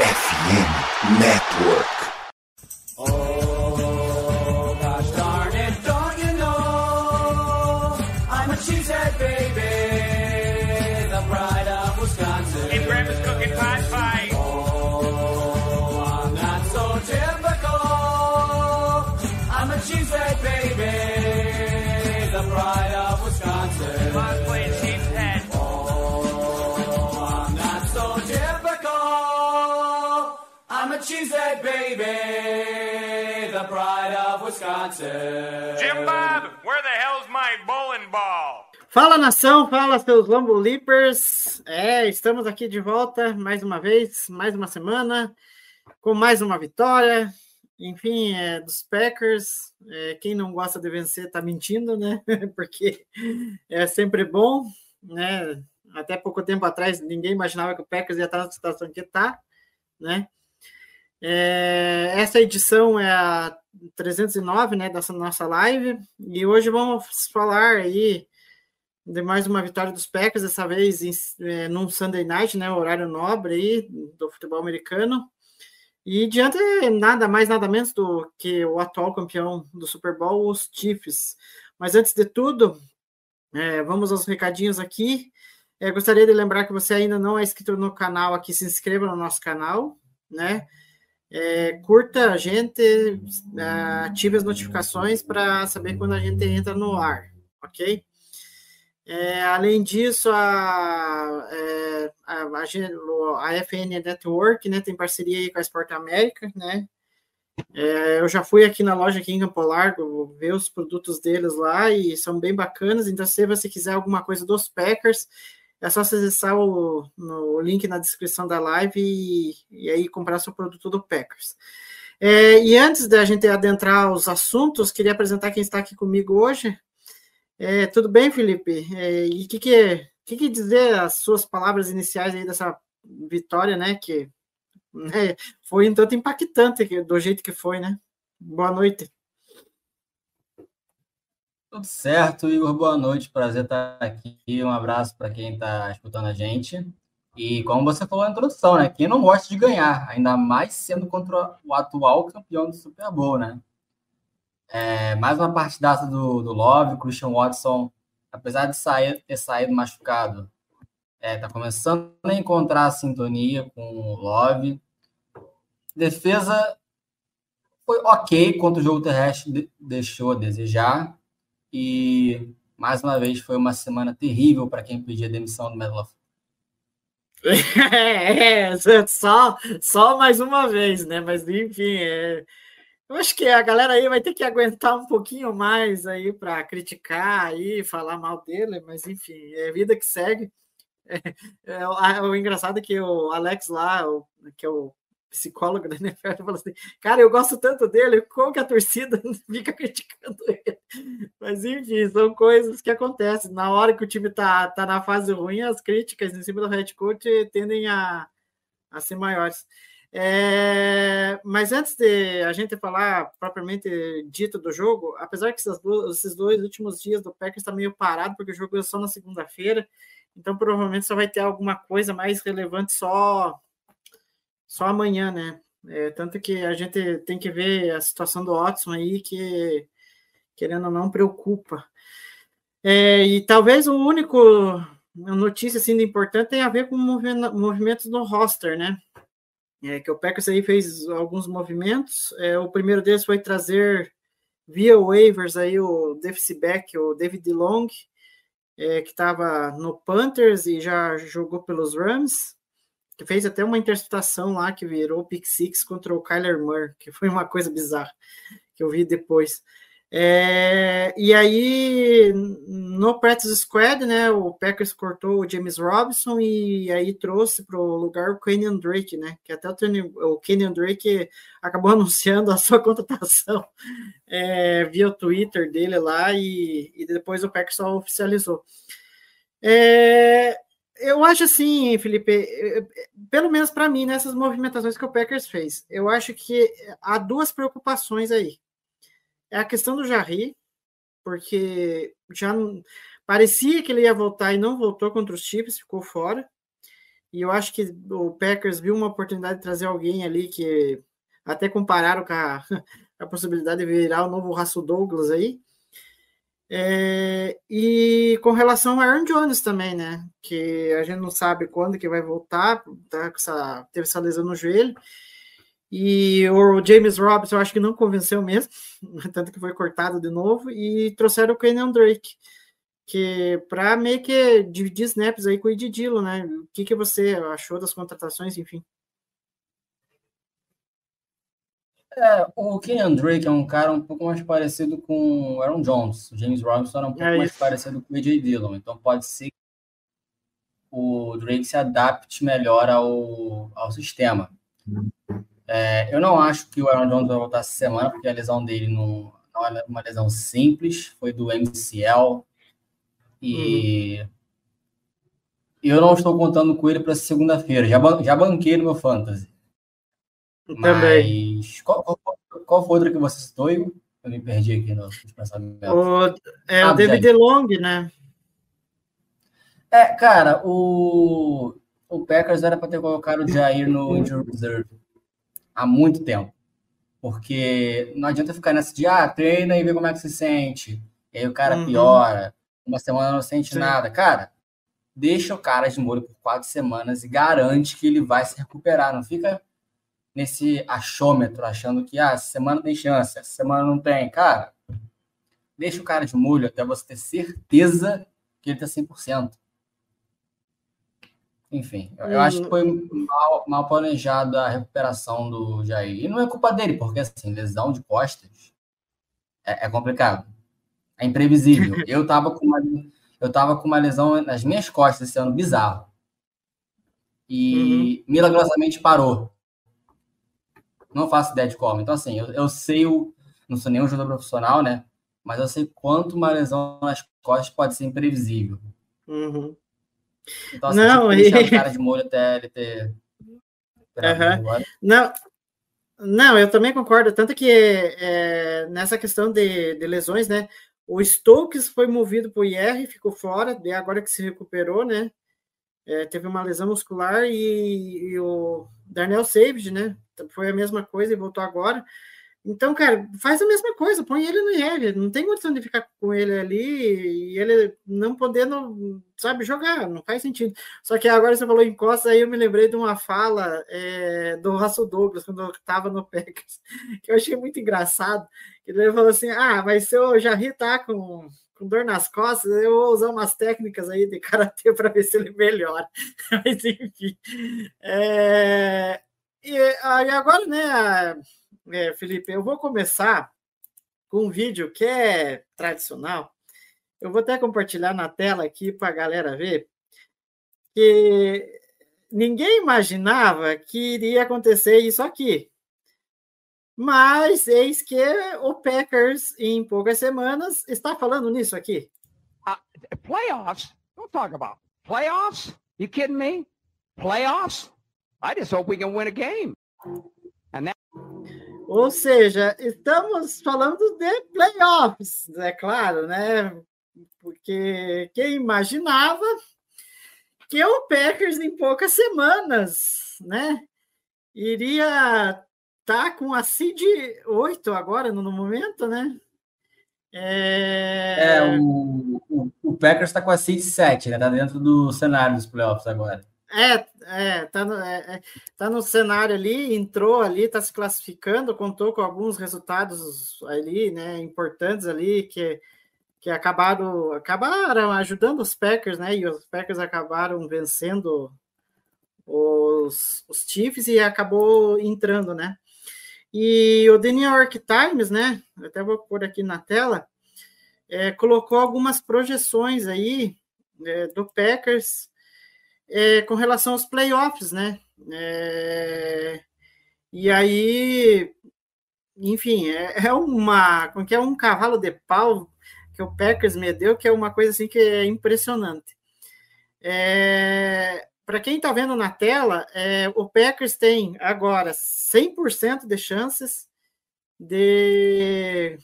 FM Network. Cheesehead baby, the pride of Wisconsin. Jim Bob, where the hell's my bowling ball? Fala nação, fala seus Lambo Leapers. É, estamos aqui de volta mais uma vez, mais uma semana, com mais uma vitória. Enfim, é, dos Packers. É, quem não gosta de vencer tá mentindo, né? Porque é sempre bom, né? Até pouco tempo atrás ninguém imaginava que o Packers ia estar na situação que está, né? É, essa edição é a 309, né, dessa nossa live, e hoje vamos falar aí de mais uma vitória dos Packers, dessa vez em, é, num Sunday Night, né, horário nobre aí do futebol americano, e diante nada mais, nada menos do que o atual campeão do Super Bowl, os Chiefs. Mas antes de tudo, é, vamos aos recadinhos aqui. É, gostaria de lembrar que você ainda não é inscrito no canal aqui, se inscreva no nosso canal, né? É, curta a gente, é, ative as notificações para saber quando a gente entra no ar, ok? É, além disso, a, é, a, a, a, FN Network né, tem parceria com a Sport América, né? É, eu já fui aqui na loja aqui em Campo Largo ver os produtos deles lá e são bem bacanas. Então, se você quiser alguma coisa dos Packers, é só acessar o, no link na descrição da live e, e aí comprar seu produto do Packers. É, e antes da gente adentrar os assuntos, queria apresentar quem está aqui comigo hoje. É, tudo bem, Felipe? É, e o que, que, que, que dizer as suas palavras iniciais aí dessa vitória, né? Que né, foi um tanto impactante do jeito que foi, né? Boa noite. Tudo certo, Igor. Boa noite. Prazer estar aqui. Um abraço para quem está escutando a gente. E como você falou na introdução, né? Quem não gosta de ganhar, ainda mais sendo contra o atual campeão do Super Bowl, né? É, mais uma partidaça do, do Love, Christian Watson, apesar de sair, ter saído machucado, está é, tá começando a encontrar a sintonia com o Love. Defesa foi ok contra o jogo terrestre, de, deixou a desejar. E mais uma vez foi uma semana terrível para quem pedia demissão do Medal É, só, só mais uma vez, né? Mas enfim, é... eu acho que a galera aí vai ter que aguentar um pouquinho mais aí para criticar aí, falar mal dele, mas enfim, é vida que segue. É, é, o, o engraçado é que o Alex lá, o, que é o psicólogo da NFL, falou assim: Cara, eu gosto tanto dele, como que a torcida fica criticando ele? Mas enfim, são coisas que acontecem. Na hora que o time tá, tá na fase ruim, as críticas em cima do head coach tendem a, a ser maiores. É, mas antes de a gente falar propriamente dito do jogo, apesar que esses dois últimos dias do Packers está meio parado, porque o jogo é só na segunda-feira, então provavelmente só vai ter alguma coisa mais relevante só só amanhã, né? É, tanto que a gente tem que ver a situação do Watson aí, que querendo ou não preocupa. É, e talvez o único notícia assim importante tem a ver com movimentos no roster, né? É, que o Packers aí fez alguns movimentos. É, o primeiro deles foi trazer via waivers aí o defensive back, o David Long, é, que estava no Panthers e já jogou pelos Rams que fez até uma interceptação lá que virou pick six contra o Kyler Murray, que foi uma coisa bizarra que eu vi depois. É, e aí, no practice squad, né, o Packers cortou o James Robinson e aí trouxe para o lugar o Kenyon Drake, né, que até o, o Kenyon Drake acabou anunciando a sua contratação é, via o Twitter dele lá e, e depois o Packers só oficializou. É, eu acho assim, Felipe, eh, eh, pelo menos para mim, nessas movimentações que o Packers fez, eu acho que há duas preocupações aí. É a questão do Jarry, porque já parecia que ele ia voltar e não voltou contra os Chiefs, ficou fora. E eu acho que o Packers viu uma oportunidade de trazer alguém ali que até compararam com a, a possibilidade de virar o novo Raço Douglas aí. É, e com relação a Aaron Jones também, né? Que a gente não sabe quando que vai voltar, tá essa, teve essa lesão no joelho. E o James Robinson, eu acho que não convenceu mesmo, tanto que foi cortado de novo. E trouxeram o Kenyon Drake, que para meio que dividir snaps aí com o Didilo, né? O que, que você achou das contratações, enfim? É, o Kenyon Drake é um cara um pouco mais parecido com o Aaron Jones. O James Robinson era um pouco é mais parecido com o AJ Dillon. Então pode ser que o Drake se adapte melhor ao, ao sistema. É, eu não acho que o Aaron Jones vai voltar essa semana, porque a lesão dele não, não é uma lesão simples, foi do MCL. E uhum. eu não estou contando com ele para segunda-feira. Já, já banquei no meu Fantasy. Também. Mas qual, qual, qual foi outra que você citou? Eu me perdi aqui nos pensamentos. O, é ah, o David DeLong, né? É, cara, o, o Packers era para ter colocado o Jair no injury reserve há muito tempo. Porque não adianta ficar nessa de, ah, treina e vê como é que se sente. E aí o cara uhum. piora, uma semana não sente Sim. nada. Cara, deixa o cara de molho por quatro semanas e garante que ele vai se recuperar. Não fica nesse achômetro, achando que ah, essa semana tem chance, essa semana não tem. Cara, deixa o cara de molho até você ter certeza que ele está 100%. Enfim, eu, eu acho que foi mal, mal planejado a recuperação do Jair. E não é culpa dele, porque assim, lesão de costas é, é complicado. É imprevisível. Eu tava com uma, eu tava com uma lesão nas minhas costas esse ano bizarro. E uhum. milagrosamente parou não faço ideia de como. Então, assim, eu, eu sei o. Não sou nenhum jogador profissional, né? Mas eu sei quanto uma lesão nas costas pode ser imprevisível. Uhum. Então, assim, não, e... o cara de molho até ele ter. Uhum. Não, não, eu também concordo. Tanto que é, nessa questão de, de, lesões, né? O Stokes foi movido para o IR, ficou fora, de agora que se recuperou, né? É, teve uma lesão muscular e, e o Darnell Savage, né? Foi a mesma coisa e voltou agora. Então, cara, faz a mesma coisa, põe ele no IR, não tem condição de ficar com ele ali e ele não podendo, sabe, jogar, não faz sentido. Só que agora você falou em Costa, aí eu me lembrei de uma fala é, do Russell Douglas, quando eu estava no Packers, que eu achei muito engraçado. Ele falou assim: Ah, mas se o Jarry tá com, com dor nas costas, eu vou usar umas técnicas aí de karatê para ver se ele melhora. mas enfim. É, e aí agora, né, é, Felipe, eu vou começar com um vídeo que é tradicional. Eu vou até compartilhar na tela aqui para a galera ver que ninguém imaginava que iria acontecer isso aqui. Mas eis que o Packers, em poucas semanas, está falando nisso aqui. Uh, playoffs? Don't talk about playoffs. You kidding me? Playoffs? I just hope we can win a game. And that... Ou seja, estamos falando de playoffs, é claro, né? Porque quem imaginava que o Packers em poucas semanas, né, iria estar tá com a seed 8 agora no, momento, né? É, é o, o, o Packers está com a seed 7, né? Tá dentro do cenário dos playoffs agora. É, é, tá no, é, é, tá no cenário ali, entrou ali, tá se classificando, contou com alguns resultados ali, né, importantes ali, que, que acabaram, acabaram ajudando os Packers, né, e os Packers acabaram vencendo os, os Chiefs e acabou entrando, né. E o The New York Times, né, até vou pôr aqui na tela, é, colocou algumas projeções aí é, do Packers é, com relação aos playoffs, né? É, e aí, enfim, é, é uma, como que é um cavalo de pau que o Packers me deu, que é uma coisa assim que é impressionante. É, Para quem está vendo na tela, é, o Packers tem agora 100% de chances de,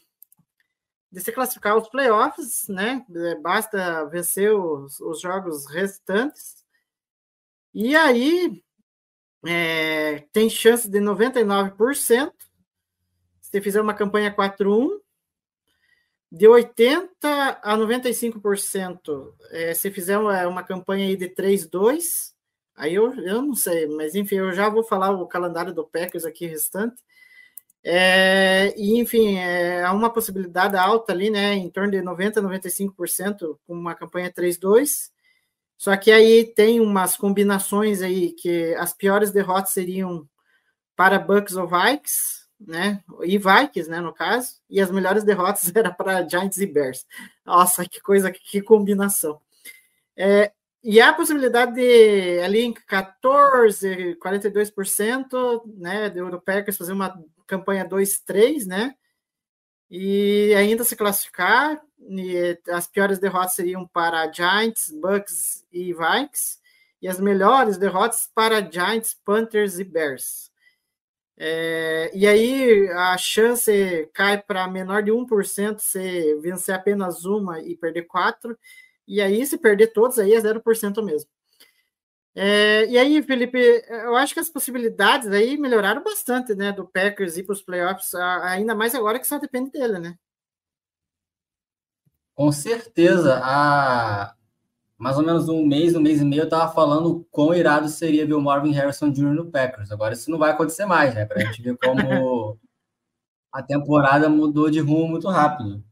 de se classificar aos playoffs, né? Basta vencer os, os jogos restantes E aí é, tem chance de 99%. Se fizer uma campanha 4-1, de 80% a 95%. É, se fizer uma, uma campanha aí de 3-2, aí eu, eu não sei, mas enfim, eu já vou falar o calendário do Packers aqui restante. É, e, enfim, é, há uma possibilidade alta ali, né, em torno de 90% a 95% com uma campanha 3-2. Só que aí tem umas combinações aí que as piores derrotas seriam para Bucks ou Vikes, né? E Vikings, né, no caso, e as melhores derrotas era para Giants e Bears. Nossa, que coisa, que combinação. É, e há a possibilidade de ali em 14, 42%, né, do Packers fazer uma campanha 2-3, né? E ainda se classificar. as piores derrotas seriam para Giants, Bucks e Vikings, e as melhores derrotas para Giants, Panthers e Bears. É, e aí a chance cai para menor de 1% se vencer apenas uma e perder quatro. E aí, se perder todos, aí é 0% mesmo. É, e aí, Felipe, eu acho que as possibilidades aí melhoraram bastante, né? Do Packers ir para os playoffs, ainda mais agora que só depende dele, né? Com certeza. A, mais ou menos um mês, um mês e meio, eu tava falando quão irado seria ver o Marvin Harrison Jr. no Packers. Agora isso não vai acontecer mais, né? Pra gente ver como a temporada mudou de rumo muito rápido.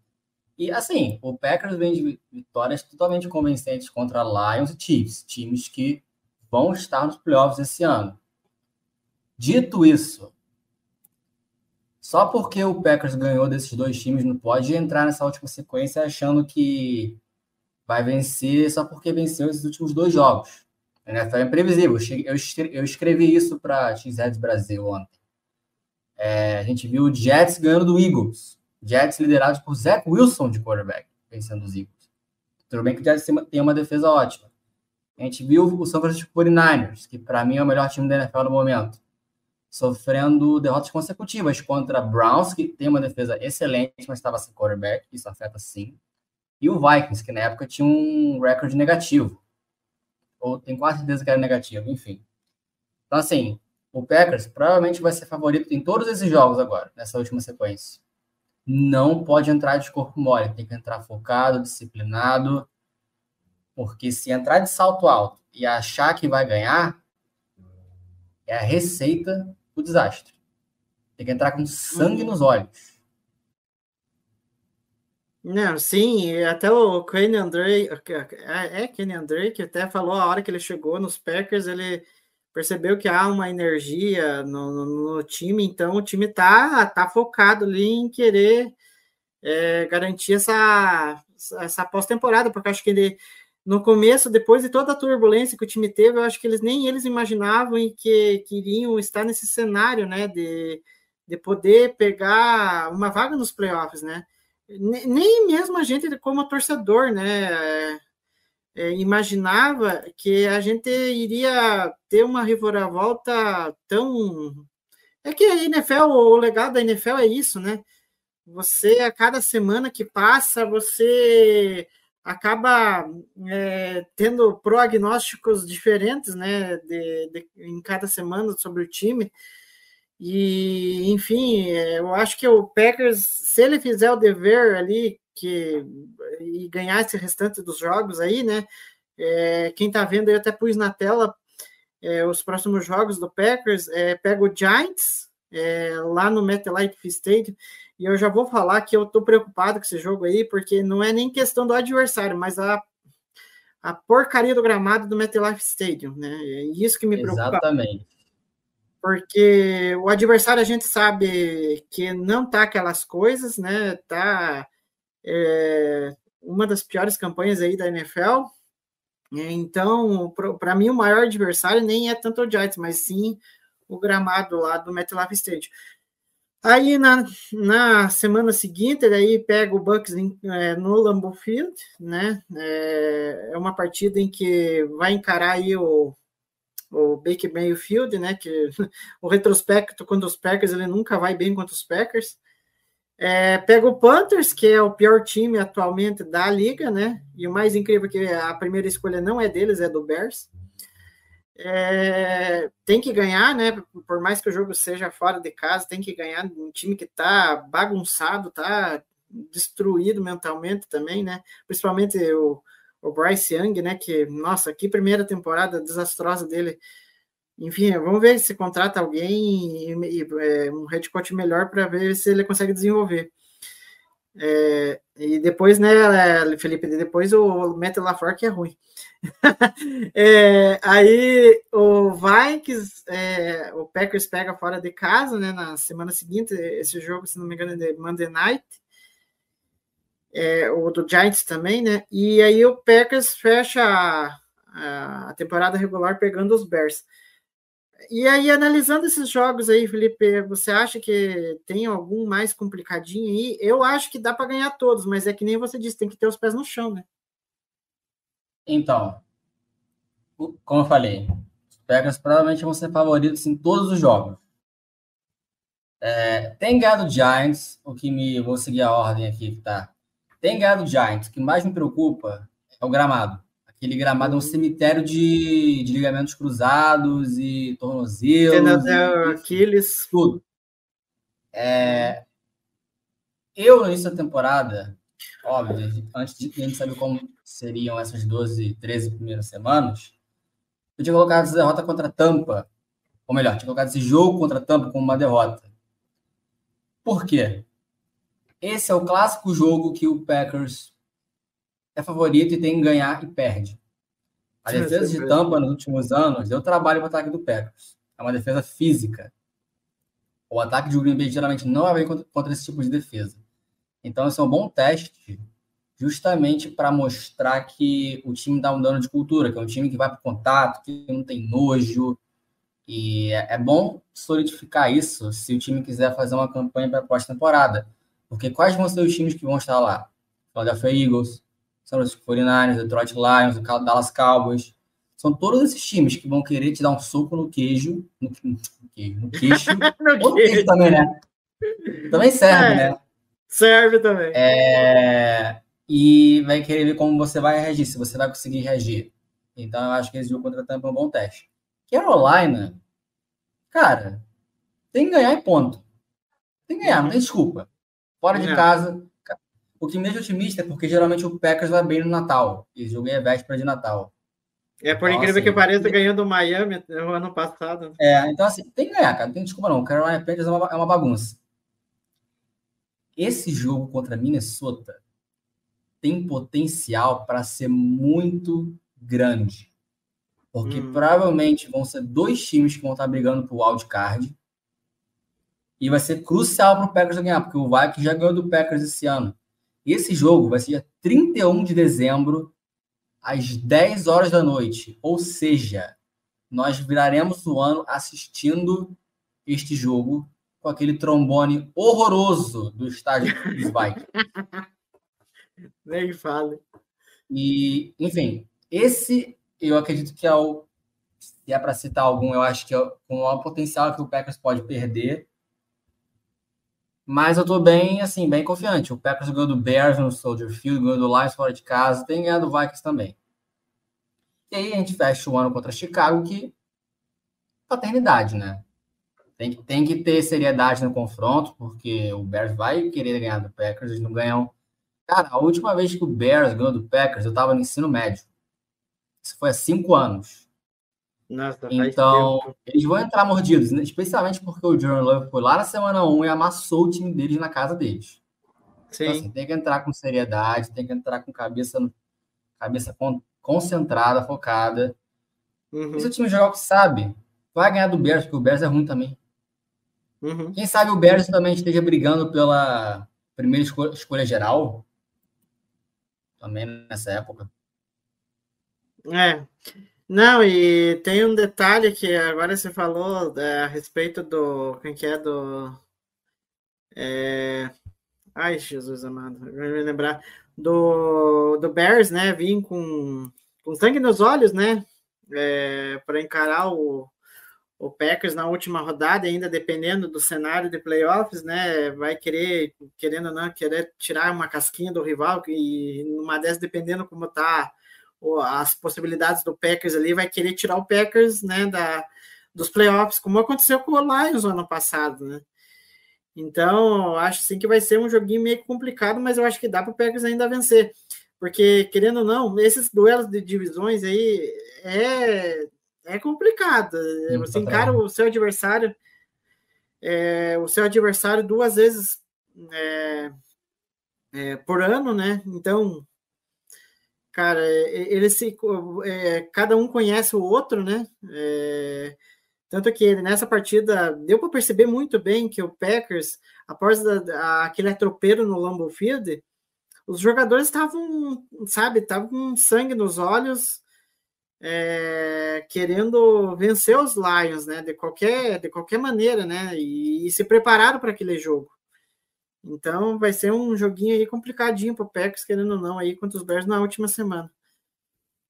E assim, o Packers vem de vitórias totalmente convincentes contra Lions e Chiefs, times que vão estar nos playoffs esse ano. Dito isso, só porque o Packers ganhou desses dois times não pode entrar nessa última sequência achando que vai vencer só porque venceu esses últimos dois jogos. A é imprevisível. Eu escrevi isso para X-Heads Brasil ontem. É, a gente viu o Jets ganhando do Eagles. Jets liderados por Zach Wilson de quarterback, vencendo os Eagles. Tudo bem que o Jets tem uma defesa ótima. A gente viu o São Francisco 49ers, que para mim é o melhor time da NFL no momento, sofrendo derrotas consecutivas contra Browns, que tem uma defesa excelente, mas estava sem quarterback, isso afeta sim e o Vikings, que na época tinha um recorde negativo. Ou tem quase certeza que era negativo, enfim. Então, assim, o Packers provavelmente vai ser favorito em todos esses jogos agora, nessa última sequência. Não pode entrar de corpo mole, tem que entrar focado, disciplinado, porque se entrar de salto alto e achar que vai ganhar, é a receita do desastre. Tem que entrar com sangue uhum. nos olhos. Não, sim, até o Kenny Andre, é, é Kenny Andre, que até falou a hora que ele chegou nos Packers, ele percebeu que há uma energia no, no, no time, então o time tá, tá focado ali em querer é, garantir essa, essa pós-temporada, porque acho que ele, no começo, depois de toda a turbulência que o time teve, eu acho que eles nem eles imaginavam que queriam estar nesse cenário, né, de, de poder pegar uma vaga nos playoffs, né? nem mesmo a gente, como torcedor, né, é, imaginava que a gente iria ter uma reviravolta tão. É que a NFL, o legado da NFL é isso, né? Você, a cada semana que passa, você acaba é, tendo prognósticos diferentes, né, de, de, em cada semana sobre o time. E, enfim, eu acho que o Packers, se ele fizer o dever ali que, e ganhar esse restante dos jogos aí, né? É, quem tá vendo, eu até pus na tela é, os próximos jogos do Packers. É, pega o Giants é, lá no MetLife Stadium. E eu já vou falar que eu tô preocupado com esse jogo aí, porque não é nem questão do adversário, mas a, a porcaria do gramado do MetLife Stadium, né? É isso que me preocupa. Exatamente porque o adversário a gente sabe que não tá aquelas coisas, né? Tá é, uma das piores campanhas aí da NFL. Então, para mim, o maior adversário nem é tanto o Giants, mas sim o gramado lá do MetLife Stadium. Aí na, na semana seguinte, daí pega o Bucks em, é, no Lambeau Field, né? É, é uma partida em que vai encarar aí o, o Baker Mayfield, né? Que o retrospecto quando os Packers ele nunca vai bem contra os Packers. É, pega o Panthers, que é o pior time atualmente da liga, né? E o mais incrível é que a primeira escolha não é deles, é do Bears. é, tem que ganhar, né? Por mais que o jogo seja fora de casa, tem que ganhar um time que tá bagunçado, tá destruído mentalmente também, né? Principalmente o, o Bryce Young, né? Que, nossa, que primeira temporada desastrosa dele. Enfim, vamos ver se contrata alguém e, e é, um head coach melhor para ver se ele consegue desenvolver. É, e depois, né, Felipe, depois o Matt LaFleur que é ruim. é, aí o Vikings, é, o Packers pega fora de casa, né, na semana seguinte, esse jogo, se não me engano, é de Monday Night, é, o do Giants também, né, e aí o Packers fecha a, a temporada regular pegando os Bears. E aí, analisando esses jogos aí, Felipe, você acha que tem algum mais complicadinho aí? Eu acho que dá para ganhar todos, mas é que nem você disse, tem que ter os pés no chão, né? Então, como eu falei, os Packers provavelmente vão ser favoritos em todos os jogos. É, tem ganhado Giants, o que me. Vou seguir a ordem aqui que tá. Tem ganhado Giants, o que mais me preocupa é o gramado. Aquele gramado é um cemitério de, de ligamentos cruzados e tornozelos. Aquiles. Tudo. É, eu, no início da temporada, óbvio, antes de a gente saber como seriam essas 12, 13 primeiras semanas, eu tinha colocado essa derrota contra a Tampa. Ou melhor, tinha colocado esse jogo contra a Tampa como uma derrota. Por quê? Esse é o clássico jogo que o Packers é favorito e tem que ganhar e perde. A defesa de Tampa nos últimos anos deu trabalho para o ataque do Packers. É uma defesa física. O ataque de Green Bay geralmente não é bem contra, contra esse tipo de defesa. Então, esse é um bom teste justamente para mostrar que o time dá um dano de cultura, que é um time que vai para contato, que não tem nojo. E é, é bom solidificar isso se o time quiser fazer uma campanha para pós-temporada. Porque quais vão ser os times que vão estar lá? Philadelphia Eagles, San Francisco 49ers, Detroit Lions, o Dallas Cowboys. São todos esses times que vão querer te dar um soco no queijo, no, queijo, no queixo. no queijo também, né? Também serve, é, né? Serve também. É, e vai querer ver como você vai reagir, se você vai conseguir reagir. Então, eu acho que esse jogo contra a Tampa é um bom teste. Carolina, cara, tem que ganhar em ponto. Tem que ganhar, não tem desculpa. Fora de casa, o que me deixa otimista é porque geralmente o Packers vai bem no Natal. E jogo é véspera de Natal. É, por então, incrível assim, que pareça, ganhando o Miami no ano passado. É, então assim, tem que ganhar, cara. Não tem desculpa não. O Carolina Panthers é uma, é uma bagunça. Esse jogo contra Minnesota tem potencial para ser muito grande. Porque hum. provavelmente vão ser dois times que vão estar brigando por wild card. E vai ser crucial para o Packers ganhar, porque o Vikings já ganhou do Packers esse ano. E esse jogo vai ser dia 31 de dezembro, às 10 horas da noite. Ou seja, nós viraremos o ano assistindo este jogo com aquele trombone horroroso do estádio dos Vikings. Nem fale. E, enfim, esse eu acredito que é o. Se é para citar algum, eu acho que é o potencial que o Packers pode perder mas eu tô bem, assim, bem confiante. O Packers ganhou do Bears no Soldier Field, ganhou do Lions fora de casa, tem ganhado do Vikings também. E aí a gente fecha o ano contra Chicago, que paternidade, né? Tem que, tem que ter seriedade no confronto, porque o Bears vai querer ganhar do Packers, eles não ganham. Cara, a última vez que o Bears ganhou do Packers, eu tava no ensino médio. Isso foi há cinco anos. Nossa, então, eles vão entrar mordidos, né? especialmente porque o Jordan Love foi lá na semana 1 e amassou o time deles na casa deles. Então, Sim. Então, assim, tem que entrar com seriedade, tem que entrar com cabeça, cabeça concentrada, focada. Uhum. E se o time jogar o que sabe, vai ganhar do Bears, porque o Bears é ruim também. Uhum. Quem sabe o Bears também esteja brigando pela primeira escolha, escolha geral. Também nessa época. É. Não, e tem um detalhe que agora você falou é, a respeito do. Quem que é do. É, ai, Jesus amado, vai me lembrar. Do, do Bears, né? Vim com, com sangue nos olhos, né? É, para encarar o, o Packers na última rodada, ainda dependendo do cenário de playoffs, né? Vai querer, querendo ou não, querer tirar uma casquinha do rival, e numa dessas, dependendo como tá as possibilidades do Packers ali, vai querer tirar o Packers né, da, dos playoffs, como aconteceu com o Lions no ano passado, né? Então, acho sim que vai ser um joguinho meio complicado, mas eu acho que dá para o Packers ainda vencer. Porque, querendo ou não, esses duelos de divisões aí é, é complicado. Você tá encara o seu adversário, é, o seu adversário duas vezes é, é, por ano, né? Então, cara, eles se, é, cada um conhece o outro, né? É, tanto que nessa partida deu para perceber muito bem que o Packers, após a, a, aquele atropelo no Lambeau Field, os jogadores estavam, sabe, estavam com sangue nos olhos, é, querendo vencer os Lions, né, de qualquer, de qualquer maneira, né, e, e se prepararam para aquele jogo. Então vai ser um joguinho aí complicadinho para o Packers, querendo ou não, aí contra os Bears na última semana.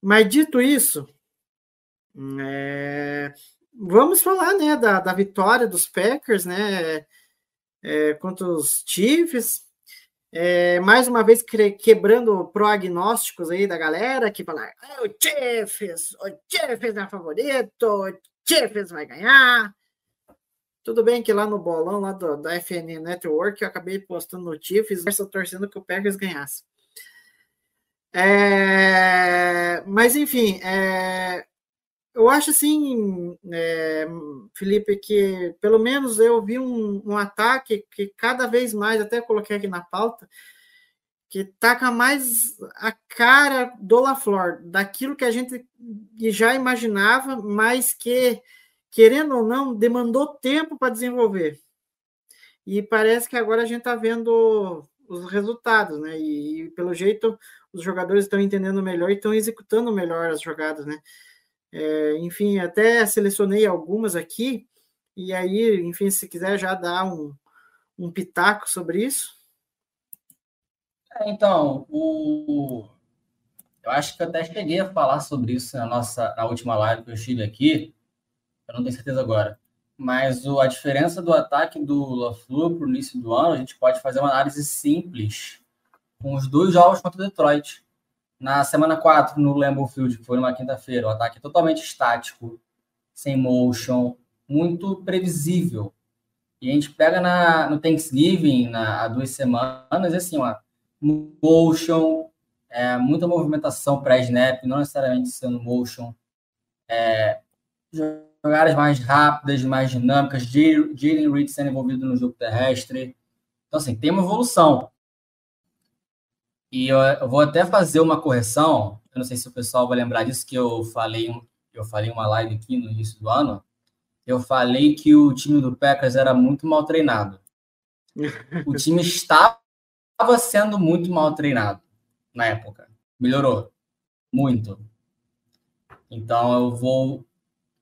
Mas dito isso, é, vamos falar, né, da, da vitória dos Packers, né, é, contra os Chiefs. É, mais uma vez quebrando prognósticos aí da galera que fala ah, o Chiefs, o Chiefs é favorito, o Chiefs vai ganhar. Tudo bem que lá no bolão lá do, da FN Network eu acabei postando no Chiefs, estou torcendo que o Packers ganhasse. É, mas enfim, é, eu acho assim, é, Felipe, que pelo menos eu vi um, um, ataque que cada vez mais, até coloquei aqui na pauta, que taca mais a cara do LaFleur, daquilo que a gente já imaginava, mas que, querendo ou não, demandou tempo para desenvolver. E parece que agora a gente está vendo os resultados, né? E, e pelo jeito os jogadores estão entendendo melhor e estão executando melhor as jogadas, né? É, enfim, até selecionei algumas aqui, e aí, enfim, se quiser já dar um, um pitaco sobre isso. É, então, o... eu acho que até cheguei a falar sobre isso na nossa na última live que eu estive aqui, eu não tenho certeza agora. Mas o, a diferença do ataque do LaFleur para o início do ano, a gente pode fazer uma análise simples com os dois jogos contra o Detroit na semana 4, no Lambeau Field, que foi numa quinta-feira, o ataque totalmente estático, sem motion, muito previsível. E a gente pega na, no Thanksgiving, na, há duas semanas, assim, uma motion, é, muita movimentação pré-snap, não necessariamente sendo motion, é, jogadas mais rápidas, mais dinâmicas, Jalen Reed sendo envolvido no jogo terrestre. Então, assim, tem uma evolução. E eu, eu, vou até fazer uma correção. Eu não sei se o pessoal vai lembrar disso que eu falei, eu falei uma live aqui no início do ano. Eu falei que o time do Packers era muito mal treinado. o time estava sendo muito mal treinado na época. Melhorou muito. Então eu vou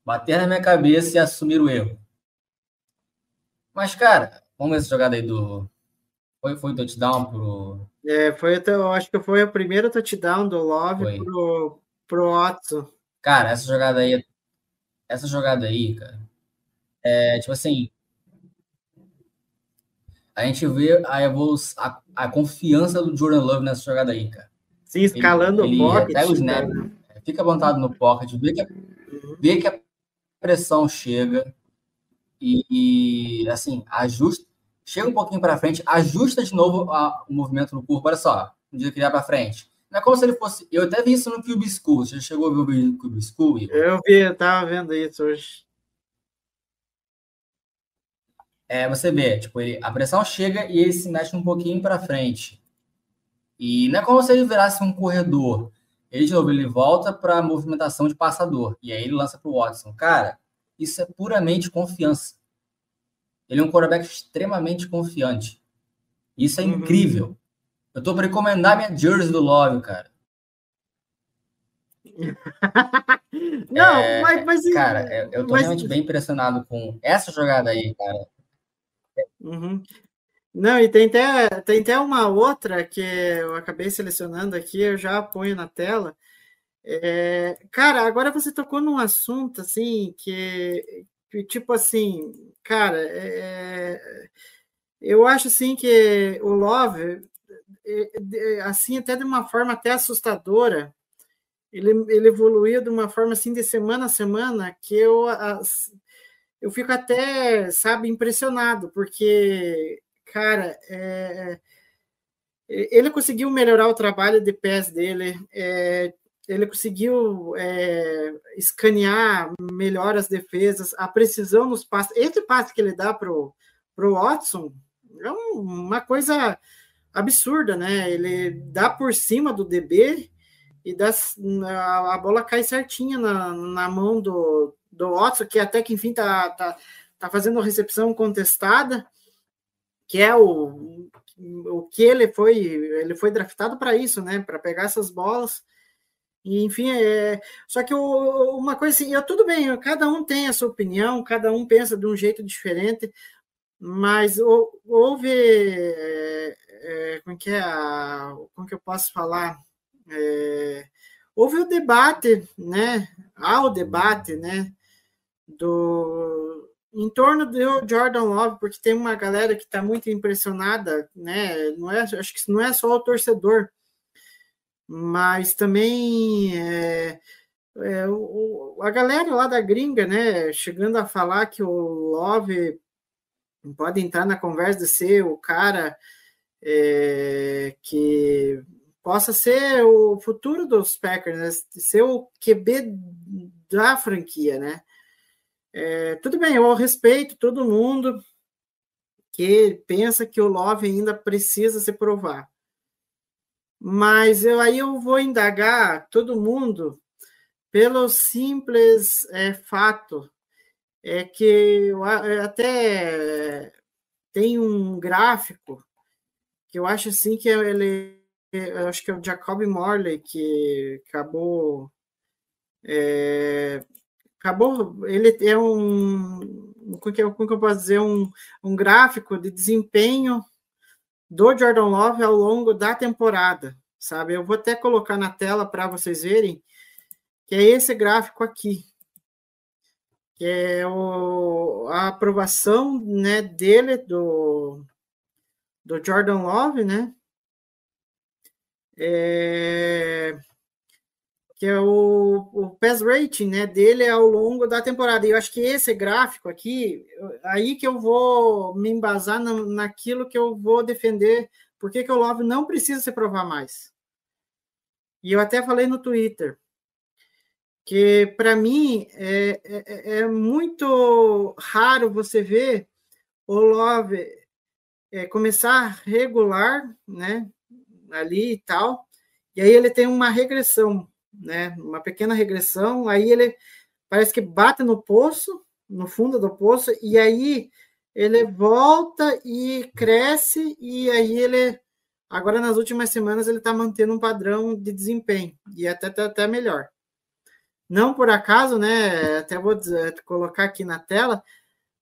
bater na minha cabeça e assumir o erro. Mas, cara, vamos ver essa jogada aí do. Foi, foi touchdown pro, é, foi até, eu acho que foi o primeiro touchdown do Love foi. pro, pro Watson. Cara, essa jogada aí, essa jogada aí, cara, é tipo assim, a gente vê a evolução, a, a confiança do Jordan Love nessa jogada aí, cara. Sim, escalando ele, o pocket. Pega o snap, né? fica montado no pocket, vê que, a, vê que a pressão chega e, e assim, ajusta chega um pouquinho para frente, ajusta de novo a, o movimento no corpo. Olha só, um dia que ele para frente. Não é como se ele fosse. Eu até vi isso no Cube School. Você chegou a ver o Cube School? Igor? Eu vi, eu tava vendo isso hoje. É, você vê, tipo, ele, a pressão chega e ele se mexe um pouquinho para frente. E não é como se ele virasse um corredor. Ele, de novo, ele volta para a movimentação de passador. E aí ele lança para o Watson. Cara, isso é puramente confiança. Ele é um quarterback extremamente confiante. Isso é uhum. incrível. Eu estou para recomendar minha jersey do Love, cara. Não, é, mas, mas, Cara, eu estou realmente bem impressionado com essa jogada aí, cara. Uhum. Não, e tem até, tem até uma outra que eu acabei selecionando aqui, eu já ponho na tela. É, cara, agora você tocou num assunto assim que, tipo assim, cara, é, eu acho assim que o Love, é, é, assim, até de uma forma até assustadora, ele, ele evoluiu de uma forma assim de semana a semana que eu, eu fico até, sabe, impressionado, porque, cara, é, ele conseguiu melhorar o trabalho de pés dele, é, ele conseguiu é, escanear melhor as defesas, a precisão nos passes. Esse passe que ele dá para o Watson é uma coisa absurda, né? Ele dá por cima do DB e dá, a, a bola cai certinha na, na mão do, do Watson, que até que enfim tá, tá, tá fazendo recepção contestada, que é o, o que ele foi, ele foi draftado para isso, né? Para pegar essas bolas. E, enfim, é, só que o, uma coisa assim, eu, tudo bem, cada um tem a sua opinião, cada um pensa de um jeito diferente, mas houve, é, é, como que é, a, como que eu posso falar, é, houve o debate, né, há o debate, né, do, em torno do Jordan Love, porque tem uma galera que está muito impressionada, né, não é, acho que não é só o torcedor, mas também é, é, o, a galera lá da gringa, né, chegando a falar que o Love pode entrar na conversa de ser o cara é, que possa ser o futuro dos Packers, né, ser o QB da franquia, né? É, tudo bem, eu respeito todo mundo que pensa que o Love ainda precisa se provar. Mas eu, aí eu vou indagar todo mundo pelo simples é, fato é que eu até tem um gráfico que eu acho assim que ele acho que é o Jacob Morley que acabou é, acabou ele é um como que, eu, posso dizer um, um gráfico de desempenho do Jordan Love ao longo da temporada, sabe? Eu vou até colocar na tela para vocês verem, que é esse gráfico aqui, que é o, a aprovação né, dele, do, do Jordan Love, né? É, que é o, o pass rating né, dele ao longo da temporada. E eu acho que esse gráfico aqui, aí que eu vou me embasar na, naquilo que eu vou defender, porque que o Love não precisa se provar mais. E eu até falei no Twitter que para mim é, é, é, muito raro você ver o Love é, começar regular, né, ali e tal, e aí ele tem uma regressão né? Uma pequena regressão, aí ele parece que bate no poço, no fundo do poço, e aí ele volta e cresce, e aí ele agora nas últimas semanas ele está mantendo um padrão de desempenho e até até, até melhor. Não por acaso, né? Até vou dizer, colocar aqui na tela.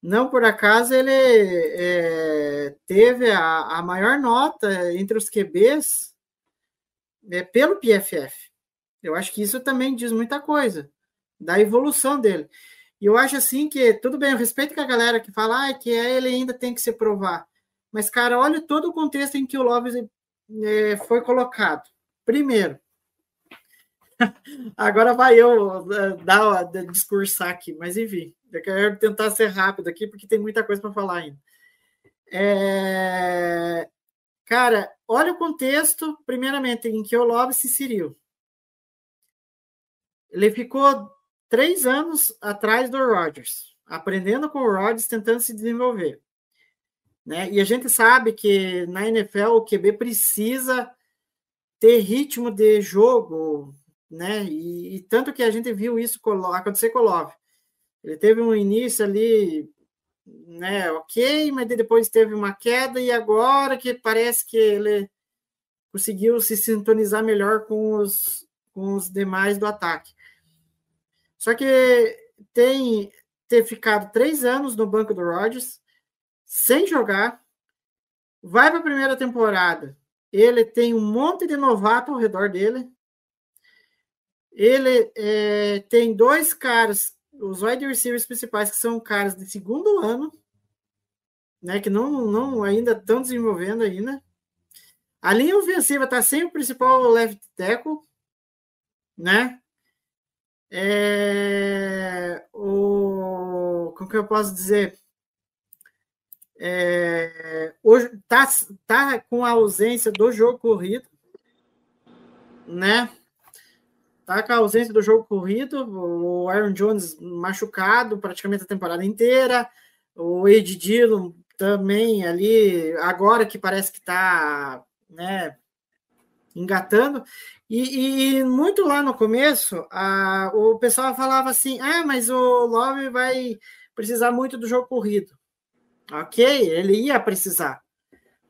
Não por acaso ele é, teve a, a maior nota entre os QBs é, pelo PFF. Eu acho que isso também diz muita coisa da evolução dele. E eu acho assim que, tudo bem, eu respeito que a galera que fala ah, que ele ainda tem que se provar. Mas, cara, olha todo o contexto em que o Love é, foi colocado. Primeiro, agora vai eu é, dar, discursar aqui, mas enfim, eu quero tentar ser rápido aqui, porque tem muita coisa para falar ainda. É... Cara, olha o contexto, primeiramente, em que o Love se inseriu. Ele ficou três anos atrás do Rodgers, aprendendo com o Rodgers, tentando se desenvolver. Né? E a gente sabe que na NFL o QB precisa ter ritmo de jogo, né? E, e tanto que a gente viu isso acontecer com o Love. Ele teve um início ali, né? Ok, mas depois teve uma queda e agora que parece que ele conseguiu se sintonizar melhor com os, com os demais do ataque. Só que tem ter ficado três anos no banco do Rodgers, sem jogar, vai para a primeira temporada. Ele tem um monte de novato ao redor dele. Ele é, tem dois caras, os wide receivers principais, que são caras de segundo ano, né, que não, não ainda estão desenvolvendo ainda. A linha ofensiva está sem o principal left tackle, né? É, o, como que eu posso dizer? É, hoje tá, tá com a ausência do jogo corrido, né? Tá com a ausência do jogo corrido, o Aaron Jones machucado praticamente a temporada inteira, o Ed Dillon também ali, agora que parece que está né, engatando. E, e, muito lá no começo, a, o pessoal falava assim: ah, mas o Love vai precisar muito do jogo corrido. Ok, ele ia precisar.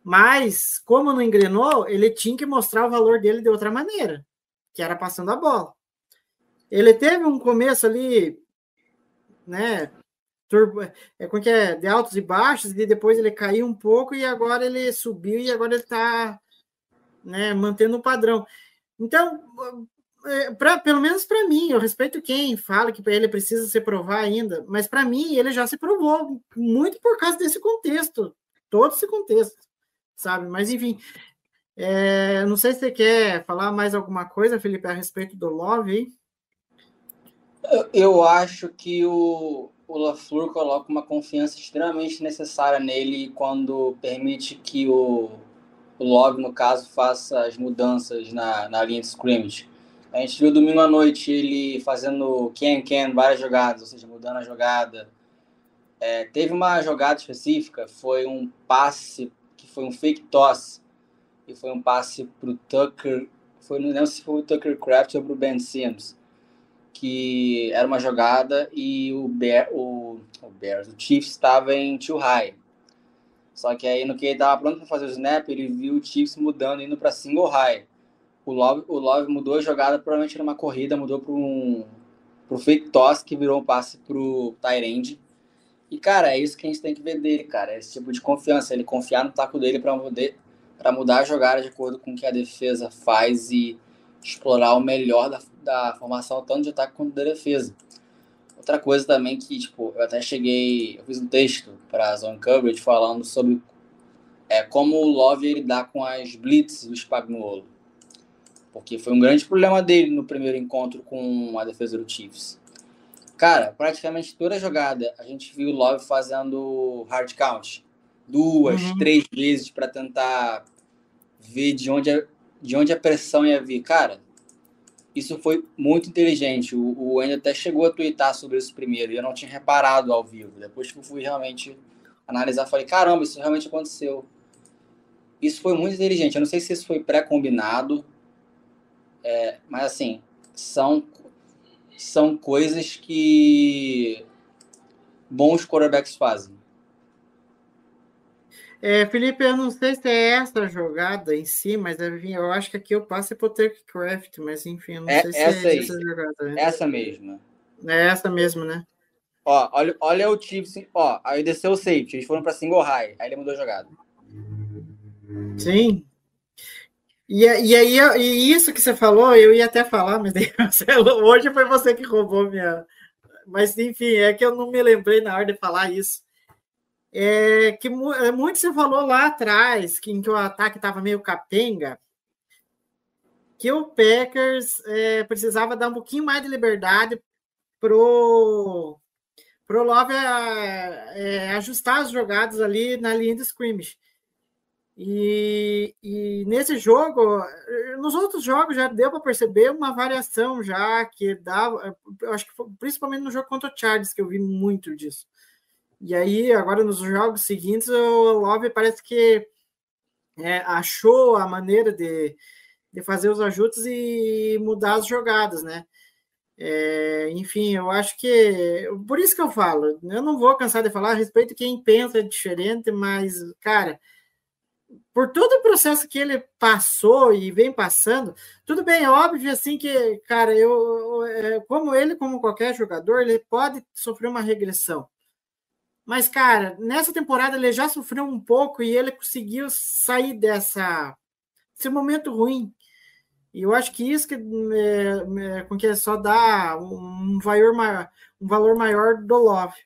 Mas, como não engrenou, ele tinha que mostrar o valor dele de outra maneira, que era passando a bola. Ele teve um começo ali, né? Turbo, é, como que é? De altos e baixos, e depois ele caiu um pouco e agora ele subiu e agora ele está né, mantendo o padrão. Então, é, pra, pelo menos para mim, eu respeito quem fala que ele precisa se provar ainda, mas para mim ele já se provou, muito por causa desse contexto, todo esse contexto, sabe? Mas enfim, é, não sei se você quer falar mais alguma coisa, Felipe, a respeito do Love eu acho que o, o LaFleur coloca uma confiança extremamente necessária nele quando permite que o o Love, no caso, faça as mudanças na, na linha de scrimmage. A gente viu domingo à noite ele fazendo can-can, várias jogadas, ou seja, mudando a jogada. É, teve uma jogada específica, foi um passe, que foi um fake toss, e foi um passe para o Tucker, foi, não lembro se foi o Tucker Craft ou para o Ben Sims, que era uma jogada e o, Bear, o, o Bears, o Chiefs estava em too high. Só que aí, no que ele estava pronto para fazer o snap, ele viu o Chiefs mudando, indo para single high. O Love, o Love mudou a jogada, provavelmente era uma corrida, mudou para um pro fake toss, que virou um passe pro Tyrande. E, cara, é isso que a gente tem que ver dele, cara. Esse tipo de confiança. Ele confiar no taco dele para mudar, mudar a jogada de acordo com o que a defesa faz e explorar o melhor da, da formação, tanto de ataque quanto da defesa. Outra coisa também que, tipo, eu até cheguei, eu fiz um texto para a Zone Coverage falando sobre é, como o Love lidar com as blitz do Spagnuolo. Porque foi um grande problema dele no primeiro encontro com a defesa do Chiefs. Cara, praticamente toda jogada a gente viu o Love fazendo hard count. Duas, uhum. três vezes para tentar ver de onde, a, de onde a pressão ia vir. Cara, isso foi muito inteligente. O, o Andy até chegou a twittar sobre isso primeiro, e eu não tinha reparado ao vivo. Depois que eu fui realmente analisar, falei, caramba, isso realmente aconteceu. Isso foi muito inteligente. Eu não sei se isso foi pré-combinado, é, mas assim, são, são coisas que bons quarterbacks fazem. É, Felipe, eu não sei se é essa jogada em si, mas eu acho que aqui eu passo é por Craft, mas enfim, eu não é, sei se essa é aí. essa jogada. Né? Essa mesma. É essa mesmo, né? Ó, olha, olha o Chiefs, ó, aí desceu o safety, eles foram para single high, aí ele mudou a jogada. Sim. E, e aí, e isso que você falou, eu ia até falar, mas hoje foi você que roubou minha. Mas enfim, é que eu não me lembrei na hora de falar isso é, que é, muito você falou lá atrás, que, em que o ataque estava meio capenga, que o Packers é, precisava dar um pouquinho mais de liberdade pro pro Love é, é, ajustar as jogadas ali na linha de scrimmage. E, e, nesse jogo, nos outros jogos já deu para perceber uma variação já que dava, acho que foi, principalmente no jogo contra o Chargers que eu vi muito disso. E aí, agora nos jogos seguintes, o Love parece que é, achou a maneira de, de fazer os ajustes e mudar as jogadas, né? É, enfim, eu acho que. Por isso que eu falo, eu não vou cansar de falar a respeito quem pensa diferente, mas, cara, por todo o processo que ele passou e vem passando, tudo bem, é óbvio assim que, cara, eu, é, como ele, como qualquer jogador, ele pode sofrer uma regressão. Mas, cara, nessa temporada ele já sofreu um pouco e ele conseguiu sair dessa desse momento ruim. E eu acho que isso que é, é, com que só dá um valor maior, um valor maior do Love.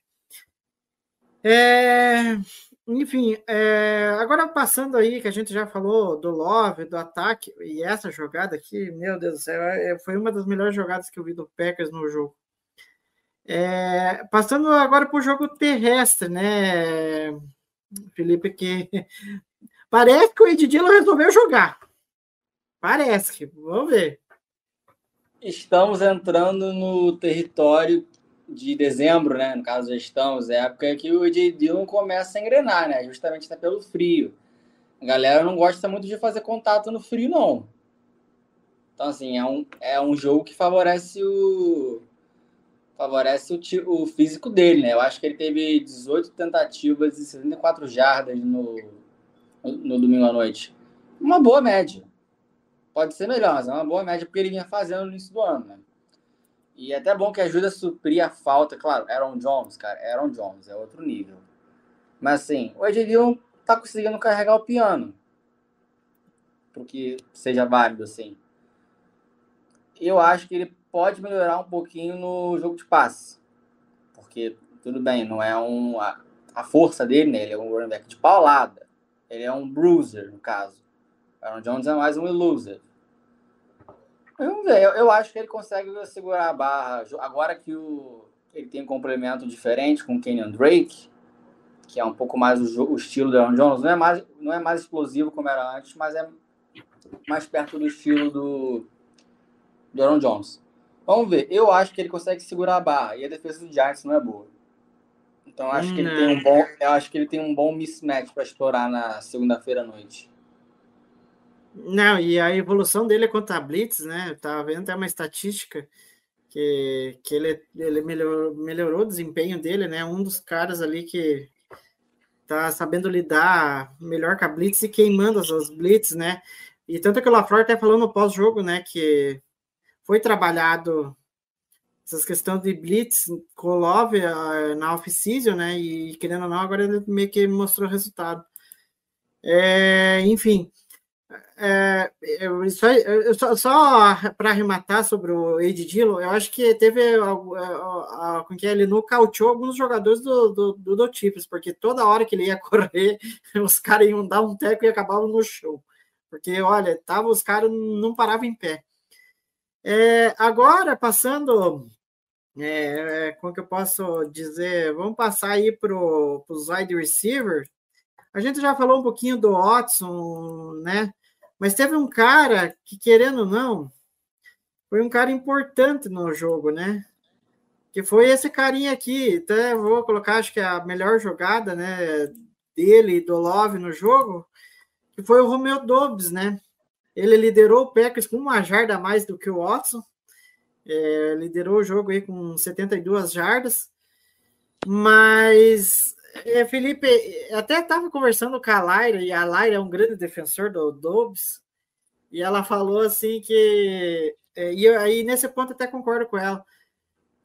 É, enfim, é, agora passando aí, que a gente já falou do Love, do ataque, e essa jogada aqui, meu Deus do céu, é, foi uma das melhores jogadas que eu vi do Packers no jogo. É, passando agora para o jogo terrestre, né, Felipe, que parece que o Ed Dillon resolveu jogar. Parece que, vamos ver. Estamos entrando no território de dezembro, né? No caso, já estamos, é a época que o Ed Dillon começa a engrenar, né? Justamente até pelo frio. A galera não gosta muito de fazer contato no frio, não. Então, assim, é um, é um jogo que favorece o favorece o, o físico dele, né? Eu acho que ele teve 18 tentativas e 74 jardas no, no domingo à noite. Uma boa média. Pode ser melhor, mas é uma boa média porque ele vinha fazendo no início do ano, né? E é até bom que ajuda a suprir a falta. Claro, Aaron Jones, cara, Aaron Jones é outro nível. Mas assim, o Dillon tá conseguindo carregar o piano. Porque seja válido, assim. Eu acho que ele pode melhorar um pouquinho no jogo de passe. Porque, tudo bem, não é um. A, a força dele, né? Ele é um running back de paulada. Ele é um bruiser, no caso. Aaron Jones é mais um loser. Vamos ver, eu, eu, acho que ele consegue segurar a barra. Agora que o, ele tem um complemento diferente com o Kenyon Drake, que é um pouco mais o, o, estilo do Aaron Jones, não é, mais, não é mais explosivo como era antes, mas é mais perto do estilo do, do Aaron Jones. Vamos ver, eu acho que ele consegue segurar a barra e a defesa do Giants não é boa. Então acho que ele tem um bom, eu acho que ele tem um bom mismatch para explorar na segunda-feira à noite. Não, e a evolução dele é contra a Blitz, né? Eu tava vendo até uma estatística que, que ele, ele melhorou, melhorou o desempenho dele, né? Um dos caras ali que tá sabendo lidar melhor com a Blitz e queimando as, as Blitz, né? E tanto que o LaFleur até falou no pós-jogo, né? Que foi trabalhado essas questões de Blitz com Love uh, na off-season, né? E querendo ou não, agora ele meio que mostrou resultado. É, enfim, é, eu, só, eu, só, só para arrematar sobre o Ed Dillon, eu acho que teve com que ele nocauteou alguns jogadores do, do, do, do porque toda hora que ele ia correr, os caras iam dar um teco e acabavam no show. Porque, olha, tava, os caras não paravam em pé. É, agora, passando, é, como que eu posso dizer? Vamos passar aí para os wide receivers. A gente já falou um pouquinho do Watson, né? Mas teve um cara que, querendo ou não, foi um cara importante no jogo, né? Que foi esse carinha aqui. Até vou colocar, acho que é a melhor jogada, né? Dele, do Love no jogo, que foi o Romeo Dobbs, né? Ele liderou o Packers com uma jarda a mais do que o Watson. É, liderou o jogo aí com 72 jardas. Mas é, Felipe, até estava conversando com a Laira, e a Laira é um grande defensor do Dobbs, e ela falou assim que. É, e aí, nesse ponto, até concordo com ela,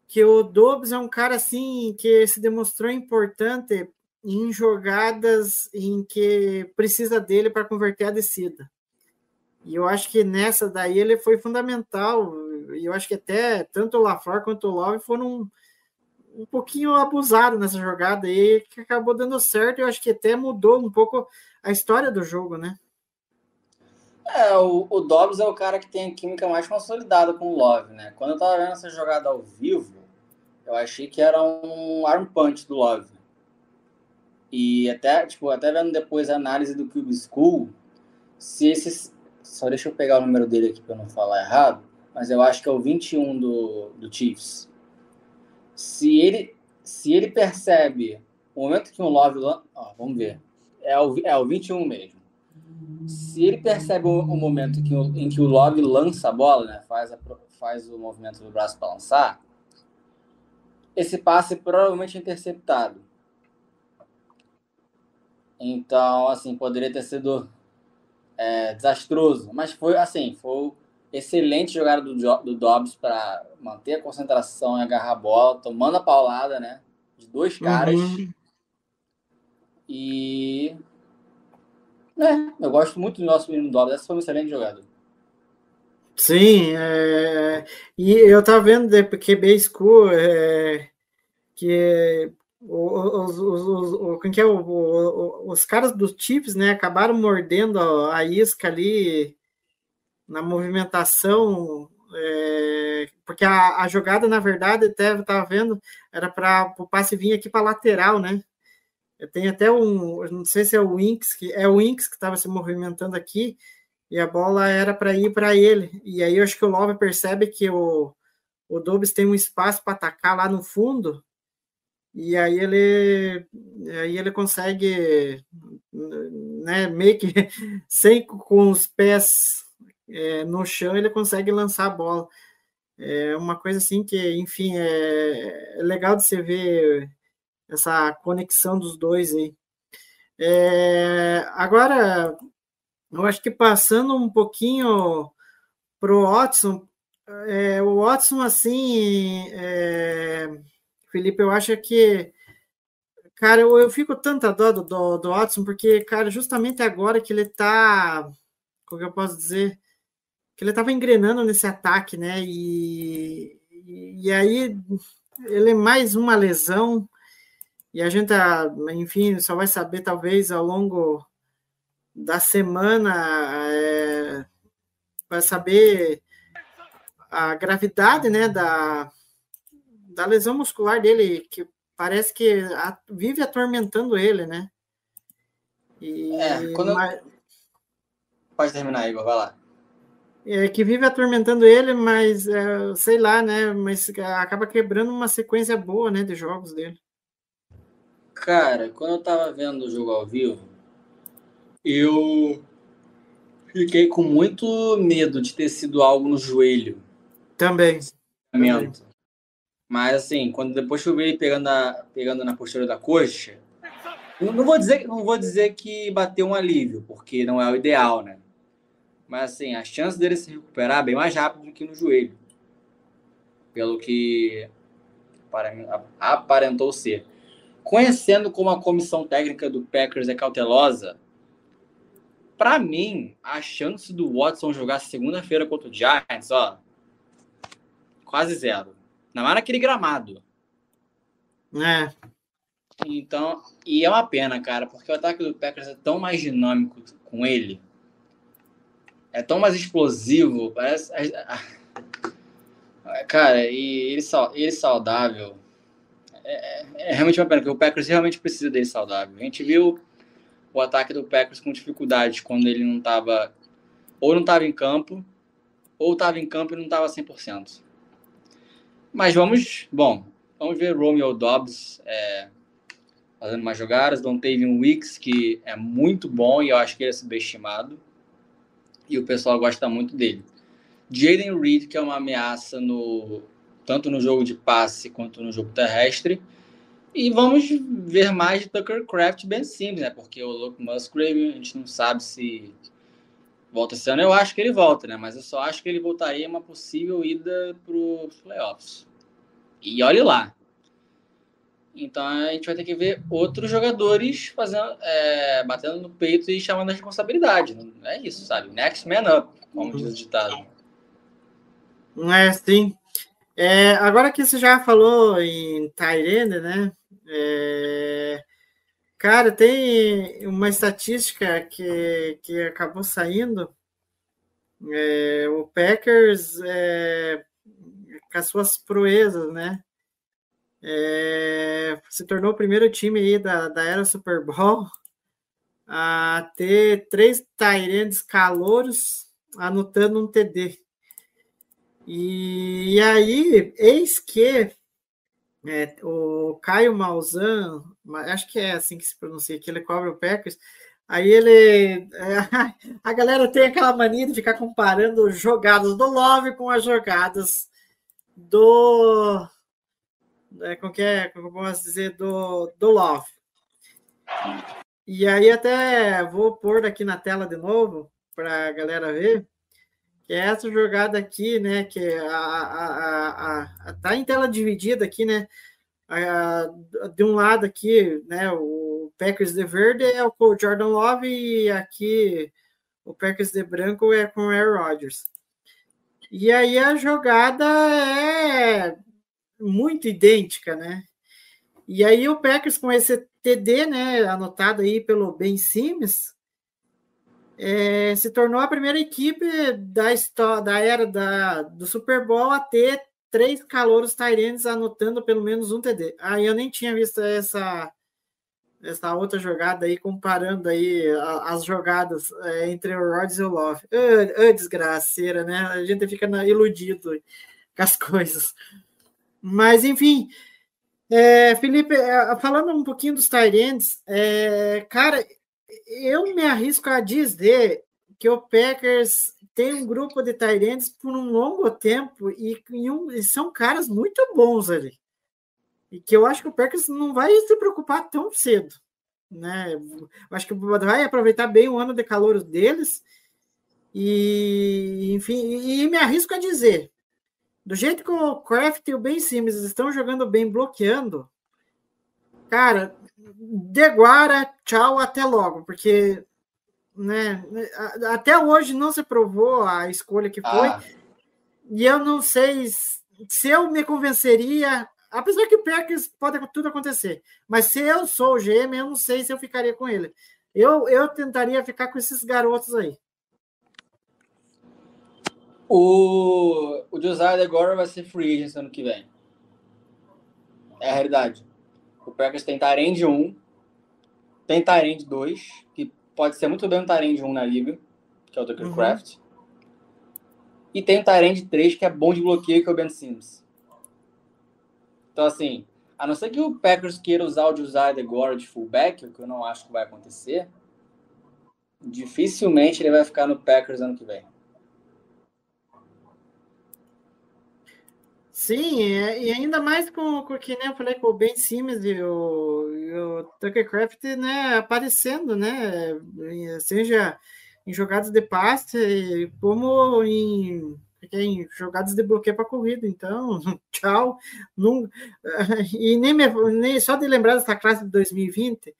que o Dobbs é um cara assim que se demonstrou importante em jogadas em que precisa dele para converter a descida. E eu acho que nessa daí ele foi fundamental. E eu acho que até tanto o LaFleur quanto o Love foram um pouquinho abusado nessa jogada aí, que acabou dando certo. Eu acho que até mudou um pouco a história do jogo, né? É, o, o Dobbs é o cara que tem a química mais consolidada com o Love, né? Quando eu tava vendo essa jogada ao vivo, eu achei que era um arm punch do Love. E até, tipo, até vendo depois a análise do Cube School, se esses. Só deixa eu pegar o número dele aqui para não falar errado, mas eu acho que é o 21 do, do Chiefs. Se ele se ele percebe o momento que o Love ó, vamos ver. É o, é o 21 mesmo. Se ele percebe o, o momento que em que o Love lança a bola né faz a, faz o movimento do braço para lançar esse passe provavelmente é interceptado. Então assim poderia ter sido é, desastroso mas foi assim foi excelente jogada do, do Dobbs para manter a concentração e agarrar a bola, tomando a paulada, né? De dois caras. Uhum. E. É, eu gosto muito do nosso menino Dobbs. Essa foi uma excelente jogada. Sim, é... e eu tava vendo de QB School é... que os, os, os, quem que é, os caras dos chips, né, acabaram mordendo a isca ali na movimentação, é, porque a, a, jogada, na verdade, até estava vendo, era para o passe vir aqui para lateral, né? Tem até um, não sei se é o Winx, que é o Winx que estava se movimentando aqui, e a bola era para ir para ele. E aí eu acho que o Love percebe que o, o Dobbs tem um espaço para atacar lá no fundo, e aí ele aí ele consegue né, meio que sem com os pés é, no chão ele consegue lançar a bola. É uma coisa assim que enfim é, é legal de você ver essa conexão dos dois aí. É, agora eu acho que passando um pouquinho pro Watson é, o Watson assim é, Felipe, eu acho que. Cara, eu, eu fico tanta dó do, do, do Watson, porque, cara, justamente agora que ele tá. Como eu posso dizer? Que ele tava engrenando nesse ataque, né? E, e aí ele é mais uma lesão. E a gente, enfim, só vai saber talvez ao longo da semana, é, vai saber a gravidade, né, da, da lesão muscular dele, que parece que vive atormentando ele, né? E, é, quando mas, Pode terminar, Igor, vai lá. É, que vive atormentando ele, mas é, sei lá, né? Mas acaba quebrando uma sequência boa, né, de jogos dele. Cara, quando eu tava vendo o jogo ao vivo, eu fiquei com muito medo de ter sido algo no joelho. Também. Também. Mas assim, quando depois que eu pegando, pegando na postura da coxa, não, vou dizer, não vou dizer que bateu um alívio, porque não é o ideal, né? Mas assim, a chance dele se recuperar é bem mais rápido do que no joelho. Pelo que aparentou ser. Conhecendo como a comissão técnica do Packers é cautelosa, para mim, a chance do Watson jogar segunda-feira contra o Giants, ó, quase zero. Não é naquele gramado. É. Então, e é uma pena, cara, porque o ataque do Packers é tão mais dinâmico com ele. É tão mais explosivo. Parece. Cara, e ele, ele saudável. É, é, é realmente uma pena, porque o Packers realmente precisa dele saudável. A gente viu o ataque do Packers com dificuldade quando ele não estava. Ou não estava em campo, ou estava em campo e não estava 100%. Mas vamos, bom, vamos ver Romeo Dobbs é, fazendo mais jogadas, Dontavian Wicks, que é muito bom e eu acho que ele é subestimado. E o pessoal gosta muito dele. Jaden Reed, que é uma ameaça no tanto no jogo de passe quanto no jogo terrestre. E vamos ver mais de Tucker Craft bem simples, né? Porque o Luke Musgrave, a gente não sabe se volta esse ano, eu acho que ele volta, né? Mas eu só acho que ele voltaria uma possível ida para os playoffs. E olhe lá. Então a gente vai ter que ver outros jogadores fazendo, é, batendo no peito e chamando a responsabilidade. É isso, sabe? Next man up, como diz o ditado. É, sim. É, agora que você já falou em Tyrande, né? É, Cara, tem uma estatística que, que acabou saindo. É, o Packers, é, com as suas proezas, né? É, se tornou o primeiro time aí da, da era Super Bowl a ter três Tyrands calouros anotando um TD. E, e aí, eis que é, o Caio Mauzan, acho que é assim que se pronuncia, que ele cobra o Packers. Aí ele. A galera tem aquela mania de ficar comparando jogadas do Love com as jogadas do. É, como que é? Como posso dizer? Do, do Love. E aí, até vou pôr aqui na tela de novo para a galera ver que é essa jogada aqui, né? Que a, a, a, a, tá em tela dividida aqui, né? De um lado aqui, né? O Packers de verde é o Jordan Love e aqui o Packers de branco é com o Aaron Rodgers. E aí a jogada é muito idêntica, né? E aí o Packers com esse TD, né, anotado aí pelo Ben Sims, é, se tornou a primeira equipe da história da era da, do Super Bowl a ter três calouros Tyrants anotando pelo menos um TD. Aí eu nem tinha visto essa essa outra jogada aí, comparando aí as jogadas é, entre o Rodgers e o Love. Ah, desgraceira, né? A gente fica iludido com as coisas. Mas, enfim, é, Felipe, é, falando um pouquinho dos Tyrants, é, cara, eu me arrisco a dizer que o Packers tem um grupo de Tyrants por um longo tempo e, e, um, e são caras muito bons ali e que eu acho que o Packers não vai se preocupar tão cedo. Né? Eu acho que vai aproveitar bem o ano de calor deles. E, enfim, e, me arrisco a dizer: do jeito que o Kraft e o Ben Simmons estão jogando bem, bloqueando, cara, deguara, tchau, até logo, porque né, até hoje não se provou a escolha que foi. Ah. E eu não sei se eu me convenceria Apesar que o Packers pode tudo acontecer. Mas se eu sou o GM, eu não sei se eu ficaria com ele. Eu, eu tentaria ficar com esses garotos aí. O, o Josiah agora vai ser free agent ano que vem. É a realidade. O Packers tem Tyrande 1, tem Tyrande 2, que pode ser muito bem um Tyrande 1 na liga, que é o Tucker uhum. Craft. E tem o Tyrande 3, que é bom de bloqueio, que é o Ben Sims. Então, assim, a não ser que o Packers queira usar o Josiah agora de fullback, o que eu não acho que vai acontecer, dificilmente ele vai ficar no Packers ano que vem. Sim, e ainda mais com, o que nem eu falei com o Ben Simmons e o, e o Tucker Craft, né, aparecendo, né, seja em jogadas de passe, como em em jogadas de bloqueio para corrida, então, tchau. Não, e nem, me, nem só de lembrar dessa classe de 2020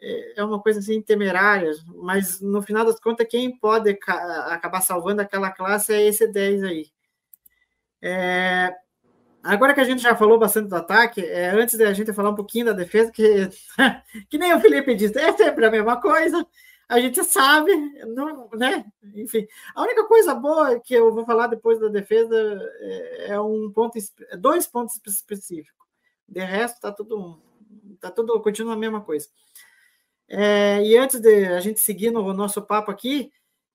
é, é uma coisa assim temerária, mas no final das contas, quem pode acabar salvando aquela classe é esse 10 aí. É, agora que a gente já falou bastante do ataque, é, antes da gente falar um pouquinho da defesa, que, que nem o Felipe disse, é sempre a mesma coisa a gente sabe, não, né? Enfim, a única coisa boa que eu vou falar depois da defesa é, é um ponto, é dois pontos específicos. De resto, tá tudo, tá tudo, continua a mesma coisa. É, e antes de a gente seguir no nosso papo aqui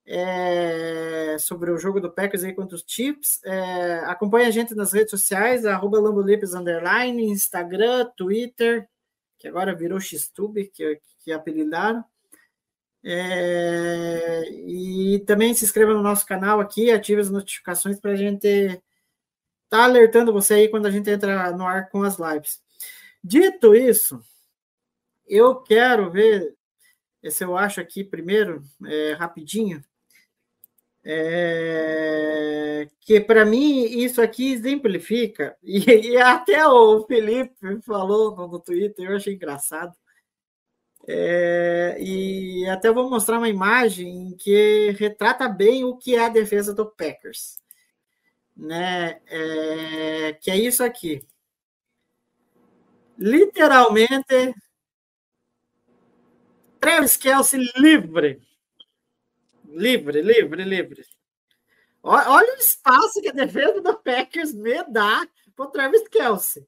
é, sobre o jogo do Packers aí contra os Chiefs, é, acompanhe a gente nas redes sociais, arroba Lambolipes Underline, Instagram, Twitter, que agora virou XTube, que, que apelidaram. É, e também se inscreva no nosso canal aqui, ative as notificações para a gente estar tá alertando você aí quando a gente entra no ar com as lives. Dito isso, eu quero ver se eu acho aqui primeiro, é, rapidinho, é, que para mim isso aqui exemplifica, e, e, até o Felipe falou no, Twitter, eu achei engraçado é, e até vou mostrar uma imagem que retrata bem o que é a defesa do Packers. Né? É, que é isso aqui. Literalmente, Travis Kelsey livre. Livre, livre, livre. Olha o espaço que a defesa do Packers me dá para o Travis Kelsey.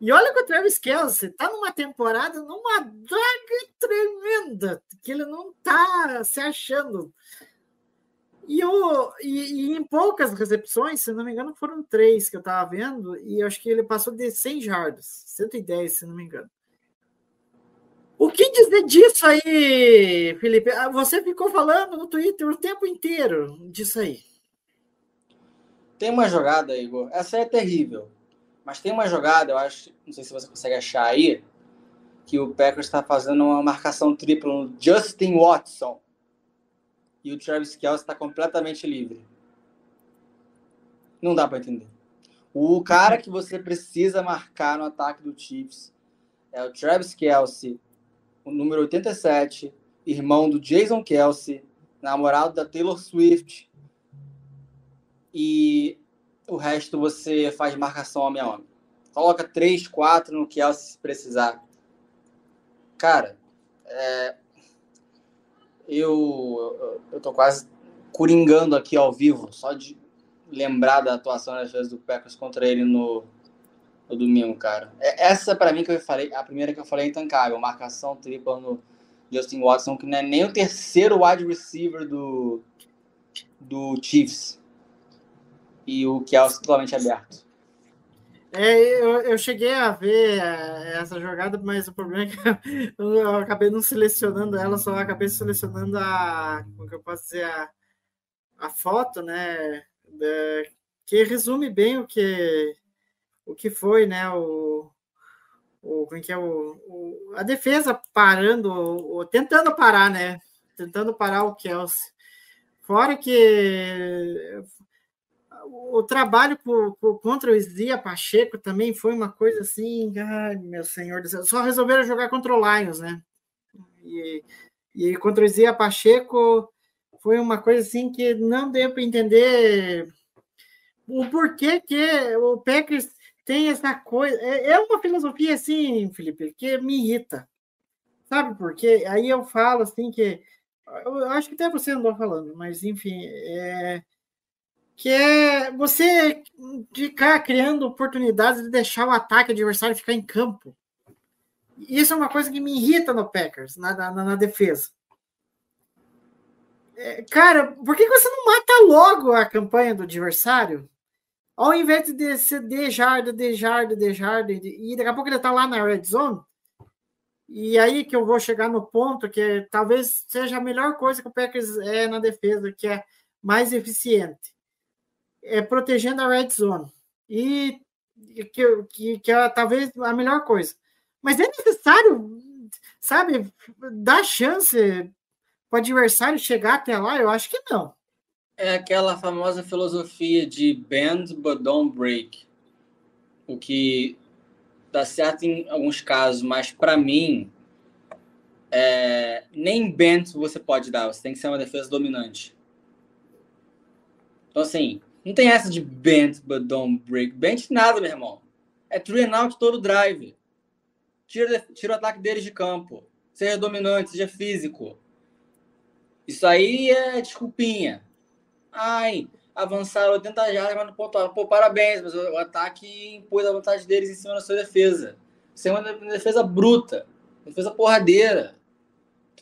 E olha que o Travis Kelsey tá numa temporada, numa draga tremenda, que ele não tá se achando. E, e, e, em poucas recepções, se não me engano, foram três que eu tava vendo, e eu acho que ele passou de 100 jardas, 110, se não me engano. O que dizer disso aí, Felipe? Ah, você ficou falando no Twitter o tempo inteiro disso aí. Tem uma jogada, Igor. Essa é terrível. Mas tem uma jogada, eu acho, não sei se você consegue achar aí, que o Packers está fazendo uma marcação tripla no Justin Watson. E o Travis Kelce está completamente livre. Não dá para entender. O cara que você precisa marcar no ataque do Chiefs é o Travis Kelce, número 87, irmão do Jason Kelce, namorado da Taylor Swift. E o resto você faz marcação homem a homem. coloca três, quatro no Kelsey se precisar. Cara, é, eu, eu tô quase coringando aqui ao vivo, só de lembrar da atuação das vezes do Packers contra ele no, no domingo, cara. É, essa, para mim, que eu falei, a primeira que eu falei é intancável. Marcação tripla no Justin Watson, que não é nem o terceiro wide receiver do, do Chiefs. E o Kelsey totalmente aberto. É, eu, eu cheguei a ver é, essa jogada, mas o problema é que eu, eu acabei não selecionando ela, só acabei selecionando a. Como que eu posso dizer? A, a foto, né? Da, que resume bem o que, o que foi, né? O, o, como é que é o, o, a defesa parando, o, tentando parar, né? Tentando parar o Kelsey. Fora que o trabalho por, por, contra o Isia Pacheco também foi uma coisa assim, ai, meu senhor do céu. Só resolveram jogar contra o Lions, né? E, e contra o Isia Pacheco foi uma coisa assim que não deu para entender o porquê que o Packers tem essa coisa. É, é uma filosofia assim, Felipe, que me irrita. Sabe por quê? Aí eu falo assim que. Eu acho que até você andou falando, mas enfim. É, que é você ficar criando oportunidades de deixar o ataque adversário ficar em campo. Isso é uma coisa que me irrita no Packers, na, na, na defesa. É, cara, por que você não mata logo a campanha do adversário? Ao invés de ser de jarda, de jarda, de jarda, e daqui a pouco ele tá lá na red zone, e aí que eu vou chegar no ponto que talvez seja a melhor coisa que o Packers é na defesa, que é mais eficiente é, protegendo a red zone. E que, que, que é talvez a melhor coisa. Mas é necessário, sabe, dar chance para o adversário chegar até lá? Eu acho que não. É aquela famosa filosofia de bend but don't break. O que dá certo em alguns casos, mas para mim, é, nem bend você pode dar, você tem que ser uma defesa dominante. Então, assim, não tem essa de bend but don't break. Bend nada, meu irmão. É three and out todo drive. Tira, tira o ataque deles de campo. Seja dominante, seja físico. Isso aí é desculpinha. Ai, avançaram 80 jardas, mas não pontuaram. Pô, parabéns, mas o ataque impôs a vantagem deles em cima da sua defesa. Isso é uma defesa bruta. Defesa porradeira.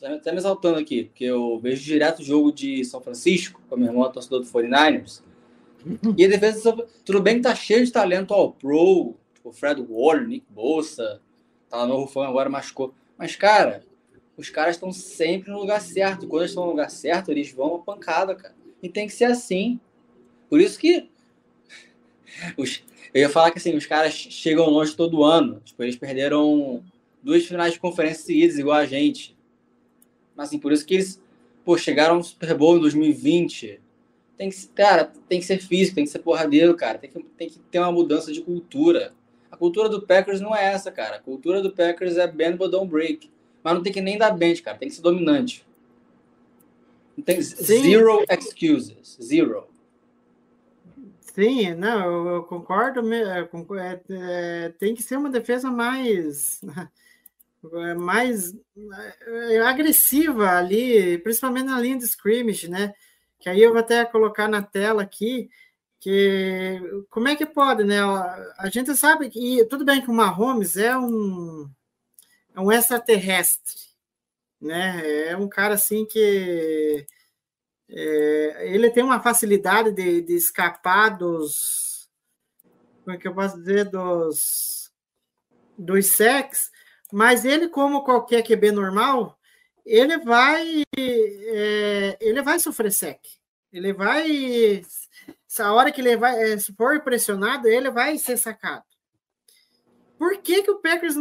Até me exaltando aqui, porque eu vejo direto o jogo de São Francisco, com a minha irmã, torcedor do 49ers. E a defesa, tudo bem que tá cheio de talento ao pro, tipo Fred Warner, Nick Bolsa, tá no Rufão agora machucou. Mas, cara, os caras estão sempre no lugar certo. Quando eles estão no lugar certo, eles vão a pancada, cara. E tem que ser assim. Por isso que. Os, eu ia falar que assim, os caras chegam longe todo ano. Tipo, eles perderam duas finais de conferência seguidas, igual a gente. Mas assim, por isso que eles pô, chegaram ao Super Bowl em 2020 tem que, cara, tem que ser físico, tem que ser porradeiro, cara. Tem que, tem que ter uma mudança de cultura. A cultura do Packers não é essa, cara. A cultura do Packers é bend but don't break. Mas não tem que nem dar bench, cara. Tem que ser dominante. Não tem Sim. zero excuses. Zero. Sim, não, eu concordo. É, é, tem que ser uma defesa mais mais é, agressiva ali, principalmente na linha de scrimmage, né? que aí eu vou até colocar na tela aqui, que como é que pode, né? A gente sabe que tudo bem que o Mahomes é um, é um extraterrestre, né? É um cara assim que é, ele tem uma facilidade de, de escapar dos como é que eu posso dizer dos dos sex, mas ele como qualquer QB normal, ele vai é, ele vai sofrer sec. Ele vai a hora que ele vai é, se for pressionado, ele vai ser sacado. Por que, que o Packers,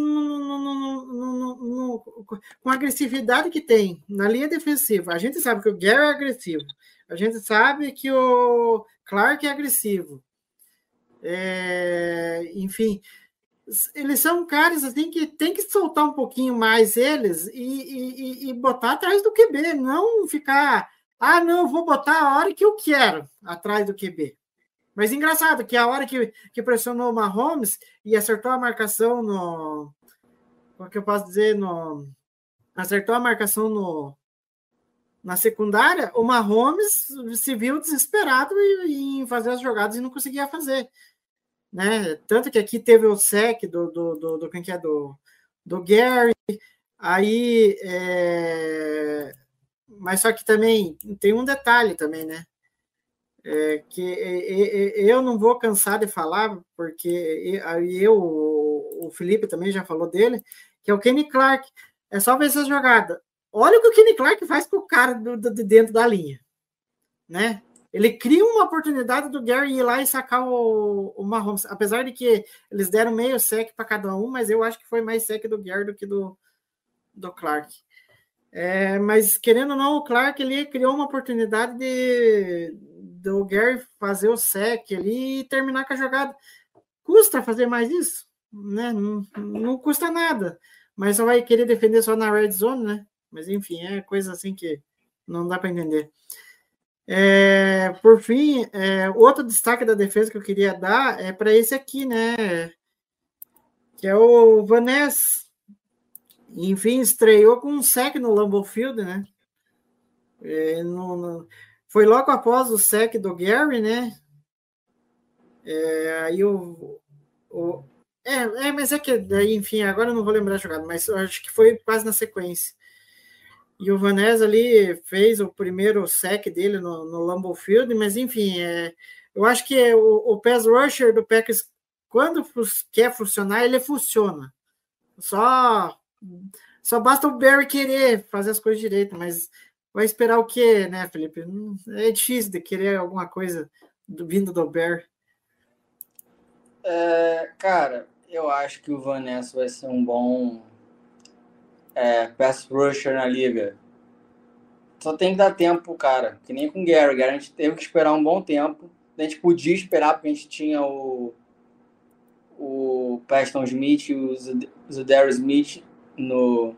com a agressividade que tem na linha defensiva, a gente sabe que o Gary é agressivo, a gente sabe que o Clark é agressivo, é, enfim, eles são caras assim que tem que soltar um pouquinho mais eles e, e, e botar atrás do QB, não ficar, ah, não, vou botar a hora que eu quero atrás do QB. Mas engraçado que a hora que, que pressionou o Mahomes e acertou a marcação no. Como que eu posso dizer? No, acertou a marcação no, na secundária, o Mahomes se viu desesperado em fazer as jogadas e não conseguia fazer. Né? Tanto que aqui teve o sec do, do, do, do quem que é do, do Gary, aí é... mas só que também tem um detalhe também, né? É, que eu não vou cansar de falar, porque eu, o Felipe também já falou dele, que é o Kenny Clark. É só ver essa jogada. Olha o que o Kenny Clark faz com o cara do, do, de dentro da linha. Né? Ele cria uma oportunidade do Gary ir lá e sacar o, o Mahomes. Apesar de que eles deram meio sec para cada um, mas eu acho que foi mais sec do Gary do que do, do Clark. É, mas querendo ou não, o Clark ele criou uma oportunidade de, do Gary fazer o sec ali e terminar com a jogada. Custa fazer mais isso? Né? Não, não custa nada. Mas só vai querer defender só na red zone, né? Mas enfim, é coisa assim que não dá para entender. É, por fim, é, outro destaque da defesa que eu queria dar é para esse aqui, né? Que é o Vanessa. Enfim, estreou com um sec no Lambeau Field, né? É, no, no, foi logo após o sec do Gary, né? É, aí o, o é, é, mas é que daí, enfim, agora eu não vou lembrar a jogada, mas acho que foi quase na sequência. E o Vanessa ali fez o primeiro sec dele no, no Lambeau Field, mas enfim, é, eu acho que o, o pass rusher do Packers, quando quer funcionar, ele funciona. Só só basta o Barry querer fazer as coisas direito, mas vai esperar o quê, né, Felipe? É difícil de querer alguma coisa do, vindo do Bear. É, cara, eu acho que o Vanessa vai ser um bom é, pass rusher na liga. Só tem que dar tempo, cara. Que nem com o Gary. Gary a gente teve que esperar um bom tempo. A gente podia esperar, porque a gente tinha o, o Preston Smith e o Zadarius Smith no,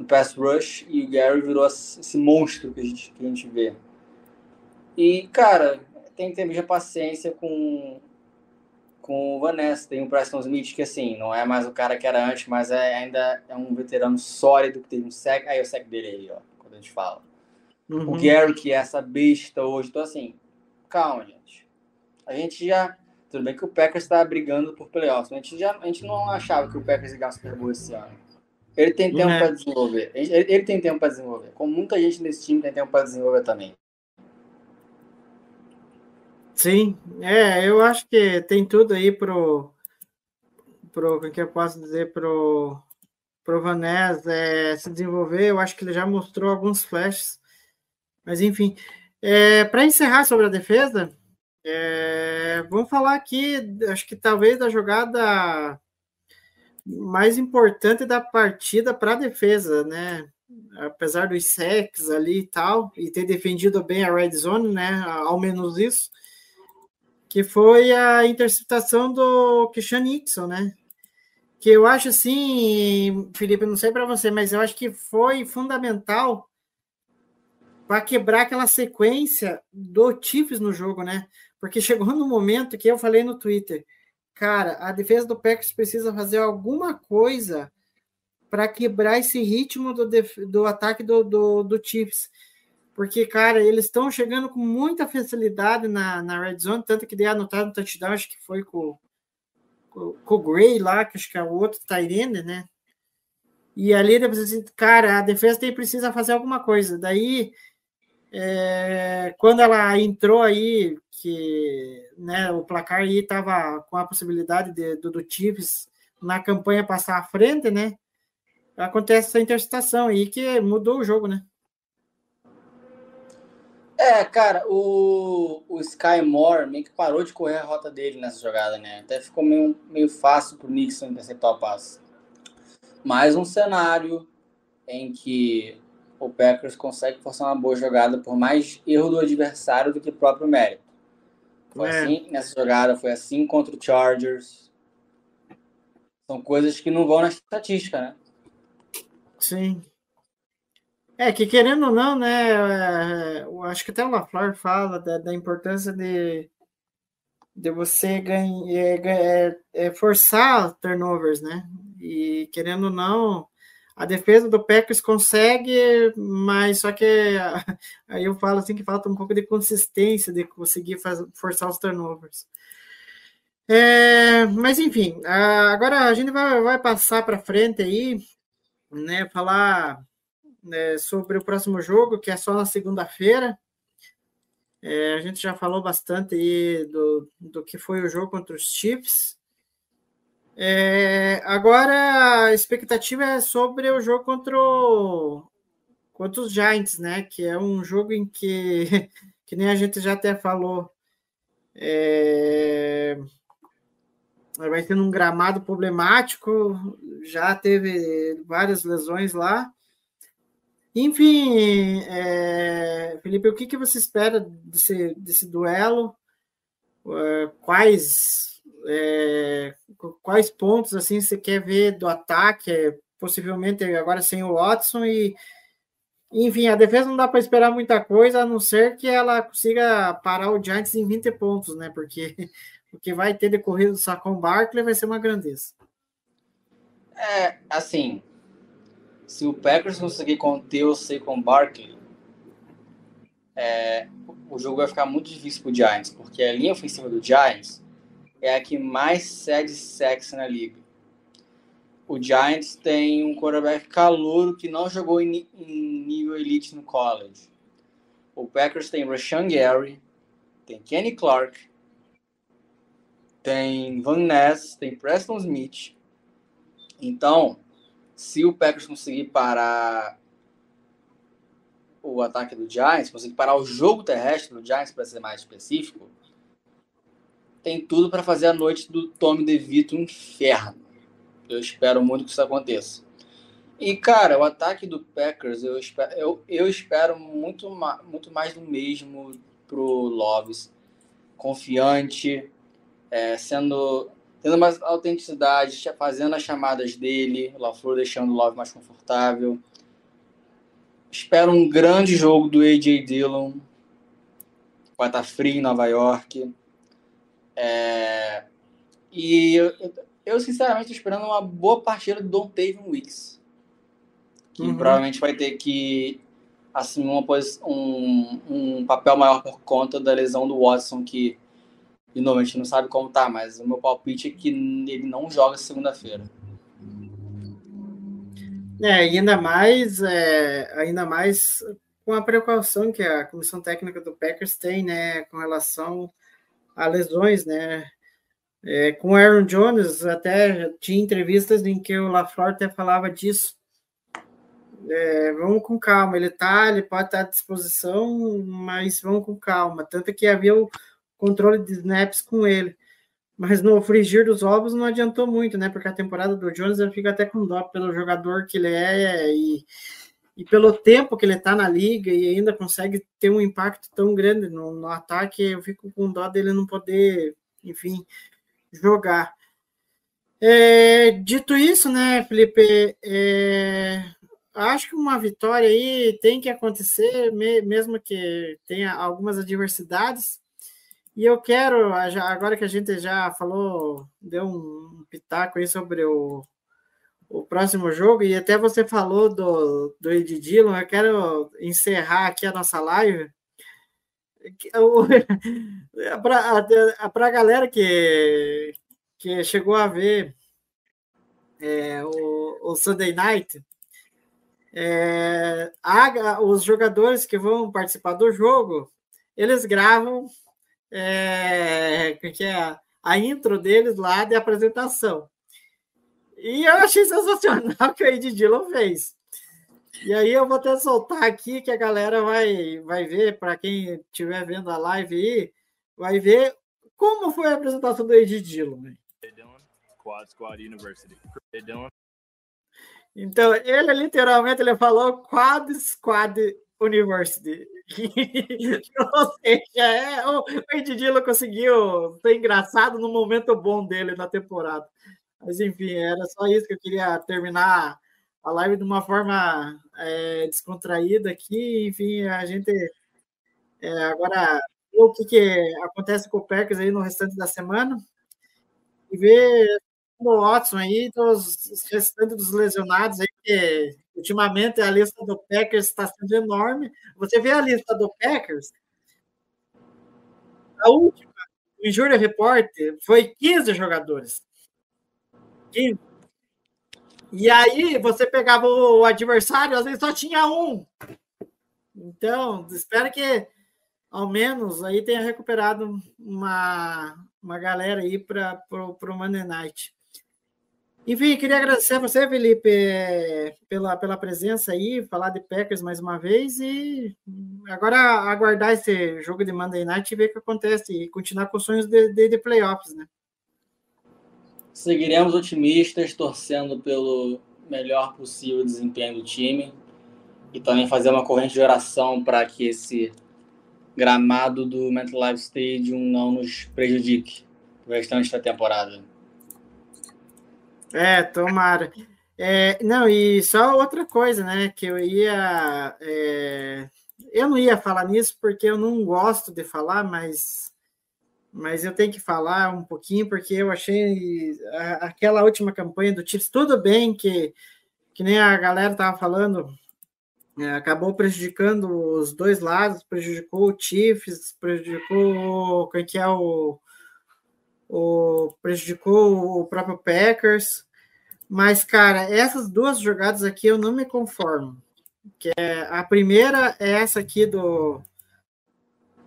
no pass rush e o Gary virou esse monstro que a gente, que a gente vê. E, cara, tem que ter muita paciência com, com o Vanessa. Tem o Preston Smith, que assim, não é mais o cara que era antes, mas é, ainda é um veterano sólido que teve um sec. Aí o sec dele aí, ó, quando a gente fala. Uhum. O Gary, que é essa besta hoje. Então, assim, calma, gente. A gente já. Tudo bem que o Packers está brigando por playoffs, mas a gente, já, a gente não achava que o Packers ia ganhar o Super Bowl esse ano. Ele tem tempo é. para desenvolver. Ele, ele, tem tempo para desenvolver. Como muita gente nesse time tem tempo para desenvolver também. Sim, é, eu acho que tem tudo aí pro, pro o que eu posso dizer pro pro Vanés é, se desenvolver. Eu acho que ele já mostrou alguns flashes, mas enfim, é, para encerrar sobre a defesa, é, vamos falar aqui, acho que talvez da jogada mais importante da partida para a defesa, né? Apesar dos secs ali e tal, e ter defendido bem a red zone, né? Ao menos isso, que foi a interceptação do Kishan Nixon, né? Que eu acho assim, Felipe, não sei para você, mas eu acho que foi fundamental para quebrar aquela sequência do Chiefs no jogo, né? Porque chegou no momento que eu falei no Twitter cara, a defesa do Packers precisa fazer alguma coisa para quebrar esse ritmo do, do ataque do, do, do Chiefs. Porque, cara, eles estão chegando com muita facilidade na, na red zone, tanto que dei anotado no touchdown, acho que foi com, com, com o Gray lá, que acho que é o outro Tyrande, né? E ali, cara, a defesa tem, precisa fazer alguma coisa. Daí, é, quando ela entrou aí, que né, o placar aí estava com a possibilidade de, do, do Chiefs na campanha passar à frente, né? Acontece essa interceptação aí que mudou o jogo, né? É, cara, o, o Sky Moore meio que parou de correr a rota dele nessa jogada, né? Até ficou meio, meio fácil pro Nixon interceptar o passe. Mais um cenário em que o Packers consegue forçar uma boa jogada por mais erro do adversário do que próprio mérito. Foi é. assim nessa jogada, foi assim contra o Chargers. São coisas que não vão na estatística, né? Sim. É que querendo ou não, né? É, eu acho que até o LaFleur fala da, da importância de, de você ganhar, é, é, forçar turnovers, né? E querendo ou não, a defesa do Packers consegue, mas só que aí eu falo assim que falta um pouco de consistência de conseguir forçar os turnovers. É, mas enfim, agora a gente vai, vai passar para frente aí, né? Falar né, sobre o próximo jogo, que é só na segunda-feira. É, a gente já falou bastante aí do, do que foi o jogo contra os Chiefs. É, agora a expectativa é sobre o jogo contra, o, contra os Giants, né? Que é um jogo em que, que nem a gente já até falou, é, vai ter um gramado problemático, já teve várias lesões lá. Enfim, é, Felipe, o que, que você espera desse, desse duelo? É, quais é, quais pontos assim você quer ver do ataque? Possivelmente agora sem o Watson e enfim, a defesa não dá para esperar muita coisa, a não ser que ela consiga parar o Giants em 20 pontos, né? Porque o que vai ter decorrido do Sacon Barkley vai ser uma grandeza. É, assim, se o Packers conseguir conter o Saquon Barkley, é, o jogo vai ficar muito difícil para o Giants, porque a linha ofensiva do Giants é a que mais cede sexo na liga. O Giants tem um quarterback calouro que não jogou em, em nível elite no college. O Packers tem Rashan Gary, tem Kenny Clark, tem Van Ness, tem Preston Smith. Então, se o Packers conseguir parar o ataque do Giants, conseguir parar o jogo terrestre do Giants, para ser mais específico, tem tudo para fazer a noite do Tommy DeVito um inferno. Eu espero muito que isso aconteça. E, cara, o ataque do Packers, eu espero, eu, eu espero muito, muito mais do mesmo pro Loves. Confiante, é, sendo tendo mais autenticidade, fazendo as chamadas dele, o LaFleur deixando o Love mais confortável. Espero um grande jogo do A.J. Dillon. Vai estar frio em Nova York. É... E eu, eu, sinceramente, estou esperando uma boa partida do Don Tavion Wicks. Que uhum. provavelmente vai ter que assumir uma um, um papel maior por conta da lesão do Watson, que de novo, a gente não sabe como tá, mas o meu palpite é que ele não joga segunda-feira. É, ainda mais, é, ainda mais com a precaução que a comissão técnica do Packers tem, né, com relação a lesões, né? É, com Aaron Jones, até tinha entrevistas em que o LaFleur até falava disso. É, vamos com calma, ele tá, ele pode estar à disposição, mas vamos com calma. Tanto que havia o, controle de snaps com ele. Mas no frigir dos ovos não adiantou muito, né? Porque a temporada do Jones eu fico até com dó pelo jogador que ele é e, e pelo tempo que ele está na liga e ainda consegue ter um impacto tão grande no, no ataque. Eu fico com dó dele não poder, enfim, jogar. É, dito isso, né, Felipe? É, acho que uma vitória aí tem que acontecer, mesmo que tenha algumas adversidades. E eu quero, agora que a gente já falou, deu um pitaco aí sobre o, o próximo jogo, e até você falou do, do Ed Dillon, eu quero encerrar aqui a nossa live. Para a galera que, que chegou a ver é, o, o Sunday Night, é, a, os jogadores que vão participar do jogo, eles gravam é, é, que é a, a intro deles lá de apresentação. E eu achei sensacional que o Ed Dillon fez. E aí eu vou até soltar aqui que a galera vai, vai ver, para quem estiver vendo a live aí, vai ver como foi a apresentação do Ed Dillon. Quad Squad University. Então, ele literalmente ele falou Quad Squad University. Ou seja, é, o Edidilo conseguiu ser engraçado no momento bom dele na temporada. Mas enfim, era só isso que eu queria terminar a live de uma forma é, descontraída aqui. Enfim, a gente é, agora ver o que, que acontece com o Packers aí no restante da semana e ver o Watson aí, dos restantes dos lesionados aí, que ultimamente a lista do Packers está sendo enorme. Você vê a lista do Packers, a última, o Injury Report, foi 15 jogadores. 15. E aí você pegava o adversário, às vezes só tinha um. Então, espero que ao menos aí tenha recuperado uma, uma galera aí para o Monday Night. Enfim, queria agradecer a você, Felipe, pela, pela presença aí, falar de Packers mais uma vez e agora aguardar esse jogo de Monday Night e ver o que acontece e continuar com os sonhos de, de, de playoffs, né? Seguiremos otimistas, torcendo pelo melhor possível desempenho do time e também fazer uma corrente de oração para que esse gramado do MetLife Stadium não nos prejudique o restante da temporada. É, tomara. É, não, e só outra coisa, né? Que eu ia. É, eu não ia falar nisso porque eu não gosto de falar, mas, mas eu tenho que falar um pouquinho, porque eu achei a, aquela última campanha do Chiefs, tudo bem que, que nem a galera tava falando, é, acabou prejudicando os dois lados, prejudicou o Chiefs, prejudicou quem que é o, o prejudicou o próprio Packers, mas cara, essas duas jogadas aqui eu não me conformo. Que é a primeira é essa aqui do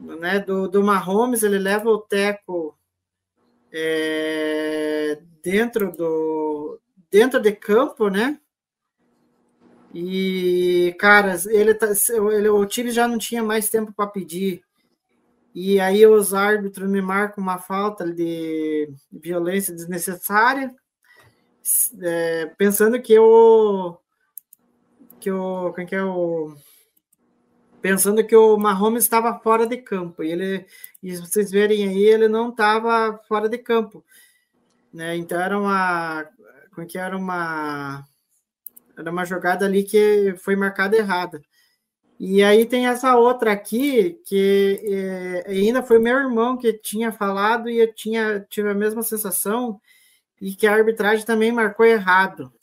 né, do, do Mahomes, ele leva o teco é, dentro do dentro de campo, né? E, cara, ele, tá, ele, o time já não tinha mais tempo para pedir. E aí os árbitros me marcam uma falta de violência desnecessária, é, pensando que o que o quem que é o pensando que o Mahomes estava fora de campo. E ele e vocês verem aí, ele não estava fora de campo, né? Então era uma como que era uma era uma jogada ali que foi marcada errada. E aí tem essa outra aqui, que é, ainda foi meu irmão que tinha falado e eu tinha, tive a mesma sensação, e que a arbitragem também marcou errado.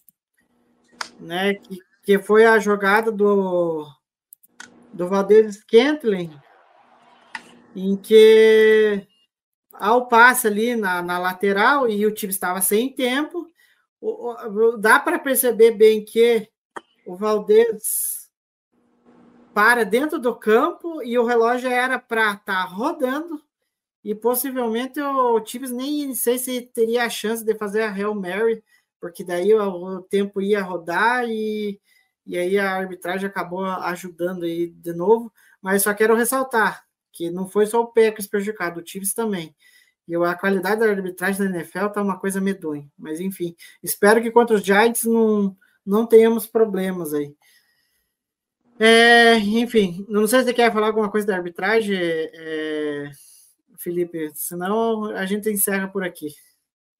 Né? Que, que foi a jogada do, do Valdez Scantling, em que ao passe ali na, na lateral e o time estava sem tempo, dá para perceber bem que o Valdez para dentro do campo e o relógio era para estar tá rodando e possivelmente o Tibbs nem sei se teria a chance de fazer a Hail Mary, porque daí o, o tempo ia rodar e, e aí a arbitragem acabou ajudando aí de novo, mas só quero ressaltar que não foi só o Packers prejudicado, o Tibbs também. E a qualidade da arbitragem na NFL tá uma coisa medonha. Mas enfim, espero que contra os Giants não, não tenhamos problemas aí. É, enfim, não sei se você quer falar alguma coisa da arbitragem, é, Felipe, senão a gente encerra por aqui.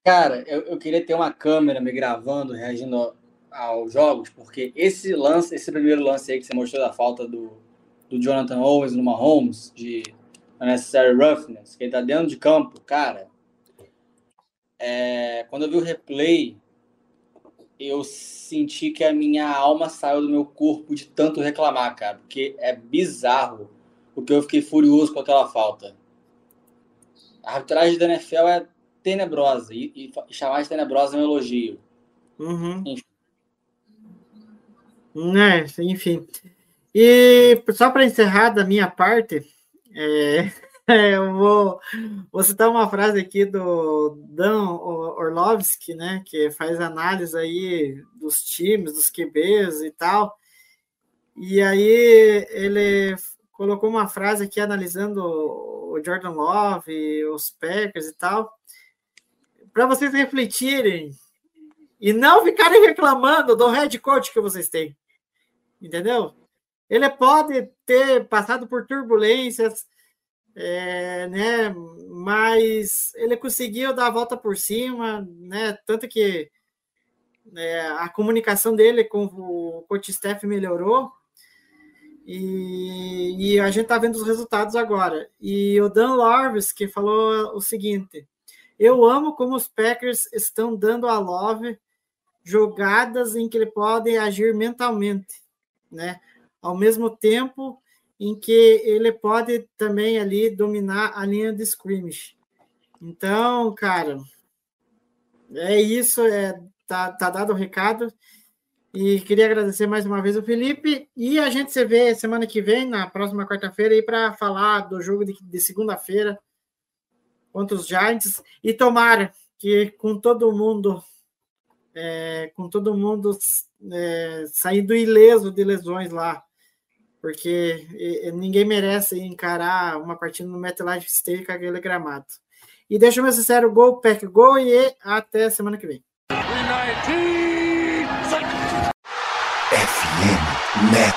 Cara, eu, eu queria ter uma câmera me gravando, reagindo aos jogos, porque esse lance, esse primeiro lance aí que você mostrou da falta do, do Jonathan Owens no Mahomes, de Unnecessary Roughness, que ele tá dentro de campo, cara. É, quando eu vi o replay, eu senti que a minha alma saiu do meu corpo de tanto reclamar, cara. Porque é bizarro o que eu fiquei furioso com aquela falta. A arbitragem da NFL é tenebrosa. E, e, chamar de tenebrosa é um elogio. Uhum. Enfim. É, enfim. E só para encerrar da minha parte, é, eu vou, vou citar uma frase aqui do Dan Orlovsky, né, que faz análise aí dos times, dos QBs e tal. E aí ele colocou uma frase aqui analisando o Jordan Love, os Packers e tal, para vocês refletirem e não ficarem reclamando do head coach que vocês têm. Entendeu? Ele pode ter passado por turbulências, é, né? Mas ele conseguiu dar a volta por cima, né? Tanto que é, a comunicação dele com o coach staff melhorou. E, e a gente está vendo os resultados agora. E o Dan Lorvis que falou o seguinte: eu amo como os Packers estão dando a Love jogadas em que ele pode agir mentalmente, né? Ao mesmo tempo em que ele pode também ali dominar a linha de scrimmage. Então, cara, é isso, é tá, tá dado o recado. E queria agradecer mais uma vez o Felipe. E a gente se vê semana que vem, na próxima quarta-feira, aí para falar do jogo de, de segunda-feira contra os Giants. E tomara que com todo mundo, é, com todo mundo é, saindo ileso de lesões lá, porque ninguém merece encarar uma partida no MetLife Stadium com aquele gramado. E deixa eu meu sincero, gol, pack, gol e até semana que vem. FM.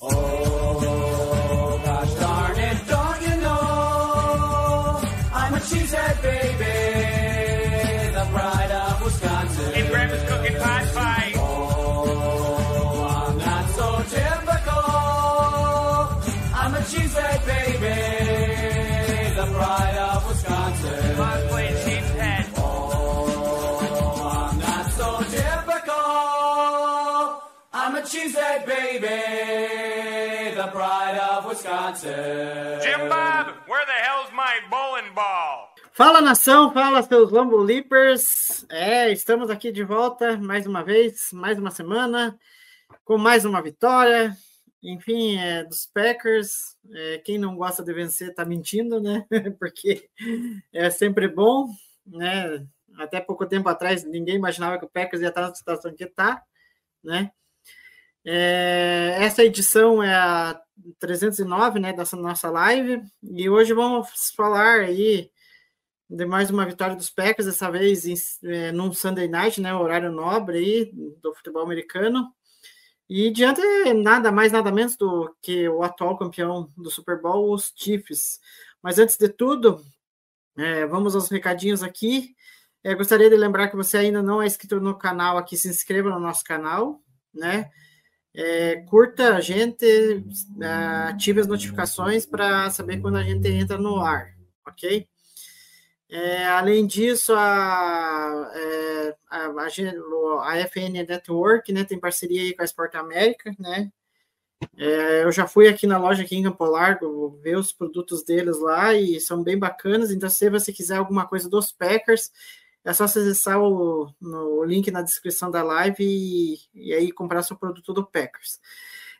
Oh, Cheesehead baby, the pride of Wisconsin. Jim Bob, where the hell's my bowling ball? Fala nação, fala seus Lambo Leapers. É, estamos aqui de volta mais uma vez, mais uma semana, com mais uma vitória. Enfim, é, dos Packers. É, quem não gosta de vencer tá mentindo, né? Porque é sempre bom, né? Até pouco tempo atrás ninguém imaginava que o Packers ia estar na situação que está, né? É, essa edição é a 309, né, dessa nossa live, e hoje vamos falar aí de mais uma vitória dos Packers, dessa vez em, é, num Sunday Night, né, horário nobre aí do futebol americano. E diante nada mais, nada menos do que o atual campeão do Super Bowl, os Chiefs. Mas antes de tudo, é, vamos aos recadinhos aqui. É, gostaria de lembrar que você ainda não é inscrito no canal aqui, se inscreva no nosso canal, né? É, curta a gente, é, ative as notificações para saber quando a gente entra no ar, ok? É, além disso, a, é, a, a, a, FN Network né, tem parceria aí com a Sport América, né? É, eu já fui aqui na loja aqui em Campo Largo ver os produtos deles lá e são bem bacanas. Então, se você quiser alguma coisa dos Packers, é só acessar o, no, link na descrição da live e, e aí comprar seu produto do Packers.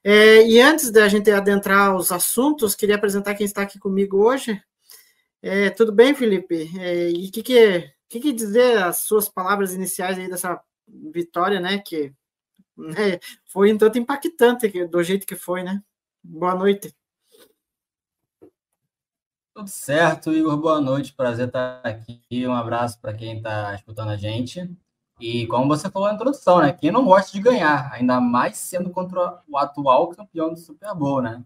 É, e antes da gente adentrar os assuntos, queria apresentar quem está aqui comigo hoje. É, tudo bem, Felipe? É, e o que, que, que, que dizer as suas palavras iniciais aí dessa vitória, né? Que né, foi um tanto impactante do jeito que foi, né? Boa noite. Tudo certo, Igor. Boa noite. Prazer estar aqui. Um abraço para quem está escutando a gente. E como você falou na introdução, né? Quem não gosta de ganhar, ainda mais sendo contra o atual campeão do Super Bowl, né?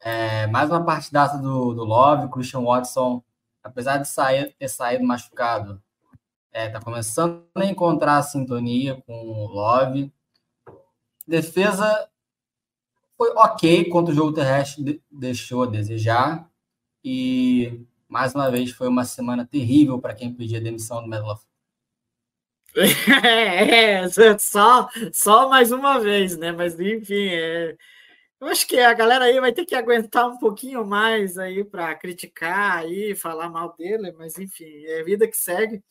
É, mais uma partidaça do, do Love, Christian Watson, apesar de sair, ter saído machucado, está é, tá começando a encontrar a sintonia com o Love. Defesa foi ok contra o jogo terrestre, de, deixou a desejar. E mais uma vez foi uma semana terrível para quem pedia demissão do Medloff. É, é, só, só mais uma vez, né? Mas enfim, é, eu acho que a galera aí vai ter que aguentar um pouquinho mais aí para criticar aí, falar mal dele, mas enfim, é vida que segue.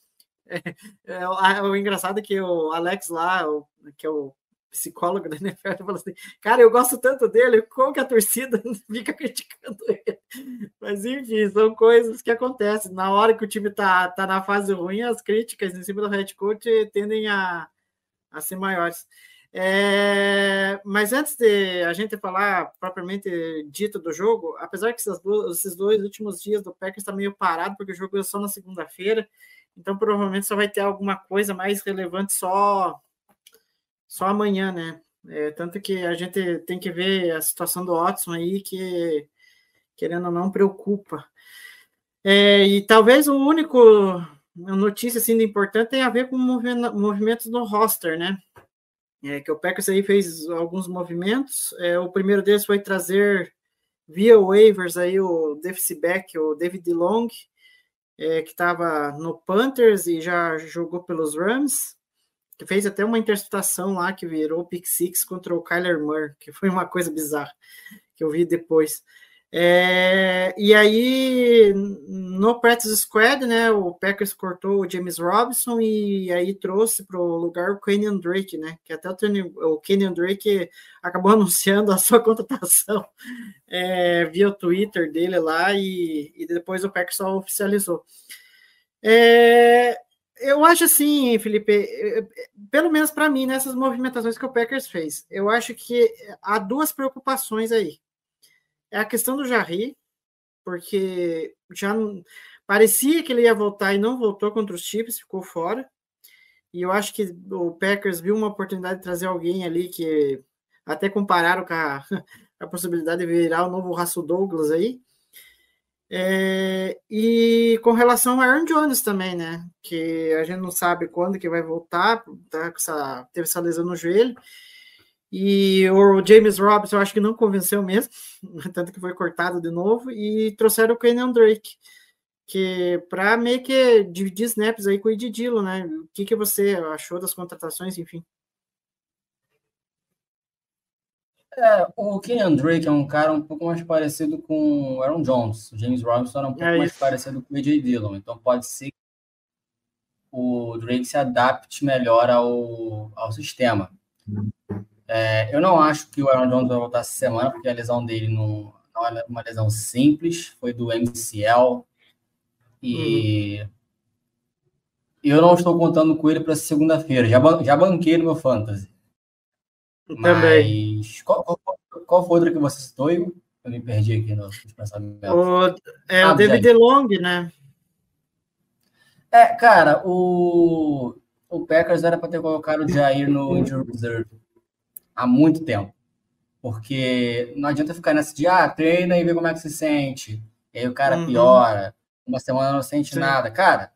É, é, o, o engraçado é que o Alex lá, o, que é o psicólogo da NFL, falou assim: Cara, eu gosto tanto dele, como que a torcida fica criticando ele? Mas enfim, são coisas que acontecem. Na hora que o time tá, tá na fase ruim, as críticas em cima do head coach tendem a, a ser maiores. É, mas antes de a gente falar propriamente dito do jogo, apesar que esses dois, esses dois últimos dias do Packers está meio parado, porque o jogo é só na segunda-feira, então provavelmente só vai ter alguma coisa mais relevante só, só amanhã, né? É, tanto que a gente tem que ver a situação do Watson aí, que querendo ou não preocupa. É, e talvez o único notícia assim, importante tem a ver com movimentos no roster, né? é, que o Packers aí fez alguns movimentos. É, o primeiro deles foi trazer via waivers aí o defensive back, o David Long, é, que estava no Panthers e já jogou pelos Rams, que fez até uma interceptação lá que virou pick six contra o Kyler Murray, que foi uma coisa bizarra que eu vi depois. É, e aí, no practice squad, né, o Packers cortou o James Robinson e aí trouxe para o lugar o Kenyon Drake, né, que até o, o Kenyon Drake acabou anunciando a sua contratação é, via o Twitter dele lá e, e depois o Packers só oficializou. É, eu acho assim, Felipe, é, é, pelo menos para mim, nessas movimentações que o Packers fez, eu acho que há duas preocupações aí é a questão do Jarry, porque já parecia que ele ia voltar e não voltou contra os Chiefs, ficou fora. E eu acho que o Packers viu uma oportunidade de trazer alguém ali que até compararam com a, a possibilidade de virar o novo Russell Douglas aí. É, e com relação ao Aaron Jones também, né? Que a gente não sabe quando que vai voltar, tá com essa, teve essa lesão no joelho. E o James Robinson eu acho que não convenceu mesmo, tanto que foi cortado de novo, e trouxeram o Kenyon Drake, que para meio que dividir snaps aí com o Ed Dillon, né? O que, que você achou das contratações, enfim? É, o Kenyon Drake é um cara um pouco mais parecido com o Aaron Jones. O James Robinson era um pouco É mais parecido com o AJ Dillon. Então pode ser que o Drake se adapte melhor ao, ao sistema. É, eu não acho que o Aaron Jones vai voltar essa semana, porque a lesão dele não, não é uma lesão simples, foi do MCL. E eu não estou contando com ele para segunda-feira. Já, ban- já banquei no meu fantasy. Também. Mas qual, qual, qual foi outra que você citou? Igor? Eu me perdi aqui nos pensamentos. O, é Ah, o David. DeLong, né? É, cara, o, o Packers era para ter colocado o Jair no injury reserve há muito tempo. Porque não adianta ficar nessa de, ah, treina e vê como é que se sente. E aí o cara Uhum. piora, uma semana não sente Sim. nada. Cara,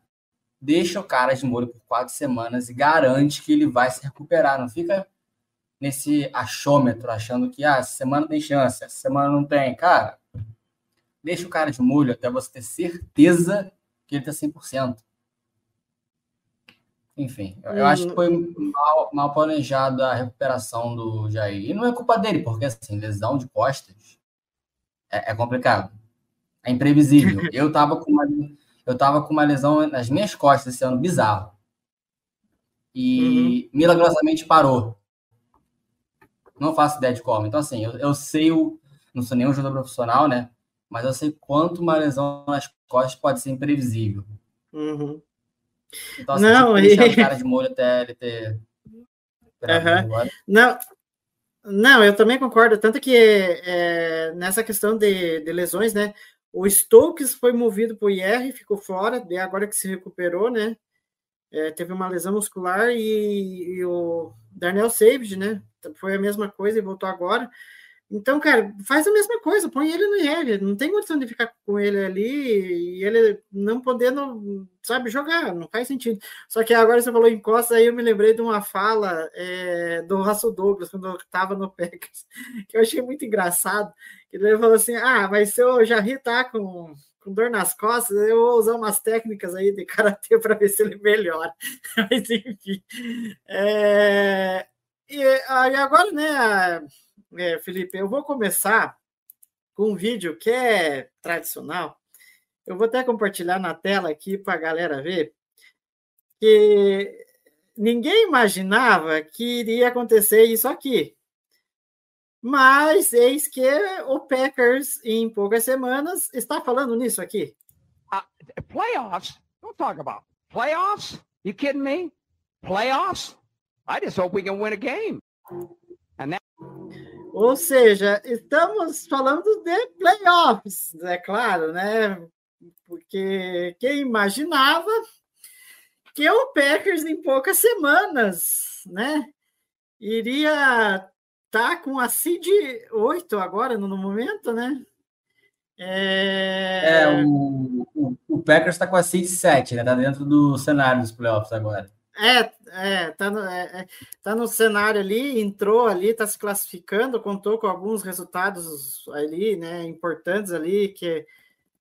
deixa o cara de molho por quatro semanas e garante que ele vai se recuperar. Não fica nesse achômetro achando que, ah, essa semana tem chance, essa semana não tem. Cara, deixa o cara de molho até você ter certeza que ele tá 100%. Enfim, eu, eu acho que foi mal, mal planejada a recuperação do Jair. E não é culpa dele, porque assim, lesão de costas é, é complicado. É imprevisível. Eu tava com uma, eu tava com uma lesão nas minhas costas esse ano bizarro. E milagrosamente parou. Não faço ideia de como. Então, assim, eu, eu sei o. Não sou nenhum jogador profissional, né? Mas eu sei quanto uma lesão nas costas pode ser imprevisível. Uhum. Então, assim, Não, e- o cara de molho até ele ter. agora. Não, não, eu também concordo. Tanto que é, nessa questão de, de lesões, né? O Stokes foi movido para o IR, ficou fora, e agora que se recuperou, né? É, teve uma lesão muscular e, e o Darnell Savage, né? Foi a mesma coisa e voltou agora. Então, cara, faz a mesma coisa, põe ele no IR, não tem condição de ficar com ele ali e ele não podendo, sabe, jogar, não faz sentido. Só que agora você falou em Costa, aí eu me lembrei de uma fala é, do Russell Douglas, quando eu estava no Packers, que eu achei muito engraçado. Ele falou assim: ah, mas se o Jarry tá com, com dor nas costas, eu vou usar umas técnicas aí de karatê para ver se ele melhora. mas enfim. É, e aí agora, né, é, Felipe, eu vou começar com um vídeo que é tradicional. Eu vou até compartilhar na tela aqui para a galera ver que ninguém imaginava que iria acontecer isso aqui. Mas eis que o Packers, em poucas semanas, está falando nisso aqui. Playoffs? Don't talk about playoffs. You kidding me? Playoffs? I just hope we can win a game. Ou seja, estamos falando de playoffs, é claro, né? Porque quem imaginava que o Packers em poucas semanas, né, iria estar com a seed 8 agora no momento, né? É, o, o, o Packers está com a seed 7, né? Tá dentro do cenário dos playoffs agora. É, é, tá no, é, é, tá no cenário ali, entrou ali, tá se classificando, contou com alguns resultados ali, né, importantes ali, que,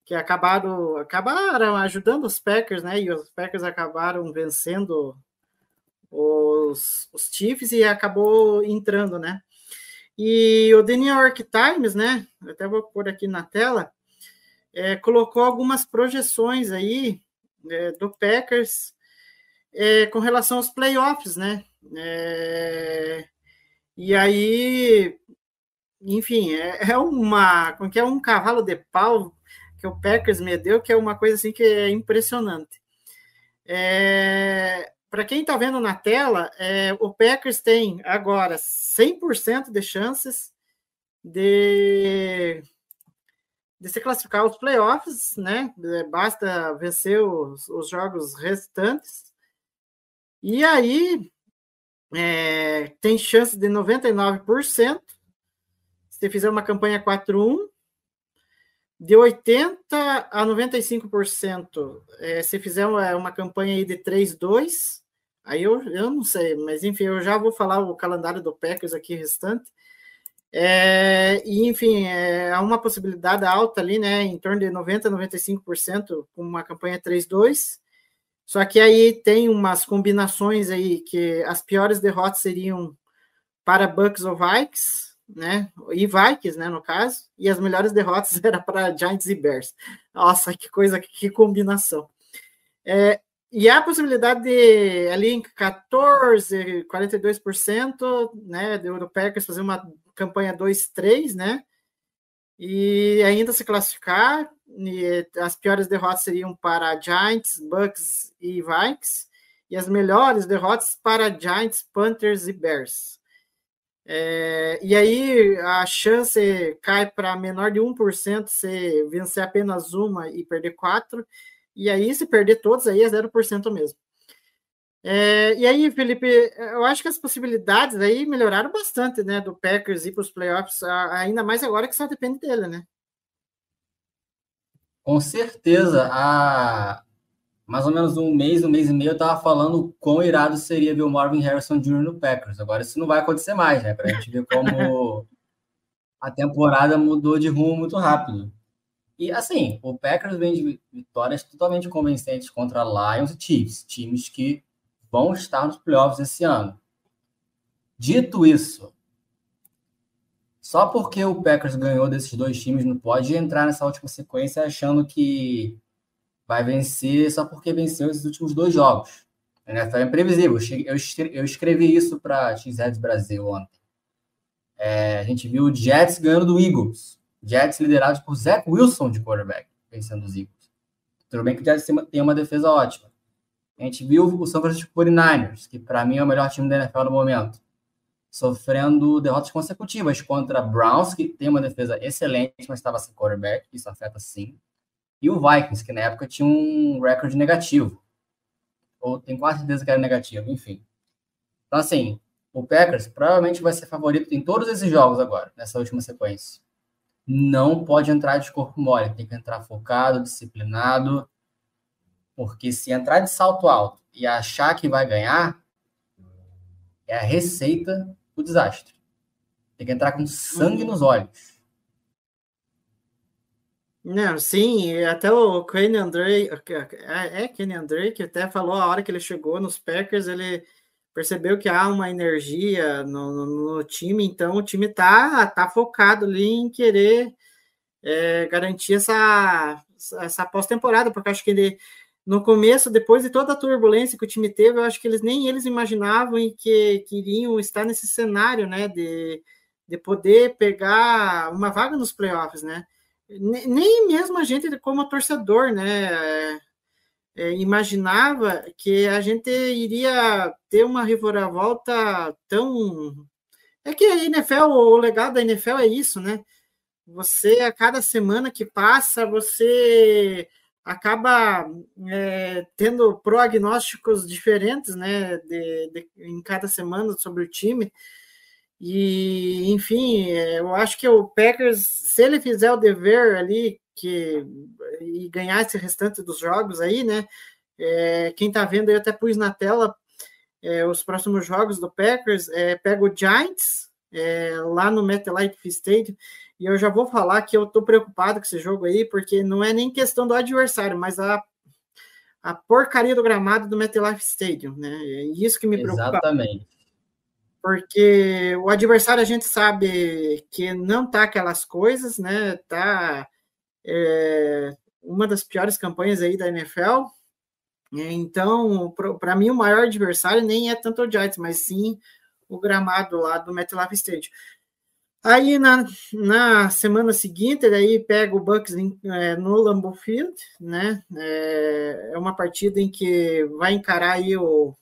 que acabaram, acabaram ajudando os Packers, né, e os Packers acabaram vencendo os, os Chiefs e acabou entrando, né. E o The New York Times, né, até vou pôr aqui na tela, é, colocou algumas projeções aí é, do Packers é, com relação aos playoffs, né? É, e aí, enfim, é, é uma, como que é um cavalo de pau que o Packers me deu, que é uma coisa assim que é impressionante. É, Para quem está vendo na tela, é, o Packers tem agora 100% de chances de, de se classificar aos playoffs, né? Basta vencer os, os jogos restantes. E aí, é, tem chance de 99%. Se fizer uma campanha 4-1, de 80% a 95%. É, se fizer uma, uma campanha aí de 3-2, aí eu, eu não sei, mas enfim, eu já vou falar o calendário do Packers aqui restante. É, e, enfim, é, há uma possibilidade alta ali, né, em torno de 90% a 95% com uma campanha 3-2. Só que aí tem umas combinações aí que as piores derrotas seriam para Bucks ou Vikings, né? E Vikings, né, no caso, e as melhores derrotas era para Giants e Bears. Nossa, que coisa, que combinação. É, e há a possibilidade de ali em 14, 42%, né, do Packers fazer uma campanha 2-3, né? E ainda se classificar. as piores derrotas seriam para Giants, Bucks e Vikings. E as melhores derrotas para Giants, Panthers e Bears. É, e aí a chance cai para menor de 1% se vencer apenas uma e perder quatro. E aí, se perder todos, aí é 0% mesmo. É, e aí, Felipe, eu acho que as possibilidades aí melhoraram bastante, né, do Packers ir para os playoffs, ainda mais agora que só depende dele, né? Com certeza. Há mais ou menos um mês, um mês e meio, eu estava falando quão irado seria ver o Marvin Harrison Jr. no Packers. Agora isso não vai acontecer mais, né? Para a gente ver como a temporada mudou de rumo muito rápido. E assim, o Packers vem de vitórias totalmente convincentes contra Lions e Chiefs, times que vão estar nos playoffs esse ano. Dito isso, só porque o Packers ganhou desses dois times não pode entrar nessa última sequência achando que vai vencer só porque venceu esses últimos dois jogos. A NFL é imprevisível. Eu escrevi isso para X-Heads Brasil ontem. É, a gente viu o Jets ganhando do Eagles. Jets liderados por Zach Wilson de quarterback, vencendo os Eagles. Tudo bem que o Jets tem uma defesa ótima. A gente viu o São Francisco 49ers, que para mim é o melhor time da NFL no momento, sofrendo derrotas consecutivas contra Browns, que tem uma defesa excelente, mas estava sem quarterback, isso afeta sim. E o Vikings, que na época tinha um recorde negativo. Ou tem quase certeza que era negativo, enfim. Então, assim, o Packers provavelmente vai ser favorito em todos esses jogos agora, nessa última sequência. Não pode entrar de corpo mole, tem que entrar focado, disciplinado porque se entrar de salto alto e achar que vai ganhar, é a receita do desastre. Tem que entrar com sangue nos olhos. Não, sim, até o Kenny Andre, é, é Kenny que até falou a hora que ele chegou nos Packers, ele percebeu que há uma energia no, no, no time, então o time tá, tá focado ali em querer é, garantir essa, essa pós-temporada, porque acho que ele no começo, depois de toda a turbulência que o time teve, eu acho que eles nem eles imaginavam que queriam estar nesse cenário, né, de, de poder pegar uma vaga nos playoffs, né? Nem mesmo a gente, como torcedor, né, é, imaginava que a gente iria ter uma reviravolta tão. É que a NFL, o legado da NFL é isso, né? Você, a cada semana que passa, você acaba é, tendo prognósticos diferentes, né, de, de, em cada semana sobre o time. E, enfim, é, eu acho que o Packers, se ele fizer o dever ali que, e ganhar esse restante dos jogos aí, né, é, quem tá vendo, eu até pus na tela é, os próximos jogos do Packers, é, pega o Giants, é, lá no MetLife Stadium, e eu já vou falar que eu estou preocupado com esse jogo aí, porque não é nem questão do adversário, mas a, a porcaria do gramado do MetLife Stadium, né? É isso que me preocupa. Exatamente. Porque o adversário a gente sabe que não tá aquelas coisas, né? Tá é, uma das piores campanhas aí da NFL. Então, para mim, o maior adversário nem é tanto o Giants, mas sim o gramado lá do MetLife Stadium. Aí na, na semana seguinte, daí pega o Bucks é, no Lambeau Field, né? É, é, uma partida em que vai encarar aí o,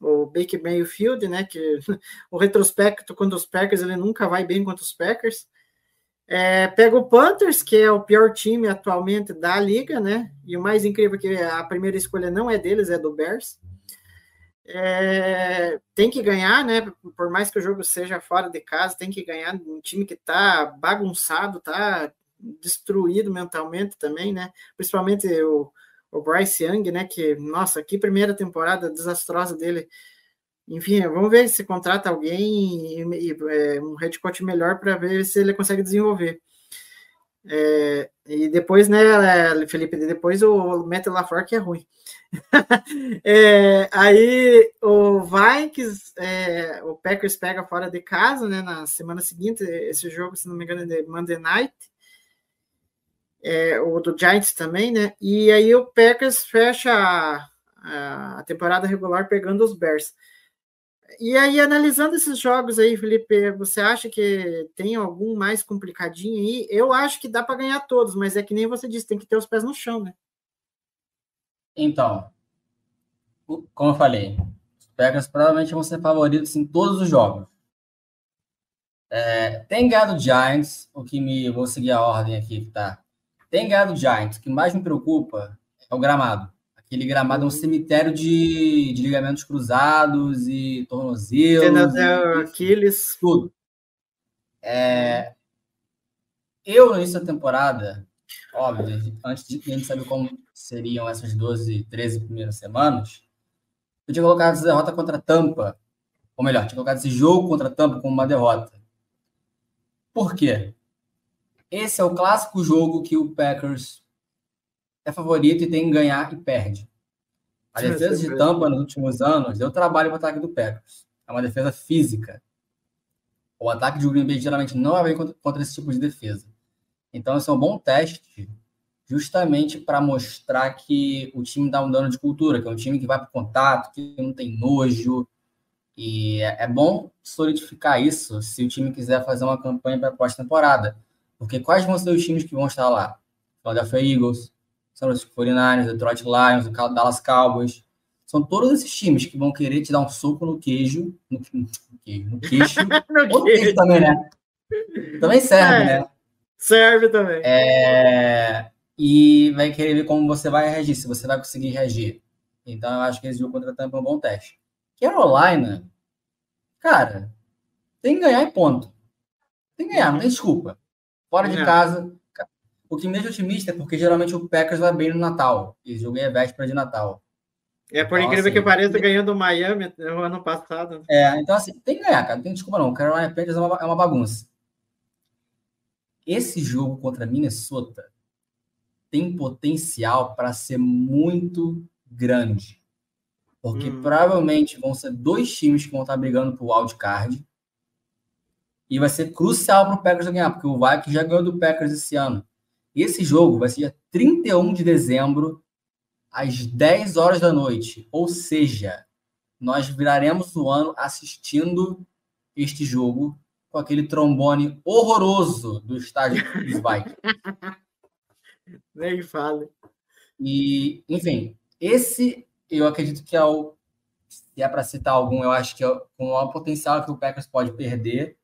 o Baker Mayfield, né? Que o retrospecto quando os Packers ele nunca vai bem contra os Packers. É, pega o Panthers, que é o pior time atualmente da liga, né? E o mais incrível é que a primeira escolha não é deles, é do Bears. é, tem que ganhar, né? Por mais que o jogo seja fora de casa, tem que ganhar um time que tá bagunçado, tá destruído mentalmente também, né? Principalmente o, o Bryce Young, né? Que, nossa, que primeira temporada desastrosa dele. Enfim, vamos ver se contrata alguém e, e é, um head coach melhor para ver se ele consegue desenvolver. É, e depois, né, Felipe, depois o Matt LaFleur que é ruim. é, aí o Vikings, é, o Packers pega fora de casa, né, na semana seguinte, esse jogo, se não me engano, é de Monday Night, é, o do Giants também, né, e aí o Packers fecha a, a temporada regular pegando os Bears. E aí, analisando esses jogos aí, Felipe, você acha que tem algum mais complicadinho aí? Eu acho que dá para ganhar todos, mas é que nem você disse, tem que ter os pés no chão, né? Então, como eu falei, os Packers provavelmente vão ser favoritos em todos os jogos. É, tem ganhado Giants, o que me. Vou seguir a ordem aqui que tá. Tem ganhado Giants, o que mais me preocupa é o gramado. Aquele gramado é um cemitério de, de ligamentos cruzados e tornozelos. Tornozelo, Aquiles. Tudo. É, eu, no início da temporada, óbvio, antes de a gente saber como seriam essas 12, 13 primeiras semanas, eu tinha colocado essa derrota contra a Tampa, ou melhor, tinha colocado esse jogo contra a Tampa como uma derrota. Por quê? Esse é o clássico jogo que o Packers é favorito e tem que ganhar e perde. A defesa de Tampa nos últimos anos deu trabalho para o ataque do Packers. É uma defesa física. O ataque de Green Bay geralmente não vai bem contra, contra esse tipo de defesa. Então, esse é um bom teste justamente para mostrar que o time dá um dano de cultura, que é um time que vai para o contato, que não tem nojo. E é, é bom solidificar isso se o time quiser fazer uma campanha para a pós-temporada. Porque quais vão ser os times que vão estar lá? Philadelphia Eagles, San Francisco 49ers, Detroit Lions, o Dallas Cowboys. São todos esses times que vão querer te dar um soco no queijo, no, no queijo, no queixo, no queijo também, né? Também serve, é, né? Serve também. É, e vai querer ver como você vai reagir, se você vai conseguir reagir. Então, eu acho que esse jogo contra a Tampa é um bom teste. Carolina, cara, tem que ganhar e ponto. Tem que ganhar, não tem desculpa. Fora de casa, o que me deixa otimista é porque geralmente o Packers vai bem no Natal. E jogo é véspera de Natal. É por então, incrível assim, que pareça, ganhou do Miami no ano passado. É, então assim, tem que ganhar, cara. Não tem desculpa não. O Carolina Panthers é uma, é uma bagunça. Esse jogo contra Minnesota tem potencial para ser muito grande. Porque hum. provavelmente vão ser dois times que vão estar brigando por wildcard. E vai ser crucial para o Packers ganhar, porque o Vikings já ganhou do Packers esse ano. E esse jogo vai ser dia 31 de dezembro, às 10 horas da noite. Ou seja, nós viraremos o ano assistindo este jogo com aquele trombone horroroso do estádio dos Vikings. Nem fale. E, enfim, esse eu acredito que é o. Se é para citar algum, eu acho que é com o maior potencial que o Packers pode perder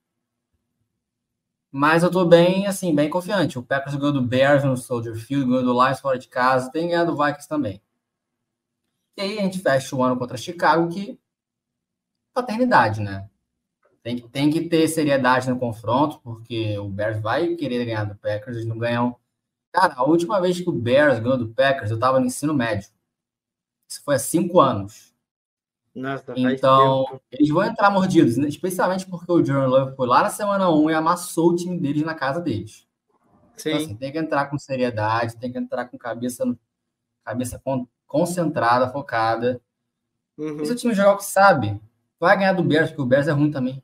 mas eu tô bem, assim, bem confiante. O Packers ganhou do Bears no Soldier Field, ganhou do Lions fora de casa, tem ganhado do Vikings também. E aí a gente fecha o ano contra Chicago, que paternidade, né? Tem que, tem que ter seriedade no confronto, porque o Bears vai querer ganhar do Packers, eles não ganham. Cara, a última vez que o Bears ganhou do Packers, eu tava no ensino médio. Isso foi há cinco anos. Nossa, então, eles vão entrar mordidos, né? especialmente porque o Jordan Love foi lá na semana 1 e amassou o time deles na casa deles. Então, Sim. Então, assim, tem que entrar com seriedade, tem que entrar com cabeça, cabeça concentrada, focada. Uhum. E se o time jogar o que sabe, vai ganhar do Bears, porque o Bears é ruim também.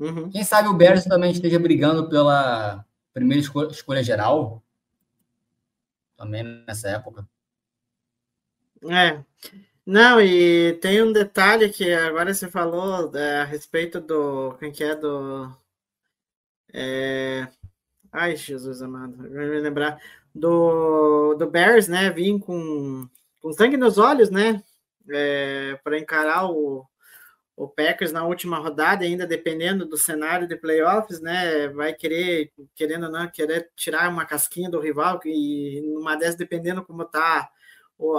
Uhum. Quem sabe o Bears também esteja brigando pela primeira escolha, escolha geral, também nessa época. É, não, e tem um detalhe que agora você falou é, a respeito do. Quem que é do. É, ai, Jesus amado, vai me lembrar. Do, do Bears, né? Vim com, com sangue nos olhos, né? É, para encarar o, o Packers na última rodada, ainda dependendo do cenário de playoffs, né? Vai querer, querendo ou não, querer tirar uma casquinha do rival, e numa dessas, dependendo como tá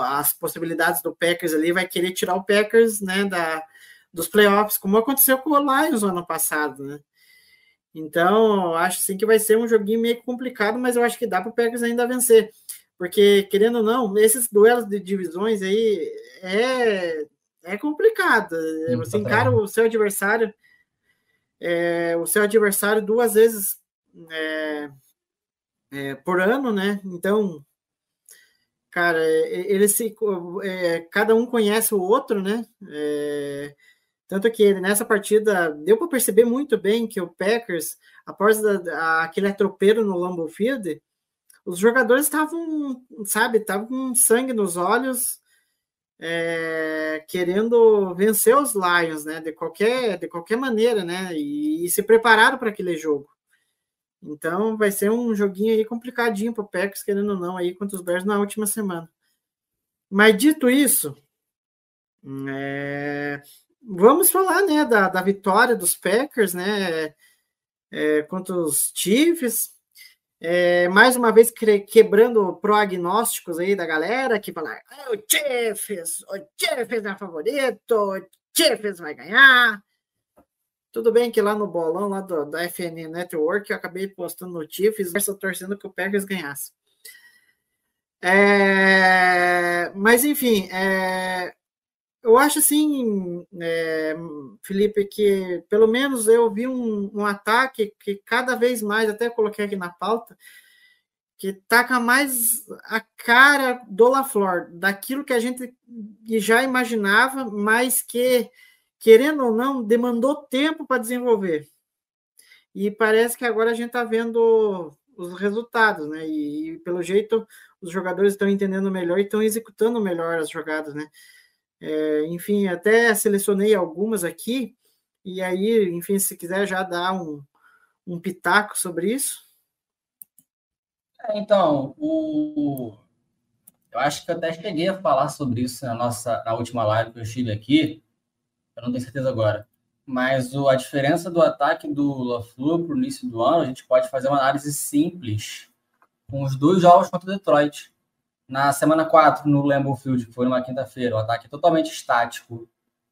as possibilidades do Packers ali, vai querer tirar o Packers né, da, dos playoffs, como aconteceu com o Lions no ano passado, né? Então, acho sim que vai ser um joguinho meio complicado, mas eu acho que dá para o Packers ainda vencer. Porque, querendo ou não, esses duelos de divisões aí é, é complicado. Você encara o seu adversário, é, o seu adversário duas vezes é, é, por ano, né? Então, cara, eles se, é, cada um conhece o outro, né? É, tanto que nessa partida deu para perceber muito bem que o Packers, após a, a, aquele atropeiro no Lambeau Field, os jogadores estavam, sabe, estavam com sangue nos olhos, é, querendo vencer os Lions, né? De qualquer, de qualquer maneira, né? E, e se prepararam para aquele jogo. Então vai ser um joguinho aí complicadinho para o Packers, querendo ou não, aí contra os Bears na última semana. Mas dito isso, é, vamos falar né, da, da vitória dos Packers né, é, contra os Chiefs. É, mais uma vez quebrando prognósticos aí da galera que fala ah, o Chiefs, o Chiefs é favorito, o Chiefs vai ganhar. Tudo bem que lá no bolão lá do, da FN Network eu acabei postando no Chiefs, torcendo que o Packers ganhasse. É, mas enfim, é, eu acho assim, é, Felipe, que pelo menos eu vi um, um, ataque que cada vez mais, até coloquei aqui na pauta, que taca mais a cara do LaFleur, daquilo que a gente já imaginava, mas que, querendo ou não, demandou tempo para desenvolver. E parece que agora a gente está vendo os resultados, né? E, e, pelo jeito os jogadores estão entendendo melhor e estão executando melhor as jogadas, né? É, enfim, até selecionei algumas aqui, e aí, enfim, se quiser já dar um, um pitaco sobre isso. É, então, o... eu acho que até cheguei a falar sobre isso na nossa na última live que eu estive aqui, eu não tenho certeza agora. Mas o, a diferença do ataque do LaFleur para o início do ano, a gente pode fazer uma análise simples com os dois jogos contra o Detroit. Na semana 4, no Lambeau Field, que foi numa quinta-feira, o ataque totalmente estático,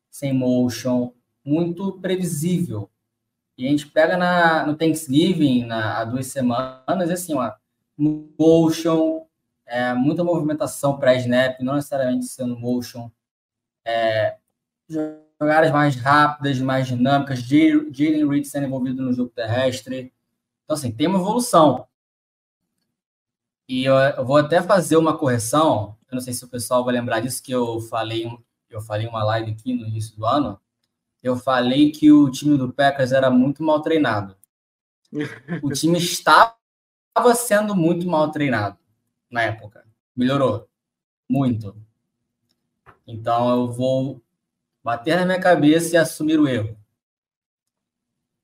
sem motion, muito previsível. E a gente pega na, no Thanksgiving, na, há duas semanas, assim, uma motion, é, muita movimentação pré-snap, não necessariamente sendo motion, é, jogadas mais rápidas, mais dinâmicas, Jalen Reed sendo envolvido no jogo terrestre. Então, assim, tem uma evolução. E eu, eu, vou até fazer uma correção. Eu não sei se o pessoal vai lembrar disso que eu falei, eu falei uma live aqui no início do ano. Eu falei que o time do Packers era muito mal treinado. O time estava sendo muito mal treinado na época. Melhorou muito. Então eu vou bater na minha cabeça e assumir o erro.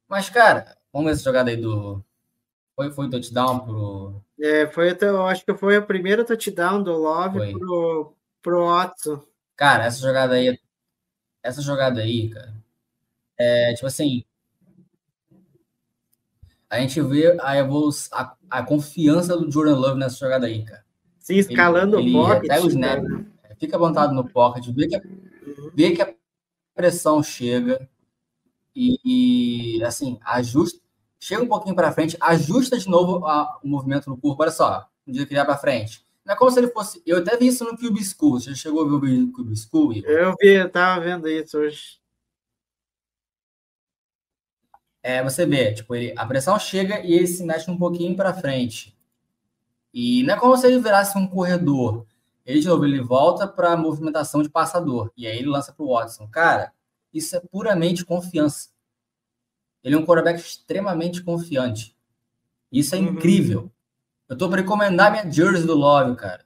Mas, cara, vamos ver essa jogada aí do. Foi, foi touchdown pro, é, foi, eu acho que foi o primeiro touchdown do Love foi. pro, pro Watson. Cara, essa jogada aí, essa jogada aí, cara, é tipo assim, a gente vê a evolução, a, a confiança do Jordan Love nessa jogada aí, cara. Sim, escalando ele, o pocket. Pega o snap, né? fica montado no pocket, vê que, uhum. vê que a pressão chega e, e assim, ajusta, chega um pouquinho para frente, ajusta de novo a, o movimento no corpo. Olha só, um dia criar para frente. Não é como se ele fosse. Eu até vi isso no Cube School. Você chegou a ver o Cube School? Igor? Eu vi, eu tava vendo isso hoje. É, você vê, tipo, ele, a pressão chega e ele se mexe um pouquinho para frente. E não é como se ele virasse um corredor. Ele, de novo, ele volta para a movimentação de passador. E aí ele lança para o Watson. Cara, isso é puramente confiança. Ele é um quarterback extremamente confiante. Isso é uhum. incrível. Eu tô para recomendar minha jersey do Love, cara.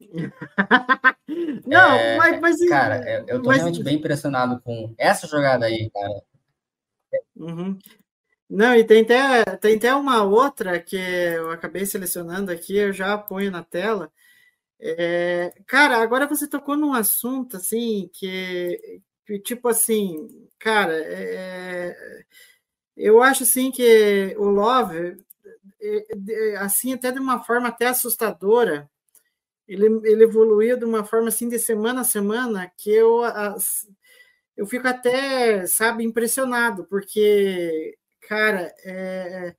Não, é, mas, mas, Cara, é, eu tô mas... realmente bem impressionado com essa jogada aí, cara. Uhum. Não, e tem até, tem até uma outra que eu acabei selecionando aqui, eu já ponho na tela. É, cara, agora você tocou num assunto assim que, tipo assim, cara, é, eu acho assim que o Love, é, é, assim, até de uma forma até assustadora, ele, ele evoluiu de uma forma assim de semana a semana que eu, eu fico até, sabe, impressionado, porque, cara, é,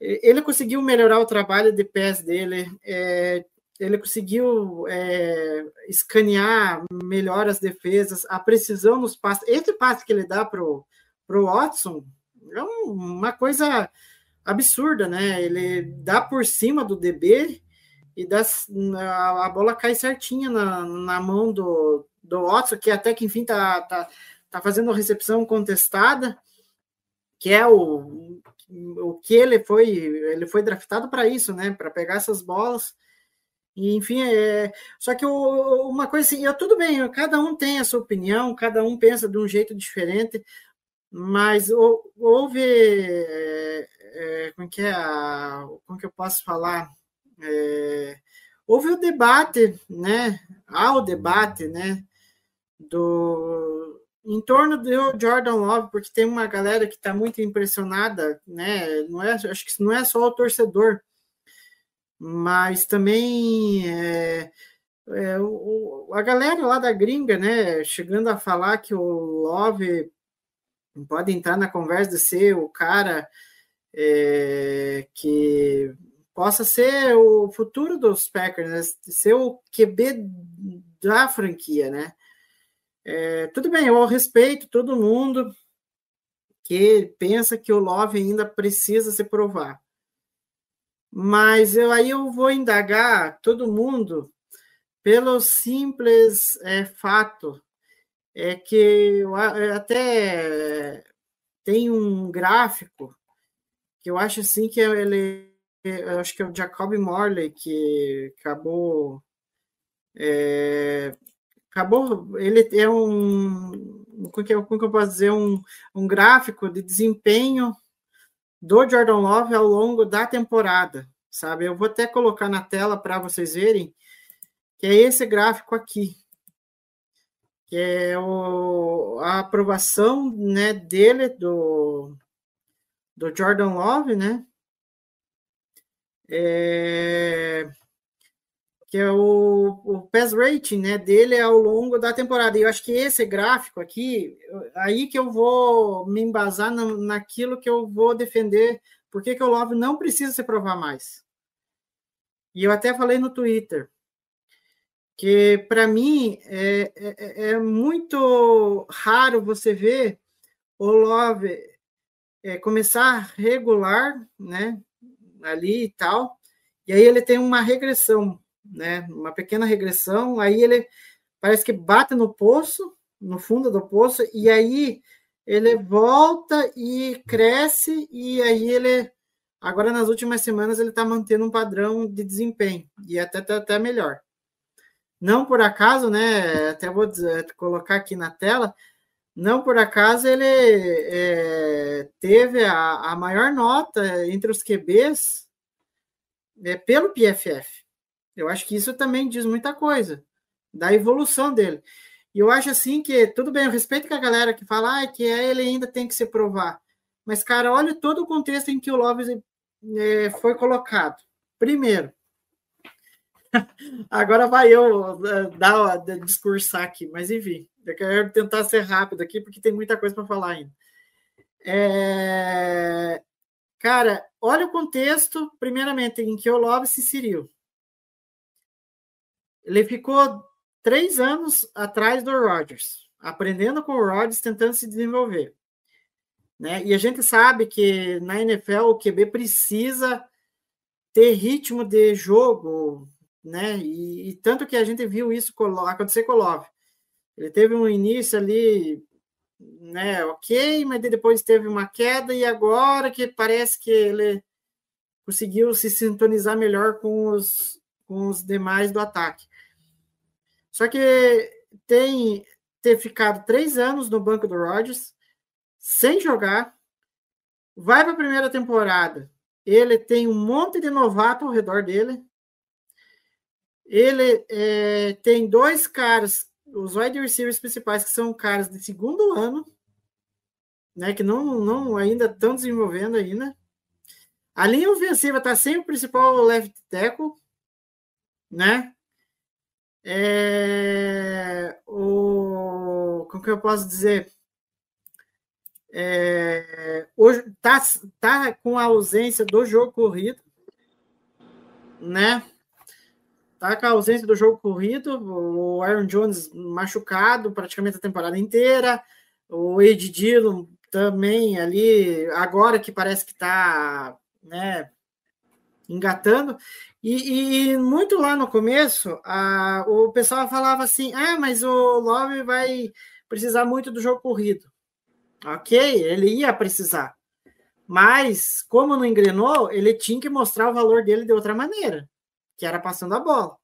ele conseguiu melhorar o trabalho de pés dele, é, ele conseguiu é, escanear melhor as defesas, a precisão nos passes. Esse passe que ele dá para o Watson é uma coisa absurda, né? Ele dá por cima do DB e dá, a, a bola cai certinha na, na mão do, do Watson, que até que enfim tá, tá, tá fazendo recepção contestada, que é o, o que ele foi, ele foi draftado para isso, né? Para pegar essas bolas. E, enfim, é, só que o, uma coisa assim, eu, tudo bem, cada um tem a sua opinião, cada um pensa de um jeito diferente, mas houve, é, é, como que é, a, como que eu posso falar, é, houve o debate, né, há o debate, né, do, em torno do Jordan Love, porque tem uma galera que está muito impressionada, né, não é, acho que não é só o torcedor, mas também é, é, o, a galera lá da gringa, né, chegando a falar que o Love pode entrar na conversa de ser o cara é, que possa ser o futuro dos Packers, né, ser o QB da franquia, né? É, tudo bem, eu respeito todo mundo que pensa que o Love ainda precisa se provar. Mas eu, aí eu vou indagar todo mundo pelo simples é, fato é que eu, é, até tem um gráfico que eu acho assim que ele eu acho que é o Jacob Morley que acabou é, acabou ele é um como que, que eu posso dizer um, um gráfico de desempenho do Jordan Love ao longo da temporada, sabe? Eu vou até colocar na tela para vocês verem, que é esse gráfico aqui, que é o, a aprovação né, dele, do, do Jordan Love, né? É, que é o, o pass rating né, dele ao longo da temporada. E eu acho que esse gráfico aqui, aí que eu vou me embasar na, naquilo que eu vou defender, porque que o Love não precisa se provar mais. E eu até falei no Twitter que para mim é, é, é, muito raro você ver o Love é, começar regular, né, ali e tal, e aí ele tem uma regressão né? Uma pequena regressão, aí ele parece que bate no poço, no fundo do poço, e aí ele volta e cresce, e aí ele agora nas últimas semanas ele está mantendo um padrão de desempenho e até até, até melhor. Não por acaso, né? Até vou dizer, colocar aqui na tela. Não por acaso ele é, teve a, a maior nota entre os QBs é, pelo PFF. Eu acho que isso também diz muita coisa da evolução dele. E eu acho assim que, tudo bem, eu respeito que a galera que fala ah, que é, ele ainda tem que se provar. Mas, cara, olha todo o contexto em que o Love é, foi colocado. Primeiro, agora vai eu é, dar, discursar aqui, mas enfim, eu quero tentar ser rápido aqui, porque tem muita coisa para falar ainda. É... Cara, olha o contexto, primeiramente, em que o Love se inseriu. Ele ficou três anos atrás do Rodgers, aprendendo com o Rodgers, tentando se desenvolver. Né? E a gente sabe que na NFL o QB precisa ter ritmo de jogo, né? E, e tanto que a gente viu isso acontecer com o Love. Ele teve um início ali, né? Ok, mas depois teve uma queda e agora que parece que ele conseguiu se sintonizar melhor com os, com os demais do ataque. Só que tem ter ficado três anos no banco do Rodgers, sem jogar, vai para a primeira temporada. Ele tem um monte de novato ao redor dele. Ele é, tem dois caras, os wide receivers principais, que são caras de segundo ano, né, que não, não ainda estão desenvolvendo ainda. A linha ofensiva está sem o principal left tackle, né? É, o, como que eu posso dizer? É, hoje tá, tá com a ausência do jogo corrido, né? Tá com a ausência do jogo corrido, o Aaron Jones machucado praticamente a temporada inteira, o Ed Dillon também ali, agora que parece que tá, né, engatando. E, e, muito lá no começo, a, o pessoal falava assim: ah, mas o Love vai precisar muito do jogo corrido. Ok, ele ia precisar. Mas, como não engrenou, ele tinha que mostrar o valor dele de outra maneira, que era passando a bola.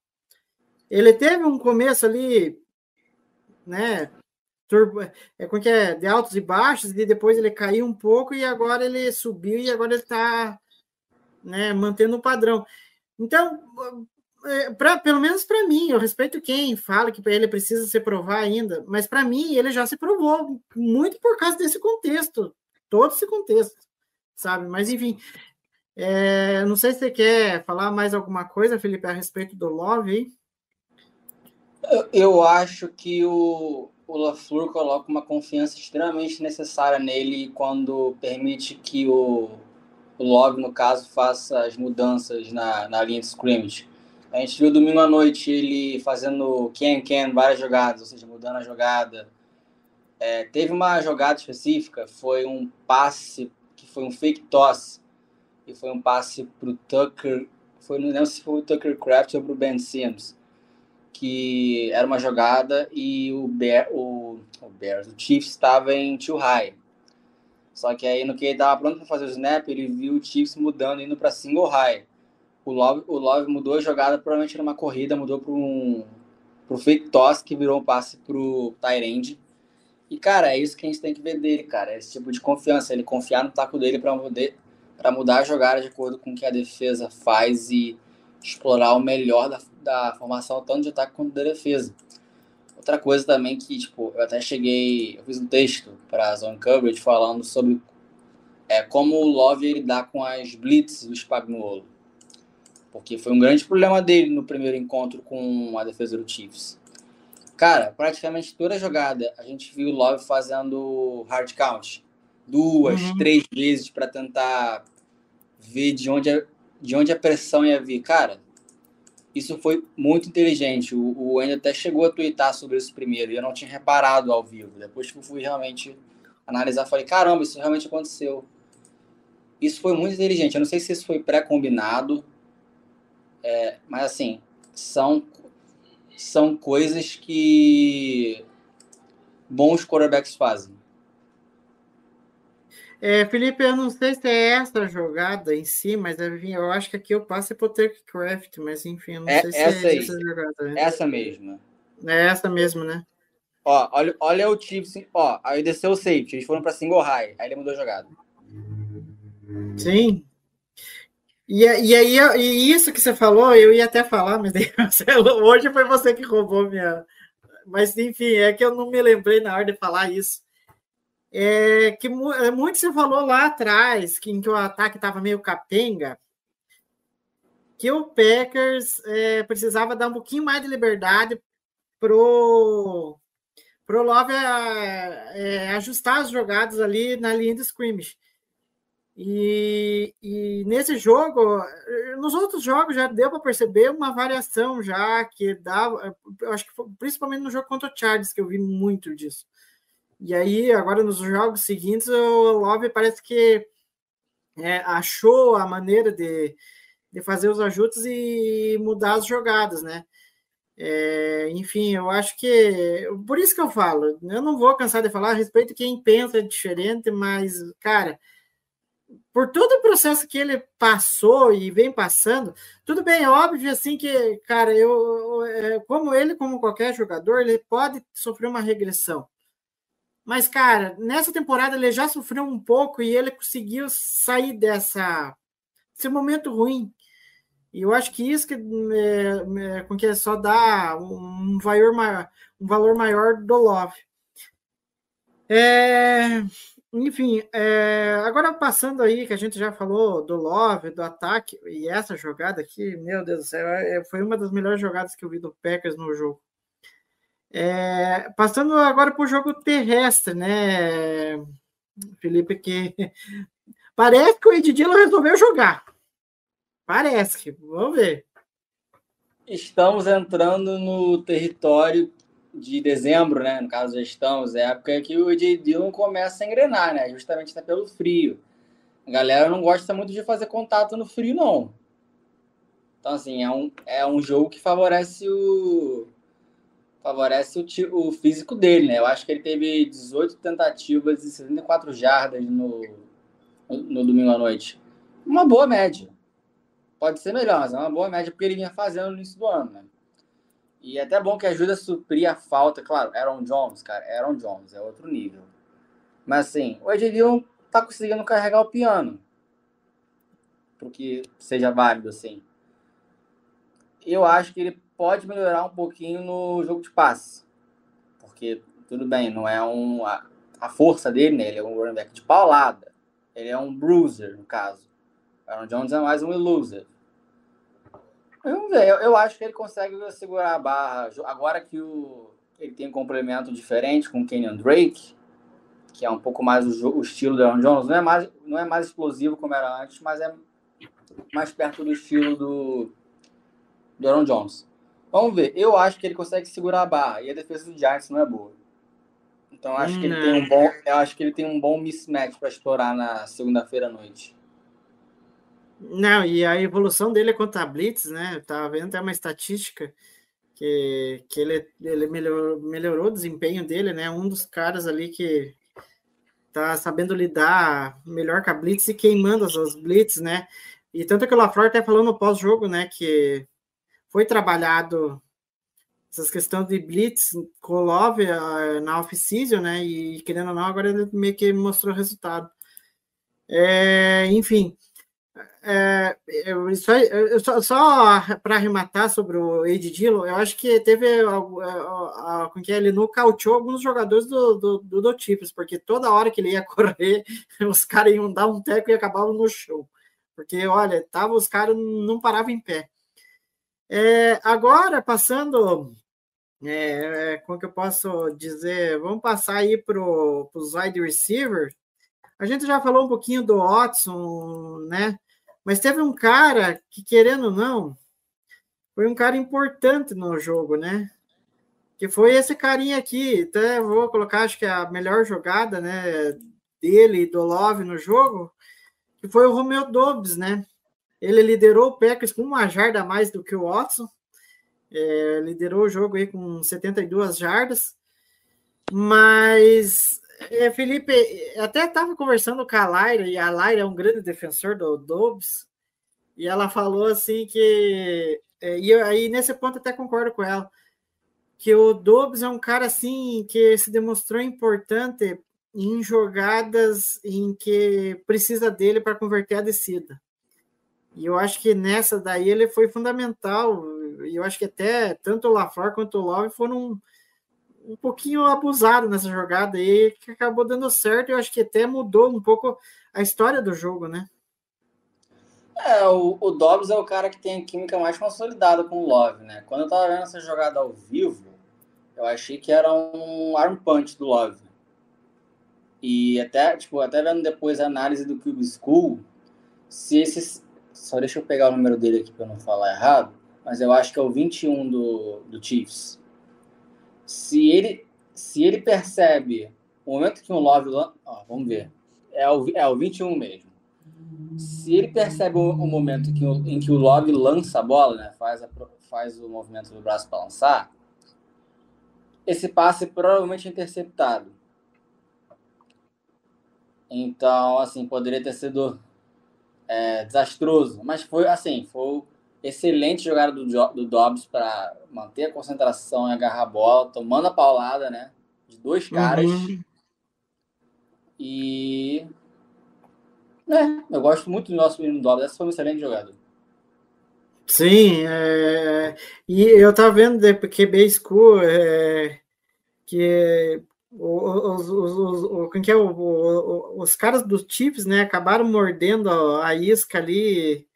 Ele teve um começo ali, né? Turbo, é, como que é, de altos e baixos, e depois ele caiu um pouco, e agora ele subiu, e agora ele está né, mantendo o padrão. Então, é, pra, pelo menos para mim, eu respeito quem fala que ele precisa se provar ainda, mas para mim ele já se provou, muito por causa desse contexto, todo esse contexto, sabe? Mas enfim, é, não sei se você quer falar mais alguma coisa, Felipe, a respeito do Love Eu, eu acho que o, o LaFleur coloca uma confiança extremamente necessária nele quando permite que o o Love, no caso, faça as mudanças na, na linha de scrimmage. A gente viu domingo à noite ele fazendo can-can, várias jogadas, ou seja, mudando a jogada. É, teve uma jogada específica, foi um passe que foi um fake toss, e foi um passe para o Tucker, foi, não lembro se foi o Tucker Craft ou para o Ben Sims, que era uma jogada e o, Bear, o, o Bears, o Chiefs estava em too high. Só que aí no que ele tava pronto para fazer o snap, ele viu o Chiefs mudando, indo para single high. O Love, o Love mudou a jogada, provavelmente numa corrida, mudou para um pro fake toss, que virou um passe pro Tyrande. E, cara, é isso que a gente tem que ver dele, cara. É esse tipo de confiança. Ele confiar no taco dele para poder para mudar a jogada de acordo com o que a defesa faz e explorar o melhor da, da formação, tanto de ataque quanto da defesa. Outra coisa também que, tipo, eu até cheguei, eu fiz um texto para a Zone Coverage falando sobre é, como o Love lidar com as blitz do Spagnuolo. Porque foi um grande problema dele no primeiro encontro com a defesa do Chiefs. Cara, praticamente toda jogada a gente viu o Love fazendo hard count. Duas, uhum. três vezes para tentar ver de onde, a, de onde a pressão ia vir. Cara, isso foi muito inteligente. O, o Wendel até chegou a twittar sobre isso primeiro e eu não tinha reparado ao vivo. Depois que eu fui realmente analisar, falei: caramba, isso realmente aconteceu. Isso foi muito inteligente. Eu não sei se isso foi pré-combinado, é, mas assim, são, são coisas que bons quarterbacks fazem. É, Felipe, eu não sei se é essa jogada em si, mas eu acho que aqui eu passo é pro Craft, mas enfim, eu não é, sei se essa é essa jogada. Né? Essa mesma. É essa mesmo, né? Ó, olha, olha o Chiefs, ó, aí desceu o safety, eles foram para single high, aí ele mudou a jogada. Sim. E, e aí, e isso que você falou, eu ia até falar, mas hoje foi você que roubou minha. Mas enfim, é que eu não me lembrei na hora de falar isso é, que é, muito se falou lá atrás, que, em que o ataque estava meio capenga, que o Packers é, precisava dar um pouquinho mais de liberdade pro pro Love é, é, ajustar as jogadas ali na linha de scrimmage. E, e, nesse jogo, nos outros jogos já deu para perceber uma variação já que dava, acho que foi, principalmente no jogo contra o Chargers que eu vi muito disso. E aí, agora nos jogos seguintes, o Love parece que é, achou a maneira de, de fazer os ajustes e mudar as jogadas, né? É, enfim, eu acho que por isso que eu falo, eu não vou cansar de falar a respeito de quem pensa diferente, mas, cara, por todo o processo que ele passou e vem passando, tudo bem, é óbvio assim que, cara, eu, eu como ele, como qualquer jogador, ele pode sofrer uma regressão. Mas, cara, nessa temporada ele já sofreu um pouco e ele conseguiu sair dessa desse momento ruim. E eu acho que isso que é, é, com que só dá um valor maior, um valor maior do Love. É, enfim, é, agora passando aí, que a gente já falou do Love, do ataque, e essa jogada aqui, meu Deus do céu, é, foi uma das melhores jogadas que eu vi do Packers no jogo. É, passando agora para o jogo terrestre, né, Felipe, que parece que o Ed Dillon resolveu jogar. Parece que, vamos ver. Estamos entrando no território de dezembro, né? No caso, já estamos, é a época que o Ed Dillon começa a engrenar, né? Justamente pelo frio. A galera não gosta muito de fazer contato no frio, não. Então, assim, é um, é um jogo que favorece o, favorece o, o físico dele, né? Eu acho que ele teve 18 tentativas e 74 jardas no, no domingo à noite. Uma boa média. Pode ser melhor, mas é uma boa média porque ele vinha fazendo no início do ano, né? E é até bom que ajuda a suprir a falta. Claro, Aaron Jones, cara, Aaron Jones é outro nível. Mas assim, o Ed Dillon tá conseguindo carregar o piano. Porque seja válido, assim. Eu acho que ele pode melhorar um pouquinho no jogo de passe. Porque, tudo bem, não é um. A, a força dele, né? Ele é um running back de paulada. Ele é um bruiser, no caso. Aaron Jones é mais um. Vamos ver, eu, eu, acho que ele consegue segurar a barra. Agora que o, ele tem um complemento diferente com o Kenyon Drake, que é um pouco mais o, o estilo do Aaron Jones, não é, mais, não é mais explosivo como era antes, mas é mais perto do estilo do, do Aaron Jones. Vamos ver. Eu acho que ele consegue segurar a barra e a defesa do Giants não é boa. Então acho que ele tem um bom, eu acho que ele tem um bom mismatch para explorar na segunda-feira à noite. Não, e a evolução dele é contra a Blitz, né? Eu tava vendo até uma estatística que, que ele, ele melhorou, melhorou o desempenho dele, né? Um dos caras ali que tá sabendo lidar melhor com a Blitz e queimando as, as Blitz, né? E tanto que o LaFleur até falou no pós-jogo, né? Que foi trabalhado essas questões de blitz com Love uh, na off-season, né? E querendo ou não, agora ele meio que mostrou resultado. É, enfim, é, eu, só, só, só para arrematar sobre o Ed Dillon, eu acho que teve com que ele nocauteou alguns jogadores do, do, do, do porque toda hora que ele ia correr, os caras iam dar um teco e acabavam no show. Porque, olha, tava, os caras não paravam em pé. É, agora, passando, é, é, como que eu posso dizer? Vamos passar aí para os wide receivers. A gente já falou um pouquinho do Watson, né? Mas teve um cara que, querendo ou não, foi um cara importante no jogo, né? Que foi esse carinha aqui. Até vou colocar, acho que a melhor jogada, né? Dele e do Love no jogo, que foi o Romeo Dobbs, né? Ele liderou o Packers com uma jarda a mais do que o Watson. É, liderou o jogo aí com 72 jardas. Mas, é, Felipe, até estava conversando com a Laira, e a Laira é um grande defensor do Dobbs, e ela falou assim que. É, e eu, aí, nesse ponto, até concordo com ela, que o Dobbs é um cara assim que se demonstrou importante em jogadas em que precisa dele para converter a descida. E eu acho que nessa daí ele foi fundamental. E eu acho que até tanto o LaFleur quanto o Love foram um pouquinho abusados nessa jogada aí, que acabou dando certo. Eu acho que até mudou um pouco a história do jogo, né? É, o, o Dobbs é o cara que tem a química mais consolidada com o Love, né? Quando eu tava vendo essa jogada ao vivo, eu achei que era um arm punch do Love. E até, tipo, até vendo depois a análise do Cube School, se esses, só deixa eu pegar o número dele aqui para não falar errado. Mas eu acho que é o 21 do, do Chiefs. Se ele, se ele percebe o momento que o Love. Ó, vamos ver. É o, é o 21 mesmo. Se ele percebe o, o momento que em que o Love lança a bola, né, faz, a, faz o movimento do braço para lançar, esse passe provavelmente é interceptado. Então, assim, poderia ter sido é, desastroso, mas foi assim, foi excelente jogada do, do Dobbs para manter a concentração e agarrar a bola, tomando a paulada, né? De dois caras. Uhum. E. É, eu gosto muito do nosso menino Dobbs. Essa foi uma excelente jogada. Sim, é... e eu tava vendo de QB School é... que os, os, os, que é, os caras dos chips, né, acabaram mordendo a isca ali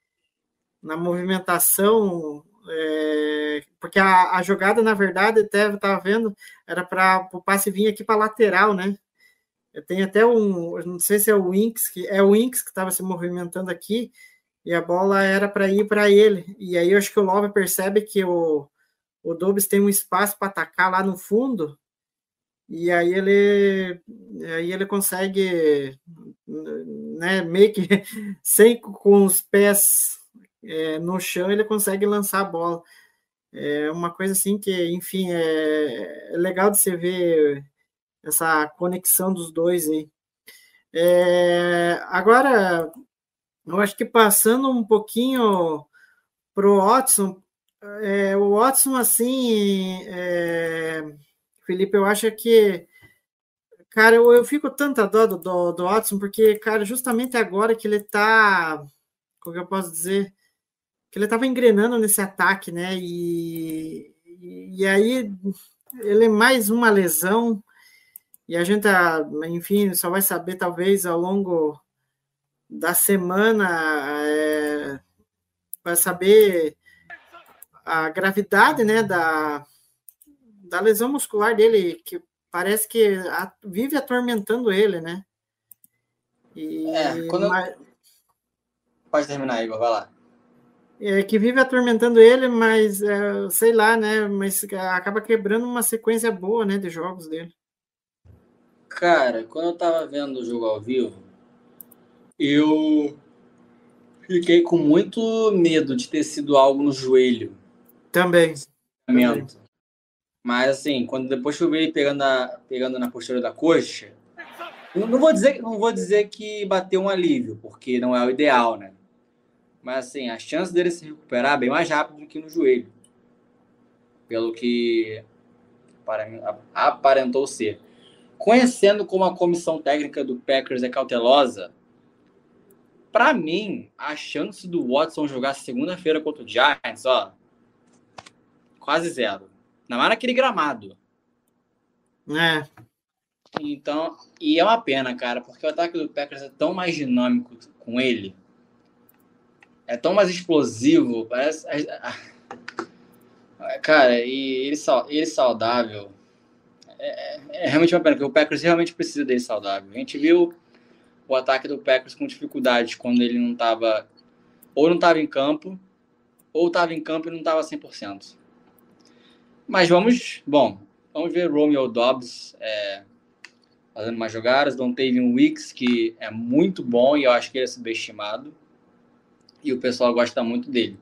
na movimentação, é, porque a, a, jogada, na verdade, até estava vendo, era para o passe vir aqui para lateral, né? Tem até um, não sei se é o Winx, que é o Winx que estava se movimentando aqui, e a bola era para ir para ele. E aí eu acho que o Love percebe que o, o Dobbs tem um espaço para atacar lá no fundo, e aí ele aí ele consegue né, meio que sem com os pés é, no chão ele consegue lançar a bola. É uma coisa assim que enfim é, é legal de você ver essa conexão dos dois aí é, agora eu acho que passando um pouquinho pro Watson é, o Watson assim é, Felipe, eu acho que. Cara, eu, eu fico tanta dó do, do, do Watson, porque, cara, justamente agora que ele tá. Como eu posso dizer? Que ele estava engrenando nesse ataque, né? E, e aí ele é mais uma lesão. E a gente, enfim, só vai saber talvez ao longo da semana é, vai saber a gravidade, né, da, da lesão muscular dele, que parece que a, vive atormentando ele, né? E, é, quando mas, Pode terminar, Igor, vai lá. É, que vive atormentando ele, mas é, sei lá, né? Mas acaba quebrando uma sequência boa, né, de jogos dele. Cara, quando eu tava vendo o jogo ao vivo, eu fiquei com muito medo de ter sido algo no joelho. Também. Também. Mas assim, quando depois que eu vi ele pegando, a, pegando na postura da coxa, não vou dizer, não vou dizer que bateu um alívio, porque não é o ideal, né? Mas assim, a chance dele se recuperar é bem mais rápido do que no joelho. Pelo que aparentou ser. Conhecendo como a comissão técnica do Packers é cautelosa, para mim, a chance do Watson jogar segunda-feira contra o Giants, ó, quase zero. Ainda mais naquele gramado. É. Então, e é uma pena, cara, porque o ataque do Packers é tão mais dinâmico com ele. É tão mais explosivo. Parece. Cara, e ele, ele saudável. É, é, é realmente uma pena, porque o Packers realmente precisa dele saudável. A gente viu o ataque do Packers com dificuldade quando ele não estava. Ou não estava em campo, ou estava em campo e não estava 100%. Mas vamos, bom, vamos ver Romeo Dobbs é, fazendo mais jogadas, Dontavian Wicks, que é muito bom e eu acho que ele é subestimado. E o pessoal gosta muito dele.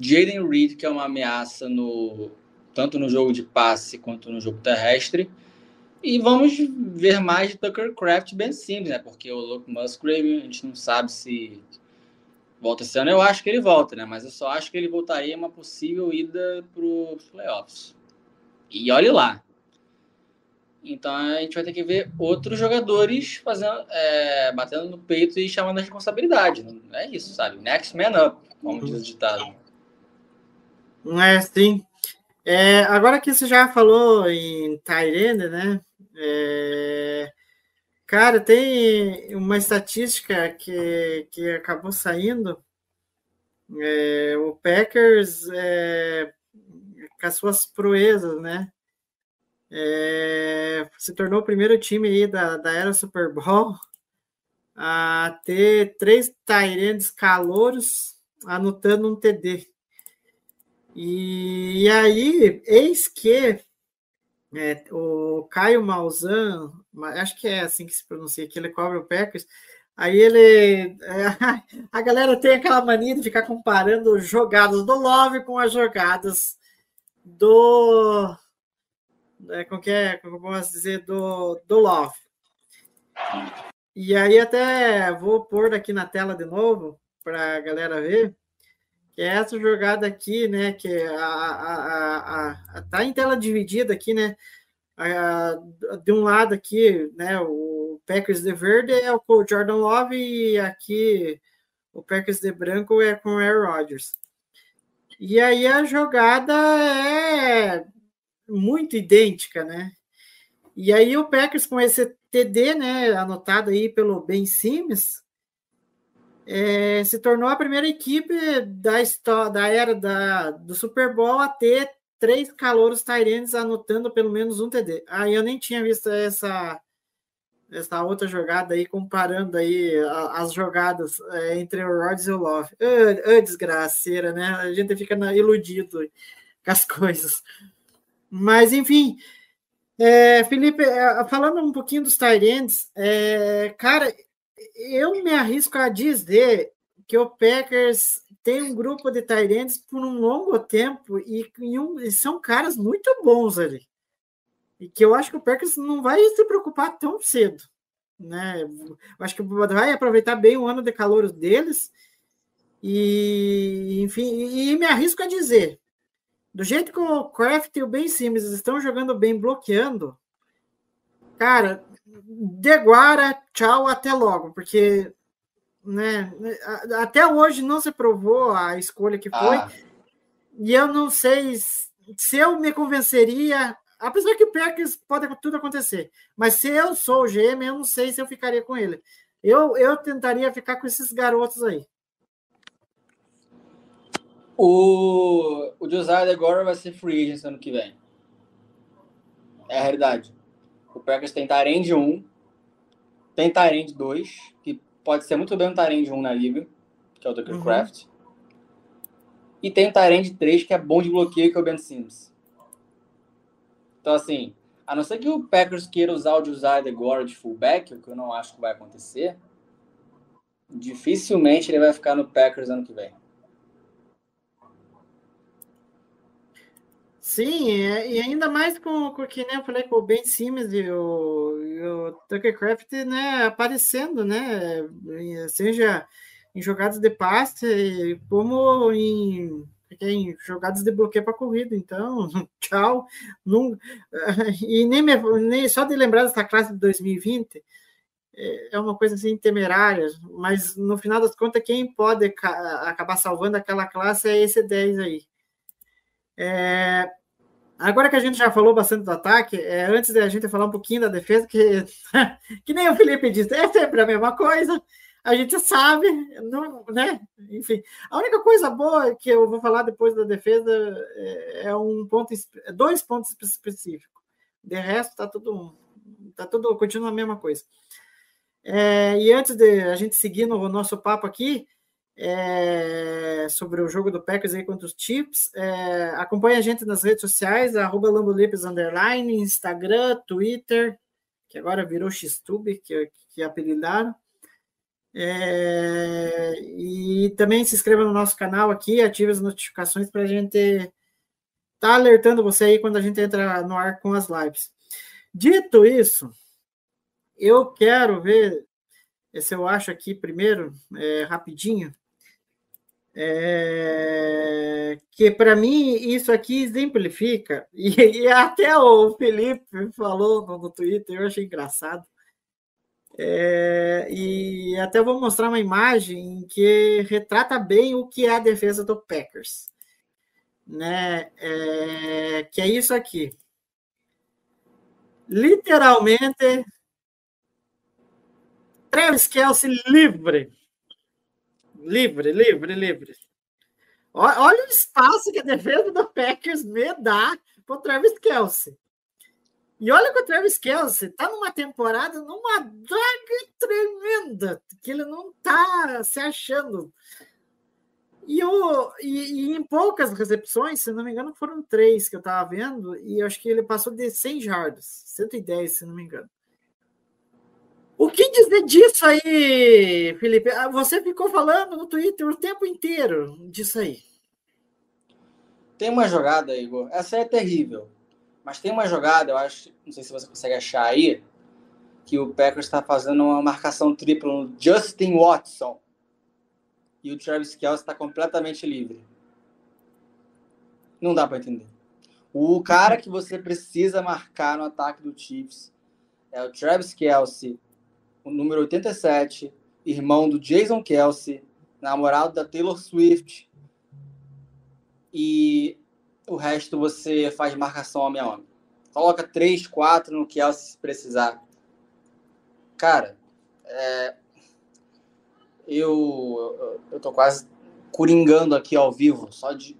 Jaden Reed, que é uma ameaça no tanto no jogo de passe quanto no jogo terrestre. E vamos ver mais de Tucker Craft Ben Simmons, né? Porque o Luke Musgrave, a gente não sabe se volta esse ano, eu acho que ele volta, né? Mas eu só acho que ele voltaria uma possível ida para os playoffs. E olhe lá. Então a gente vai ter que ver outros jogadores fazendo, é, batendo no peito e chamando a responsabilidade. Não é isso, sabe? Next man up, como diz o ditado. É, sim. É, agora que você já falou em Tyrande, né? É, Cara, tem uma estatística que, que acabou saindo. É, o Packers, é, com as suas proezas, né? É, se tornou o primeiro time aí da, da era Super Bowl a ter três Tyrands calouros anotando um TD. E, e aí, eis que é, o Caio Malzan, acho que é assim que se pronuncia, que ele cobra o Packers. Aí ele. É, a galera tem aquela mania de ficar comparando jogadas do Love com as jogadas do. É, como que é? Como eu posso dizer? Do, do Love. E aí, até vou pôr aqui na tela de novo para a galera ver que é essa jogada aqui, né? Que a, a, a, a, tá em tela dividida aqui, né? A, de um lado aqui, né? O Packers de verde é com o Jordan Love e aqui o Packers de branco é com o Aaron Rodgers. E aí a jogada é muito idêntica, né? E aí o Packers com esse TD, né, anotado aí pelo Ben Simmons, é, se tornou a primeira equipe da, história, da era da, do Super Bowl a ter três calouros Tyrants anotando pelo menos um TD. Aí eu nem tinha visto essa essa outra jogada aí, comparando aí as jogadas é, entre o Rodgers e o Love. Ah, desgraceira, né? A gente fica iludido com as coisas. Mas, enfim, é, Felipe, é, falando um pouquinho dos Tyrants, é, cara, eu me arrisco a dizer que o Packers tem um grupo de Tyrants por um longo tempo e, e, um, e, são caras muito bons ali. E que eu acho que o Packers não vai se preocupar tão cedo. Né? Eu acho que vai aproveitar bem o ano de calor deles. E, enfim, e, e me arrisco a dizer: do jeito que o Kraft e o Ben Simmons estão jogando bem, bloqueando, cara, deguara, tchau, até logo, porque né, até hoje não se provou a escolha que foi, ah. e eu não sei se eu me convenceria, apesar que o Packers pode tudo acontecer, mas se eu sou o GM, eu não sei se eu ficaria com ele. Eu, eu tentaria ficar com esses garotos aí. O, o Josiah agora vai ser free agent ano que vem. É a realidade. O Packers tem Tyrande 1, tem Tyrande 2, que pode ser muito bem um Tyrande 1 na liga, que é o Tucker uhum. Craft. E tem o Tyrande 3, que é bom de bloqueio, que é o Ben Sims. Então, assim, a não ser que o Packers queira usar o Josiah agora de fullback, o que eu não acho que vai acontecer, dificilmente ele vai ficar no Packers ano que vem. Sim, e ainda mais com, com que nem eu falei com o Ben Simmons e o, e o Tucker Craft, né, aparecendo, né, seja em jogadas de passe, como em, em jogadas de bloqueio para corrida. Então, tchau. Não, e nem, me, nem só de lembrar dessa classe de 2020 é, é uma coisa assim temerária, mas no final das contas, quem pode acabar salvando aquela classe é esse 10 aí. É, Agora que a gente já falou bastante do ataque, é, antes da gente falar um pouquinho da defesa, que, que nem o Felipe disse, é sempre a mesma coisa, a gente sabe, não, né? Enfim, a única coisa boa que eu vou falar depois da defesa é, é um ponto, dois pontos específicos. De resto, tá tudo, tá tudo, continua a mesma coisa. É, e antes de a gente seguir no nosso papo aqui, é, sobre o jogo do Packers aí contra os Chiefs. É, acompanhe a gente nas redes sociais, arroba Underline, Instagram, Twitter, que agora virou Xtube, que, que apelidaram. É, e também se inscreva no nosso canal aqui, ative as notificações para a gente estar tá alertando você aí quando a gente entra no ar com as lives. Dito isso, eu quero ver se eu acho aqui primeiro, é, rapidinho, é, que para mim isso aqui exemplifica, e, e, até o Felipe falou no, Twitter, eu achei engraçado. É, e até vou mostrar uma imagem que retrata bem o que é a defesa do Packers. Né? É, que é isso aqui. Literalmente, Travis Kelsey livre livre, livre, livre. Olha o espaço que a defesa do Packers me dá para o Travis Kelsey. E olha que o Travis Kelsey está numa temporada, numa draga tremenda, que ele não está se achando. E, o, e, e, em poucas recepções, se não me engano, foram três que eu estava vendo, e acho que ele passou de 100 jardas, 110, se não me engano. O que dizer disso aí, Felipe? Ah, você ficou falando no Twitter o tempo inteiro disso aí. Tem uma jogada, Igor. Essa é terrível. Mas tem uma jogada, eu acho, não sei se você consegue achar aí, que o Packers está fazendo uma marcação tripla no Justin Watson. E o Travis Kelce está completamente livre. Não dá para entender. O cara que você precisa marcar no ataque do Chiefs é o Travis Kelce, número 87, irmão do Jason Kelsey, namorado da Taylor Swift. E o resto você faz marcação homem a homem. coloca três, quatro no Kelsey se precisar. Cara, é, eu, eu tô quase coringando aqui ao vivo, só de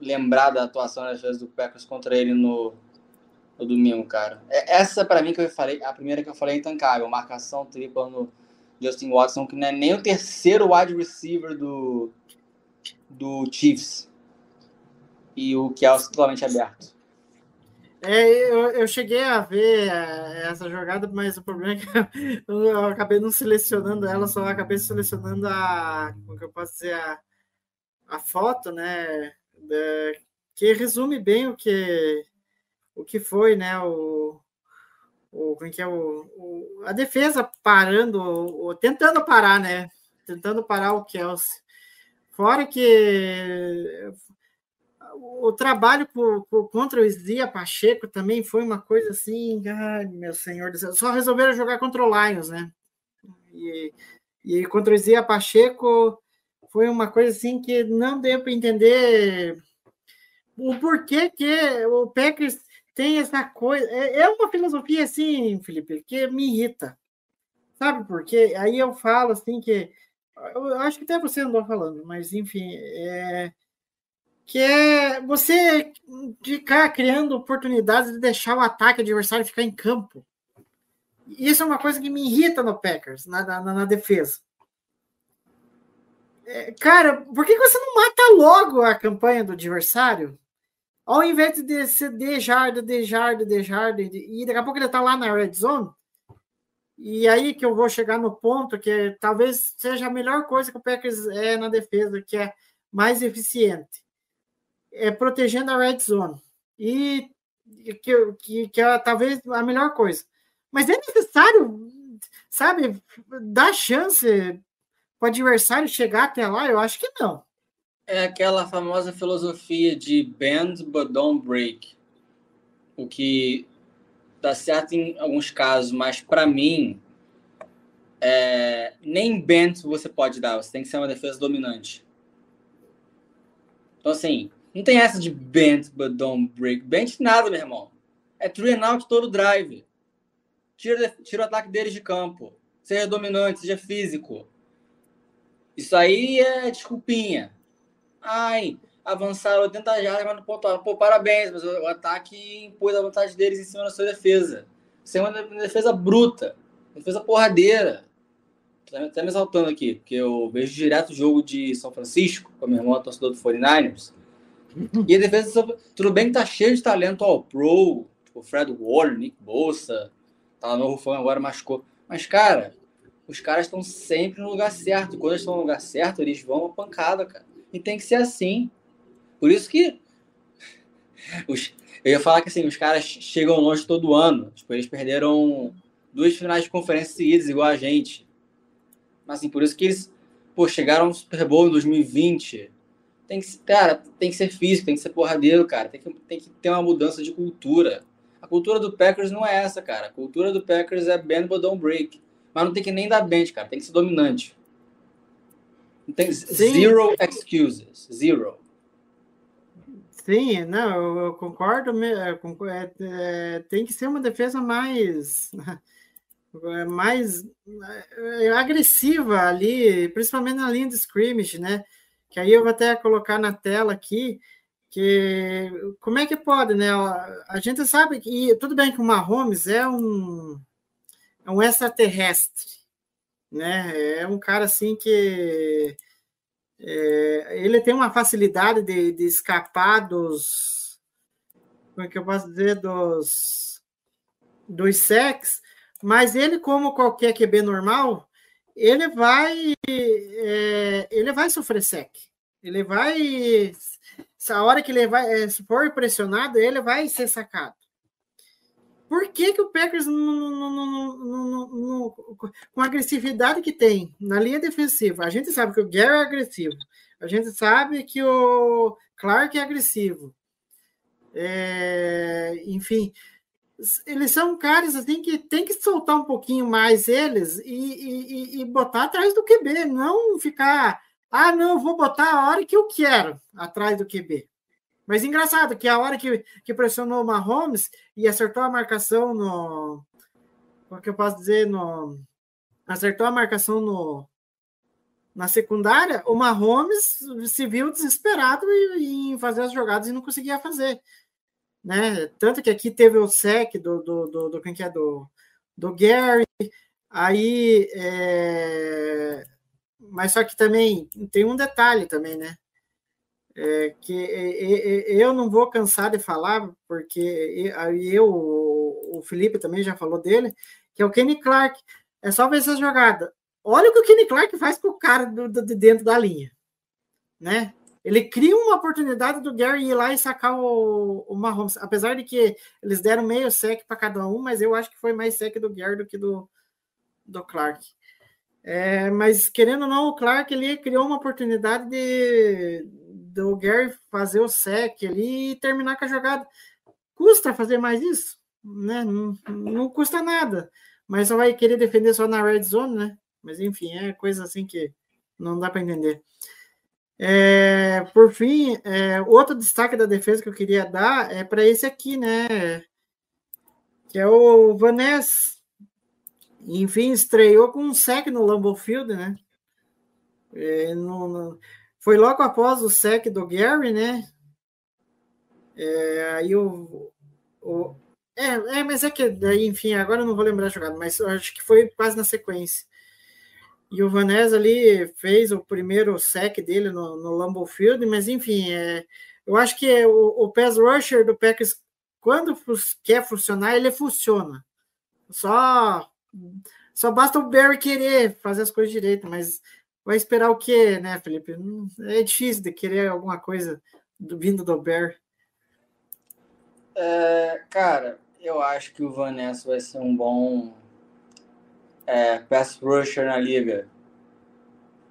lembrar da atuação das vezes do Packers contra ele no, no domingo, cara. É, essa, para mim, que eu falei, a primeira que eu falei é intancável, marcação tripla no Justin Watson, que não é nem o terceiro wide receiver do, do Chiefs. E o Kelsey totalmente aberto. É, eu, eu cheguei a ver é, essa jogada, mas o problema é que eu, eu acabei não selecionando ela, só acabei selecionando a, como que eu posso dizer, a, a foto, né, que resume bem o que o que foi, né, o, o como é que é o, o a defesa parando, o, tentando parar, né, tentando parar o Kelsey. Fora que o trabalho por, por, contra o Zia Pacheco também foi uma coisa assim, ai, meu senhor, só resolveram jogar contra o Lions, né? E, e contra o Zia Pacheco foi uma coisa assim que não deu para entender o porquê que o Packers tem essa coisa. É, é uma filosofia assim, Felipe, que me irrita. Sabe por quê? Aí eu falo assim que. Eu acho que até você andou falando, mas enfim, é, que é você ficar criando oportunidades de deixar o ataque adversário ficar em campo. Isso é uma coisa que me irrita no Packers, na, na, na defesa. É, cara, por que você não mata logo a campanha do adversário? Ao invés de ser de jarda, de jarda, de jarda, e daqui a pouco ele tá lá na red zone, e aí que eu vou chegar no ponto que talvez seja a melhor coisa que o Packers é na defesa, que é mais eficiente é, protegendo a red zone. E que, que, que é talvez a melhor coisa. Mas é necessário, sabe, dar chance para o adversário chegar até lá? Eu acho que não. É aquela famosa filosofia de bend but don't break. O que dá certo em alguns casos, mas para mim, é, nem bend você pode dar, você tem que ser uma defesa dominante. Então, assim, não tem essa de bend but don't break. Bend nada, meu irmão. É three and out todo drive. Tira, tira o ataque deles de campo. Seja dominante, seja físico. Isso aí é desculpinha. Ai, avançaram 80 jardas, mas não pontuaram. Pô, parabéns, mas o ataque impôs a vantagem deles em cima da sua defesa. Isso é uma defesa bruta. Defesa porradeira. Tô até me exaltando aqui, porque eu vejo direto o jogo de São Francisco, com a minha irmã, torcedor do 49ers. E a defesa, tudo bem que tá cheio de talento ao pro, tipo Fred Warner, Nick Bolsa, tá no fã agora machucou. Mas, cara, os caras estão sempre no lugar certo. Quando eles estão no lugar certo, eles vão a pancada, cara. E tem que ser assim. Por isso que os, eu ia falar que assim, os caras chegam longe todo ano. Tipo, eles perderam duas finais de conferência seguidas, igual a gente. Mas assim, por isso que eles pô, chegaram ao Super Bowl em 2020 tem que, cara, tem que ser físico, tem que ser porradeiro, cara. Tem que, tem que ter uma mudança de cultura. A cultura do Packers não é essa, cara. A cultura do Packers é bend but don't break. Mas não tem que nem dar bend, cara. Tem que ser dominante. Não tem zero excuses. Zero. Sim, não, eu concordo. É, é, tem que ser uma defesa mais mais é, agressiva ali, principalmente na linha de scrimmage, né? que aí eu vou até colocar na tela aqui, que como é que pode, né? A gente sabe que tudo bem que o Mahomes é um é um extraterrestre, né? É um cara assim que é, ele tem uma facilidade de, de escapar dos como é que eu posso dizer dos dos sex, mas ele como qualquer QB normal, ele vai é, ele vai sofrer sec. Ele vai a hora que ele vai é, se for pressionado, ele vai ser sacado. Por que, que o Packers com a agressividade que tem na linha defensiva? A gente sabe que o Gary é agressivo. A gente sabe que o Clark é agressivo. É, enfim, eles são caras assim que tem que soltar um pouquinho mais eles e, e, e, botar atrás do QB, não ficar, ah, não, vou botar a hora que eu quero atrás do QB. Mas engraçado que a hora que, que pressionou o Mahomes e acertou a marcação no. Como que eu posso dizer? No, acertou a marcação no, na secundária, o Mahomes se viu desesperado em, em fazer as jogadas e não conseguia fazer. Né? Tanto que aqui teve o sec do, do, do, do quem que é do, do Gary, aí é... mas só que também tem um detalhe também, né? É, que eu não vou cansar de falar, porque eu, o Felipe também já falou dele, que é o Kenny Clark. É só ver essa jogada. Olha o que o Kenny Clark faz com o cara do, do, de dentro da linha. Né? Ele cria uma oportunidade do Gary ir lá e sacar o, o Mahomes. Apesar de que eles deram meio sec para cada um, mas eu acho que foi mais sec do Gary do que do, do Clark. É, mas querendo ou não, o Clark ele criou uma oportunidade de do Gary fazer o sec ali e terminar com a jogada. Custa fazer mais isso? Né? Não, não custa nada. Mas só vai querer defender só na red zone, né? Mas enfim, é coisa assim que não dá para entender. É, por fim, é, outro destaque da defesa que eu queria dar é para esse aqui, né? Que é o Vanessa. Enfim, estreou com um sec no Lambeau Field, né? É, no, no, foi logo após o sec do Gary, né? É, aí o, o é, é, mas é que, enfim, agora eu não vou lembrar a jogada, mas acho que foi quase na sequência. E o Vanessa ali fez o primeiro sec dele no, no Lambeau Field, mas enfim, é, eu acho que é o, o pass rusher do Packers, quando quer funcionar, ele funciona. Só, só basta o Barry querer fazer as coisas direito, mas vai esperar o quê, né, Felipe? É difícil de querer alguma coisa do, vindo do Barry. É, cara, eu acho que o Vanessa vai ser um bom é, pass rusher na liga.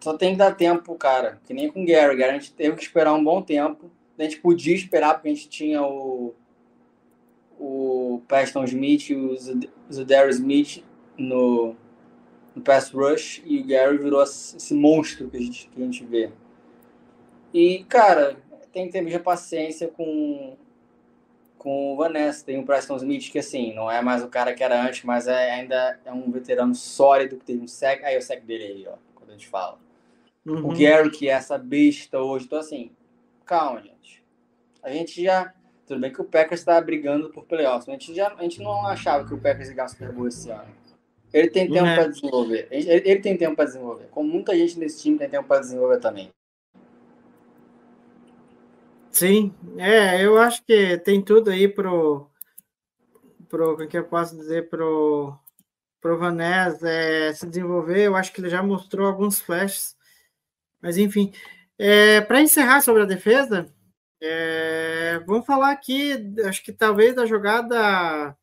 Só tem que dar tempo cara, que nem com o Gary. Gary a gente teve que esperar um bom tempo. A gente podia esperar porque a gente tinha o o Preston Smith e o Zedarius Smith no, no pass rush e o Gary virou esse monstro que a gente, que a gente vê. E, cara, tem que ter muita paciência com, com o Vanessa. Tem o Preston Smith, que assim, não é mais o cara que era antes, mas é, ainda é um veterano sólido, que teve um sec. Aí o sec dele aí, ó, quando a gente fala. Uhum. O Gary, que é essa besta hoje. Então, assim, calma, gente. A gente já. Tudo bem que o Packers está brigando por playoffs. A gente, já, a gente não achava que o Packers ia ganhar Super Bowl esse ano. Ele tem tempo é. para desenvolver. Ele, ele tem tempo para desenvolver. Como muita gente nesse time tem tempo para desenvolver também. Sim, é, eu acho que tem tudo aí pro, pro o que eu posso dizer pro pro Vanés é, se desenvolver. Eu acho que ele já mostrou alguns flashes, mas enfim. É, Para encerrar sobre a defesa, é, vamos falar aqui, acho que talvez da jogada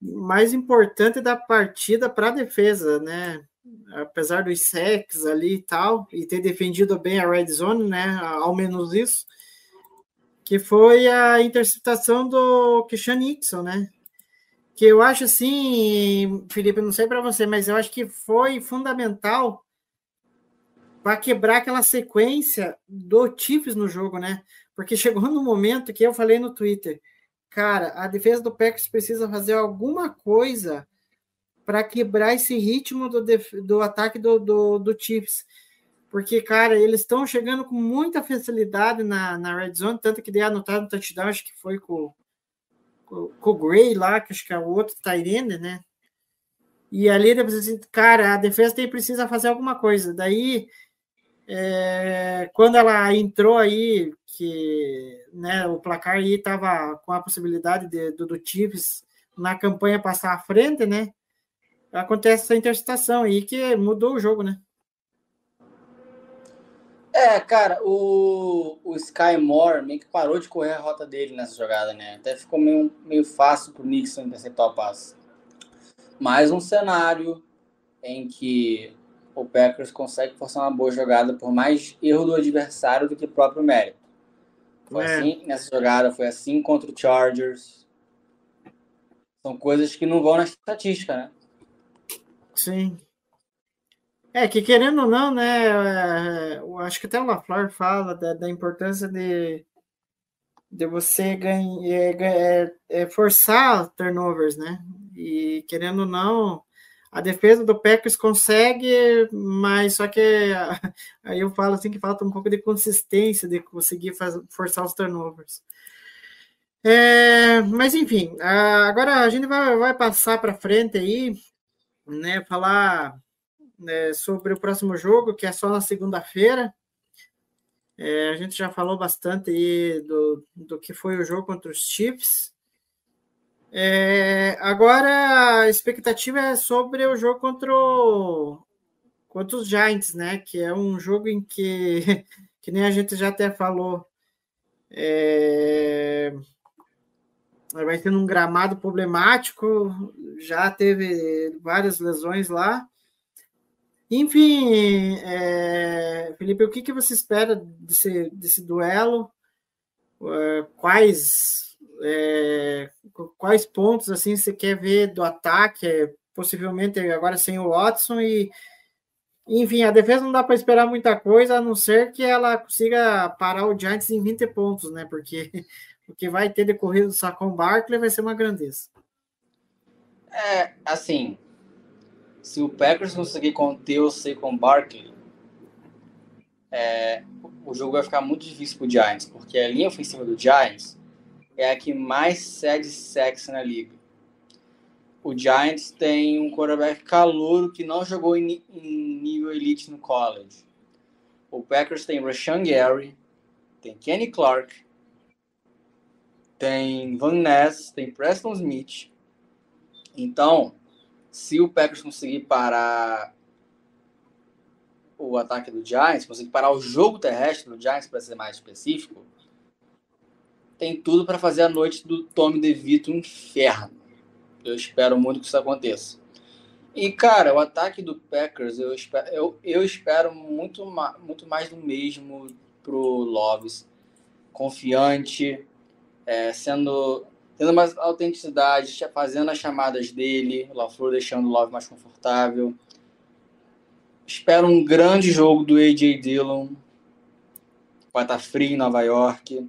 mais importante da partida para a defesa, né? Apesar dos secs ali e tal, e ter defendido bem a red zone, né? Ao menos isso que foi a interceptação do Christian Nixon, né? Que eu acho assim, Felipe, não sei para você, mas eu acho que foi fundamental para quebrar aquela sequência do Chiefs no jogo, né? Porque chegou no momento que eu falei no Twitter, cara, a defesa do Packers precisa fazer alguma coisa para quebrar esse ritmo do, do ataque do, do, do Chiefs porque, cara, eles estão chegando com muita facilidade na, na red zone, tanto que dei anotado no touchdown, acho que foi com, com, com o Gray lá, que acho que é o outro Tyrene, né? E ali assim, cara, a defesa tem precisa fazer alguma coisa. Daí, é, quando ela entrou aí, que né, o placar aí estava com a possibilidade de, do, do Chiefs na campanha passar à frente, né? Acontece essa interceptação aí que mudou o jogo, né? É, cara, o, o Sky Moore meio que parou de correr a rota dele nessa jogada, né? Até ficou meio, meio fácil pro Nixon interceptar o passe. Mais um cenário em que o Packers consegue forçar uma boa jogada por mais erro do adversário do que próprio mérito. Foi é. assim nessa jogada, foi assim contra o Chargers. São coisas que não vão na estatística, né? Sim. É, que querendo ou não, né? É, eu acho que até o LaFleur fala da, da importância de, de você ganhar, é, é, forçar turnovers, né? E querendo ou não, a defesa do Packers consegue, mas só que aí eu falo assim que falta um pouco de consistência de conseguir fazer, forçar os turnovers. É, mas enfim, agora a gente vai, vai passar para frente aí, né? Falar né, sobre o próximo jogo, que é só na segunda-feira. É, a gente já falou bastante aí do, do que foi o jogo contra os Chiefs. É, agora a expectativa é sobre o jogo contra, o, contra os Giants, né? Que é um jogo em que, que nem a gente já até falou, é, vai ter um gramado problemático, já teve várias lesões lá. Enfim, é, Felipe, o que, que você espera desse, desse duelo? É, quais é, quais pontos assim você quer ver do ataque? É, possivelmente agora sem o Watson e enfim, a defesa não dá para esperar muita coisa, a não ser que ela consiga parar o Giants em 20 pontos, né? Porque o que vai ter decorrido do Sacon Barkley vai ser uma grandeza. É, assim, se o Packers conseguir conter o Saquon Barkley, é, o jogo vai ficar muito difícil para o Giants, porque a linha ofensiva do Giants é a que mais cede sexo na liga. O Giants tem um quarterback calouro que não jogou em, em nível elite no college. O Packers tem Rashan Gary, tem Kenny Clark, tem Van Ness, tem Preston Smith. Então, se o Packers conseguir parar o ataque do Giants, conseguir parar o jogo terrestre do Giants, para ser mais específico, tem tudo para fazer a noite do Tommy DeVito um inferno. Eu espero muito que isso aconteça. E, cara, o ataque do Packers, eu espero, eu, eu espero muito, muito mais do mesmo pro Loves. Confiante, é, sendo tendo mais autenticidade, fazendo as chamadas dele, o LaFleur deixando o Love mais confortável. Espero um grande jogo do AJ Dillon. Vai estar frio em Nova York.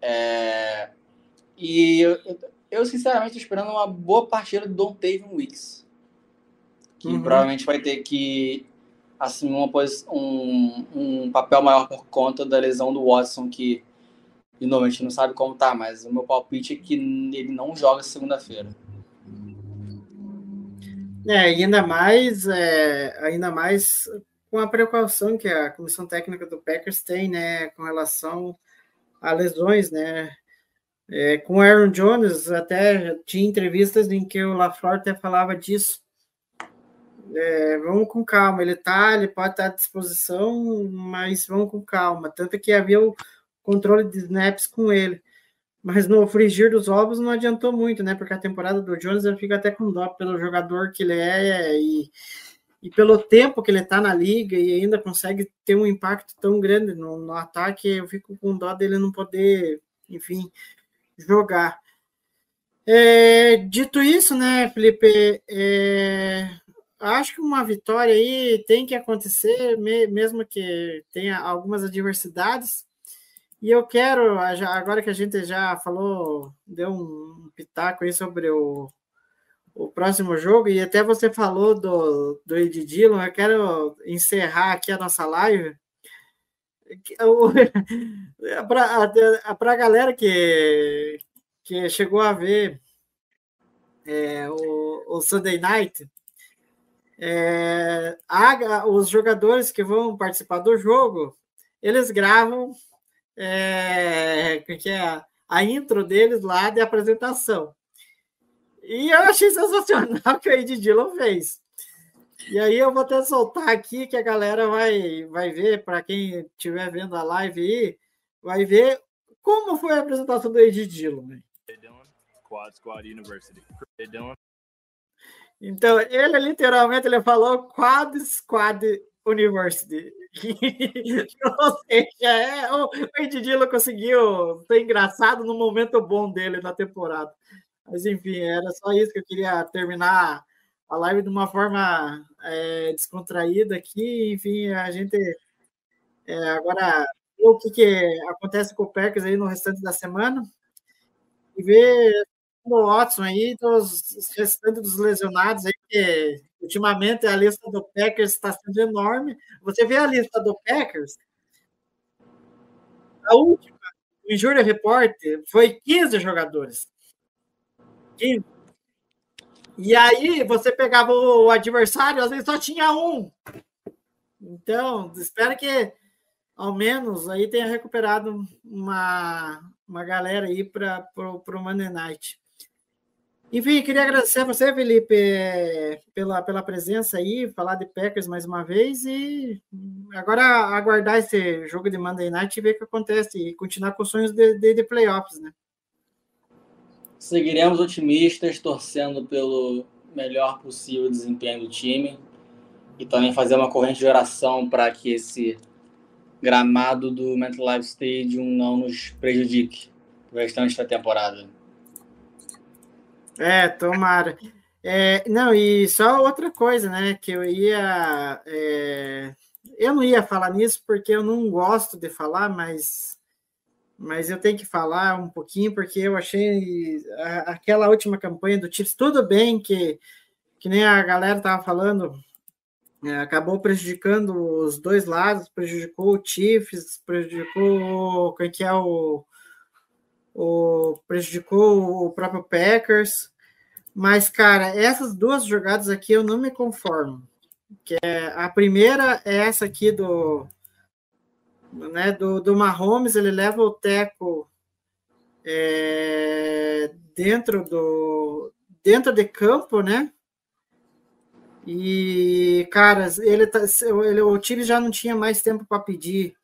É... E eu, eu, sinceramente, estou esperando uma boa partida do Don Taven Weeks. Que uhum. provavelmente vai ter que assumir uma, um, um papel maior por conta da lesão do Watson, que de novo, a gente não sabe como tá, mas o meu palpite é que ele não joga segunda-feira. É, ainda mais, é, ainda mais com a precaução que a comissão técnica do Packers tem, né, com relação a lesões, né, é, com o Aaron Jones, até tinha entrevistas em que o LaFleur até falava disso. É, vamos com calma, ele tá, ele pode estar à disposição, mas vamos com calma. Tanto que havia o, controle de snaps com ele. Mas no frigir dos ovos não adiantou muito, né? Porque a temporada do Jones eu fico até com dó pelo jogador que ele é e, e pelo tempo que ele está na liga e ainda consegue ter um impacto tão grande no, no ataque. Eu fico com dó dele não poder, enfim, jogar. É, dito isso, né, Felipe? É, acho que uma vitória aí tem que acontecer, mesmo que tenha algumas adversidades. E eu quero, agora que a gente já falou, deu um pitaco aí sobre o, o próximo jogo, e até você falou do, do Ed Dillon, eu quero encerrar aqui a nossa live. Para a galera que, que chegou a ver é, o, o Sunday Night, é, a, os jogadores que vão participar do jogo, eles gravam é, que é a intro deles lá de apresentação. E eu achei sensacional que o Ed Dillon fez. E aí eu vou até soltar aqui que a galera vai, vai ver, para quem estiver vendo a live aí, vai ver como foi a apresentação do Ed Dillon. Quad Squad University. Então, ele literalmente ele falou Quad Squad University. Ou seja, é, o Edidilo conseguiu ser engraçado no momento bom dele na temporada. Mas enfim, era só isso que eu queria terminar a live de uma forma é, descontraída aqui. Enfim, a gente é, agora o que, que acontece com o Packers aí no restante da semana e ver o Watson aí, dos restantes dos lesionados aí, que ultimamente a lista do Packers está sendo enorme. Você vê a lista do Packers, a última, o Injury Report, foi 15 jogadores. 15. E aí você pegava o adversário, às vezes só tinha um. Então, espero que ao menos aí tenha recuperado uma, uma galera aí para o Monday Night. Enfim, queria agradecer a você, Felipe, pela, pela presença aí, falar de Packers mais uma vez e agora aguardar esse jogo de Monday Night e ver o que acontece e continuar com os sonhos de, de, de playoffs, né? Seguiremos otimistas, torcendo pelo melhor possível desempenho do time e também fazer uma corrente de oração para que esse gramado do MetLife Stadium não nos prejudique o restante da temporada. É, tomara. É, não, e só outra coisa, né? Que eu ia. É, eu não ia falar nisso porque eu não gosto de falar, mas, mas eu tenho que falar um pouquinho, porque eu achei a, aquela última campanha do Chiefs, tudo bem que, que nem a galera estava falando, é, acabou prejudicando os dois lados, prejudicou o Chiefs, prejudicou quem que é o, o prejudicou o próprio Packers. Mas, cara, essas duas jogadas aqui eu não me conformo. Que é, a primeira é essa aqui do, né, do, do Mahomes, ele leva o teco é, dentro do dentro de campo, né? E, cara, ele, tá, ele, o time já não tinha mais tempo para pedir.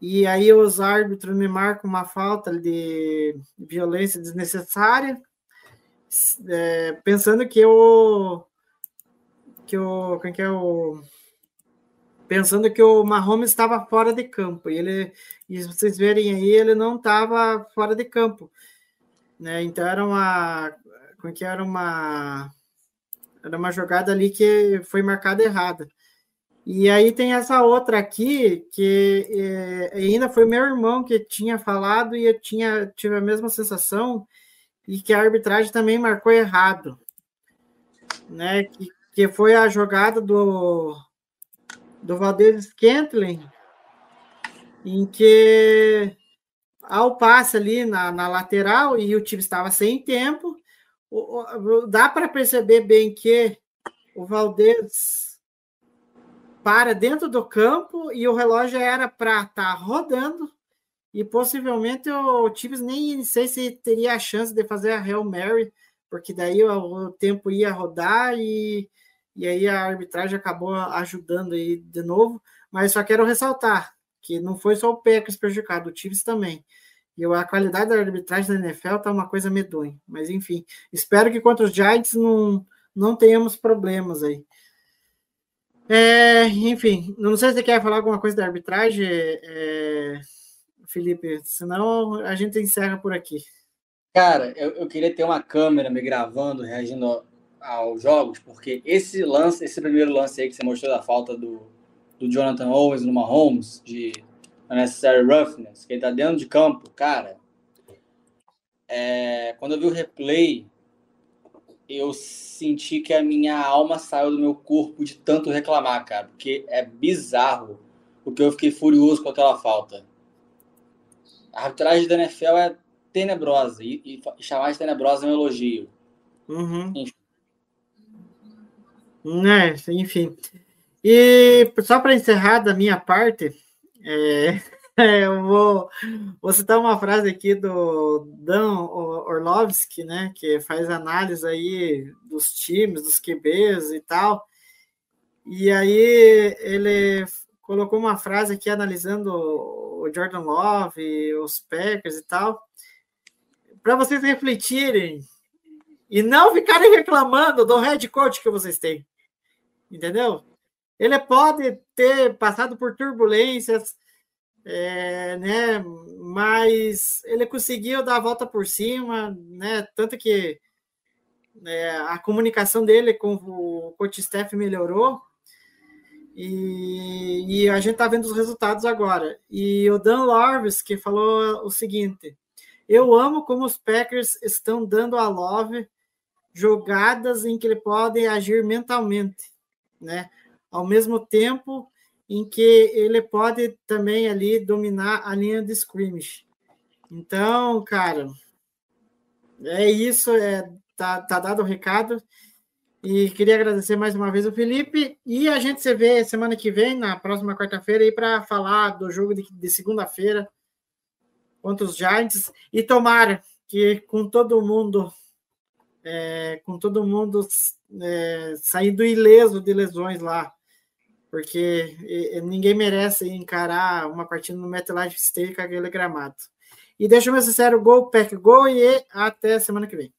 E aí os árbitros me marcam uma falta de violência desnecessária é, pensando que o que o quem que é o pensando que o Mahomes estava fora de campo e ele e vocês verem aí ele não estava fora de campo né? Então era uma como que era? Uma era uma jogada ali que foi marcada errada. E aí tem essa outra aqui que é, ainda foi meu irmão que tinha falado e eu tinha tive a mesma sensação e que a arbitragem também marcou errado, né? Que, que foi a jogada do do Valdez Scantling, em que ao passe ali na, na lateral e o time estava sem tempo, o, o, dá para perceber bem que o Valdez para dentro do campo e o relógio era para estar tá rodando e possivelmente o Chiefs nem sei se teria a chance de fazer a Hail Mary, porque daí o, o tempo ia rodar e, e aí a arbitragem acabou ajudando aí de novo. Mas só quero ressaltar que não foi só o Packers prejudicado, o Chiefs também. E a qualidade da arbitragem da NFL tá uma coisa medonha. Mas enfim, espero que contra os Giants não, não tenhamos problemas aí. É, enfim, não sei se você quer falar alguma coisa da arbitragem. É, Felipe, senão a gente encerra por aqui. Cara, eu, eu queria ter uma câmera me gravando, reagindo aos jogos, porque esse lance, esse primeiro lance aí que você mostrou da falta do, do Jonathan Owens no Mahomes, de unnecessary roughness, que ele tá dentro de campo, cara, é, quando eu vi o replay, eu senti que a minha alma saiu do meu corpo de tanto reclamar, cara, porque é bizarro, porque eu fiquei furioso com aquela falta. A arbitragem da NFL é tenebrosa e, e chamar de tenebrosa é um elogio. Uhum. Enfim. É, enfim. E só para encerrar da minha parte, é, eu vou, vou citar uma frase aqui do Dan Orlovsky, né, que faz análise aí dos times, dos QBs e tal. E aí ele colocou uma frase aqui analisando o Jordan Love, os Packers e tal, para vocês refletirem e não ficarem reclamando do head coach que vocês têm. Entendeu? Ele pode ter passado por turbulências, é, né? Mas ele conseguiu dar a volta por cima, né? Tanto que é, a comunicação dele com o coach staff melhorou. E E a gente tá vendo os resultados agora. E o Dan Lorvis que falou o seguinte: Eu amo como os Packers estão dando a Love jogadas em que ele pode agir mentalmente, né? Ao mesmo tempo em que ele pode também ali dominar a linha de scrimmage. Então, cara, é isso, é tá, tá dado o recado. E queria agradecer mais uma vez o Felipe. E a gente se vê semana que vem, na próxima quarta-feira, aí para falar do jogo de, de segunda-feira contra os Giants. E tomara que com todo mundo, é, com todo mundo é, saindo ileso de lesões lá. Porque ninguém merece encarar uma partida no MetLife Stadium com aquele gramado. E deixa eu meu sincero, gol, pack, gol e até semana que vem.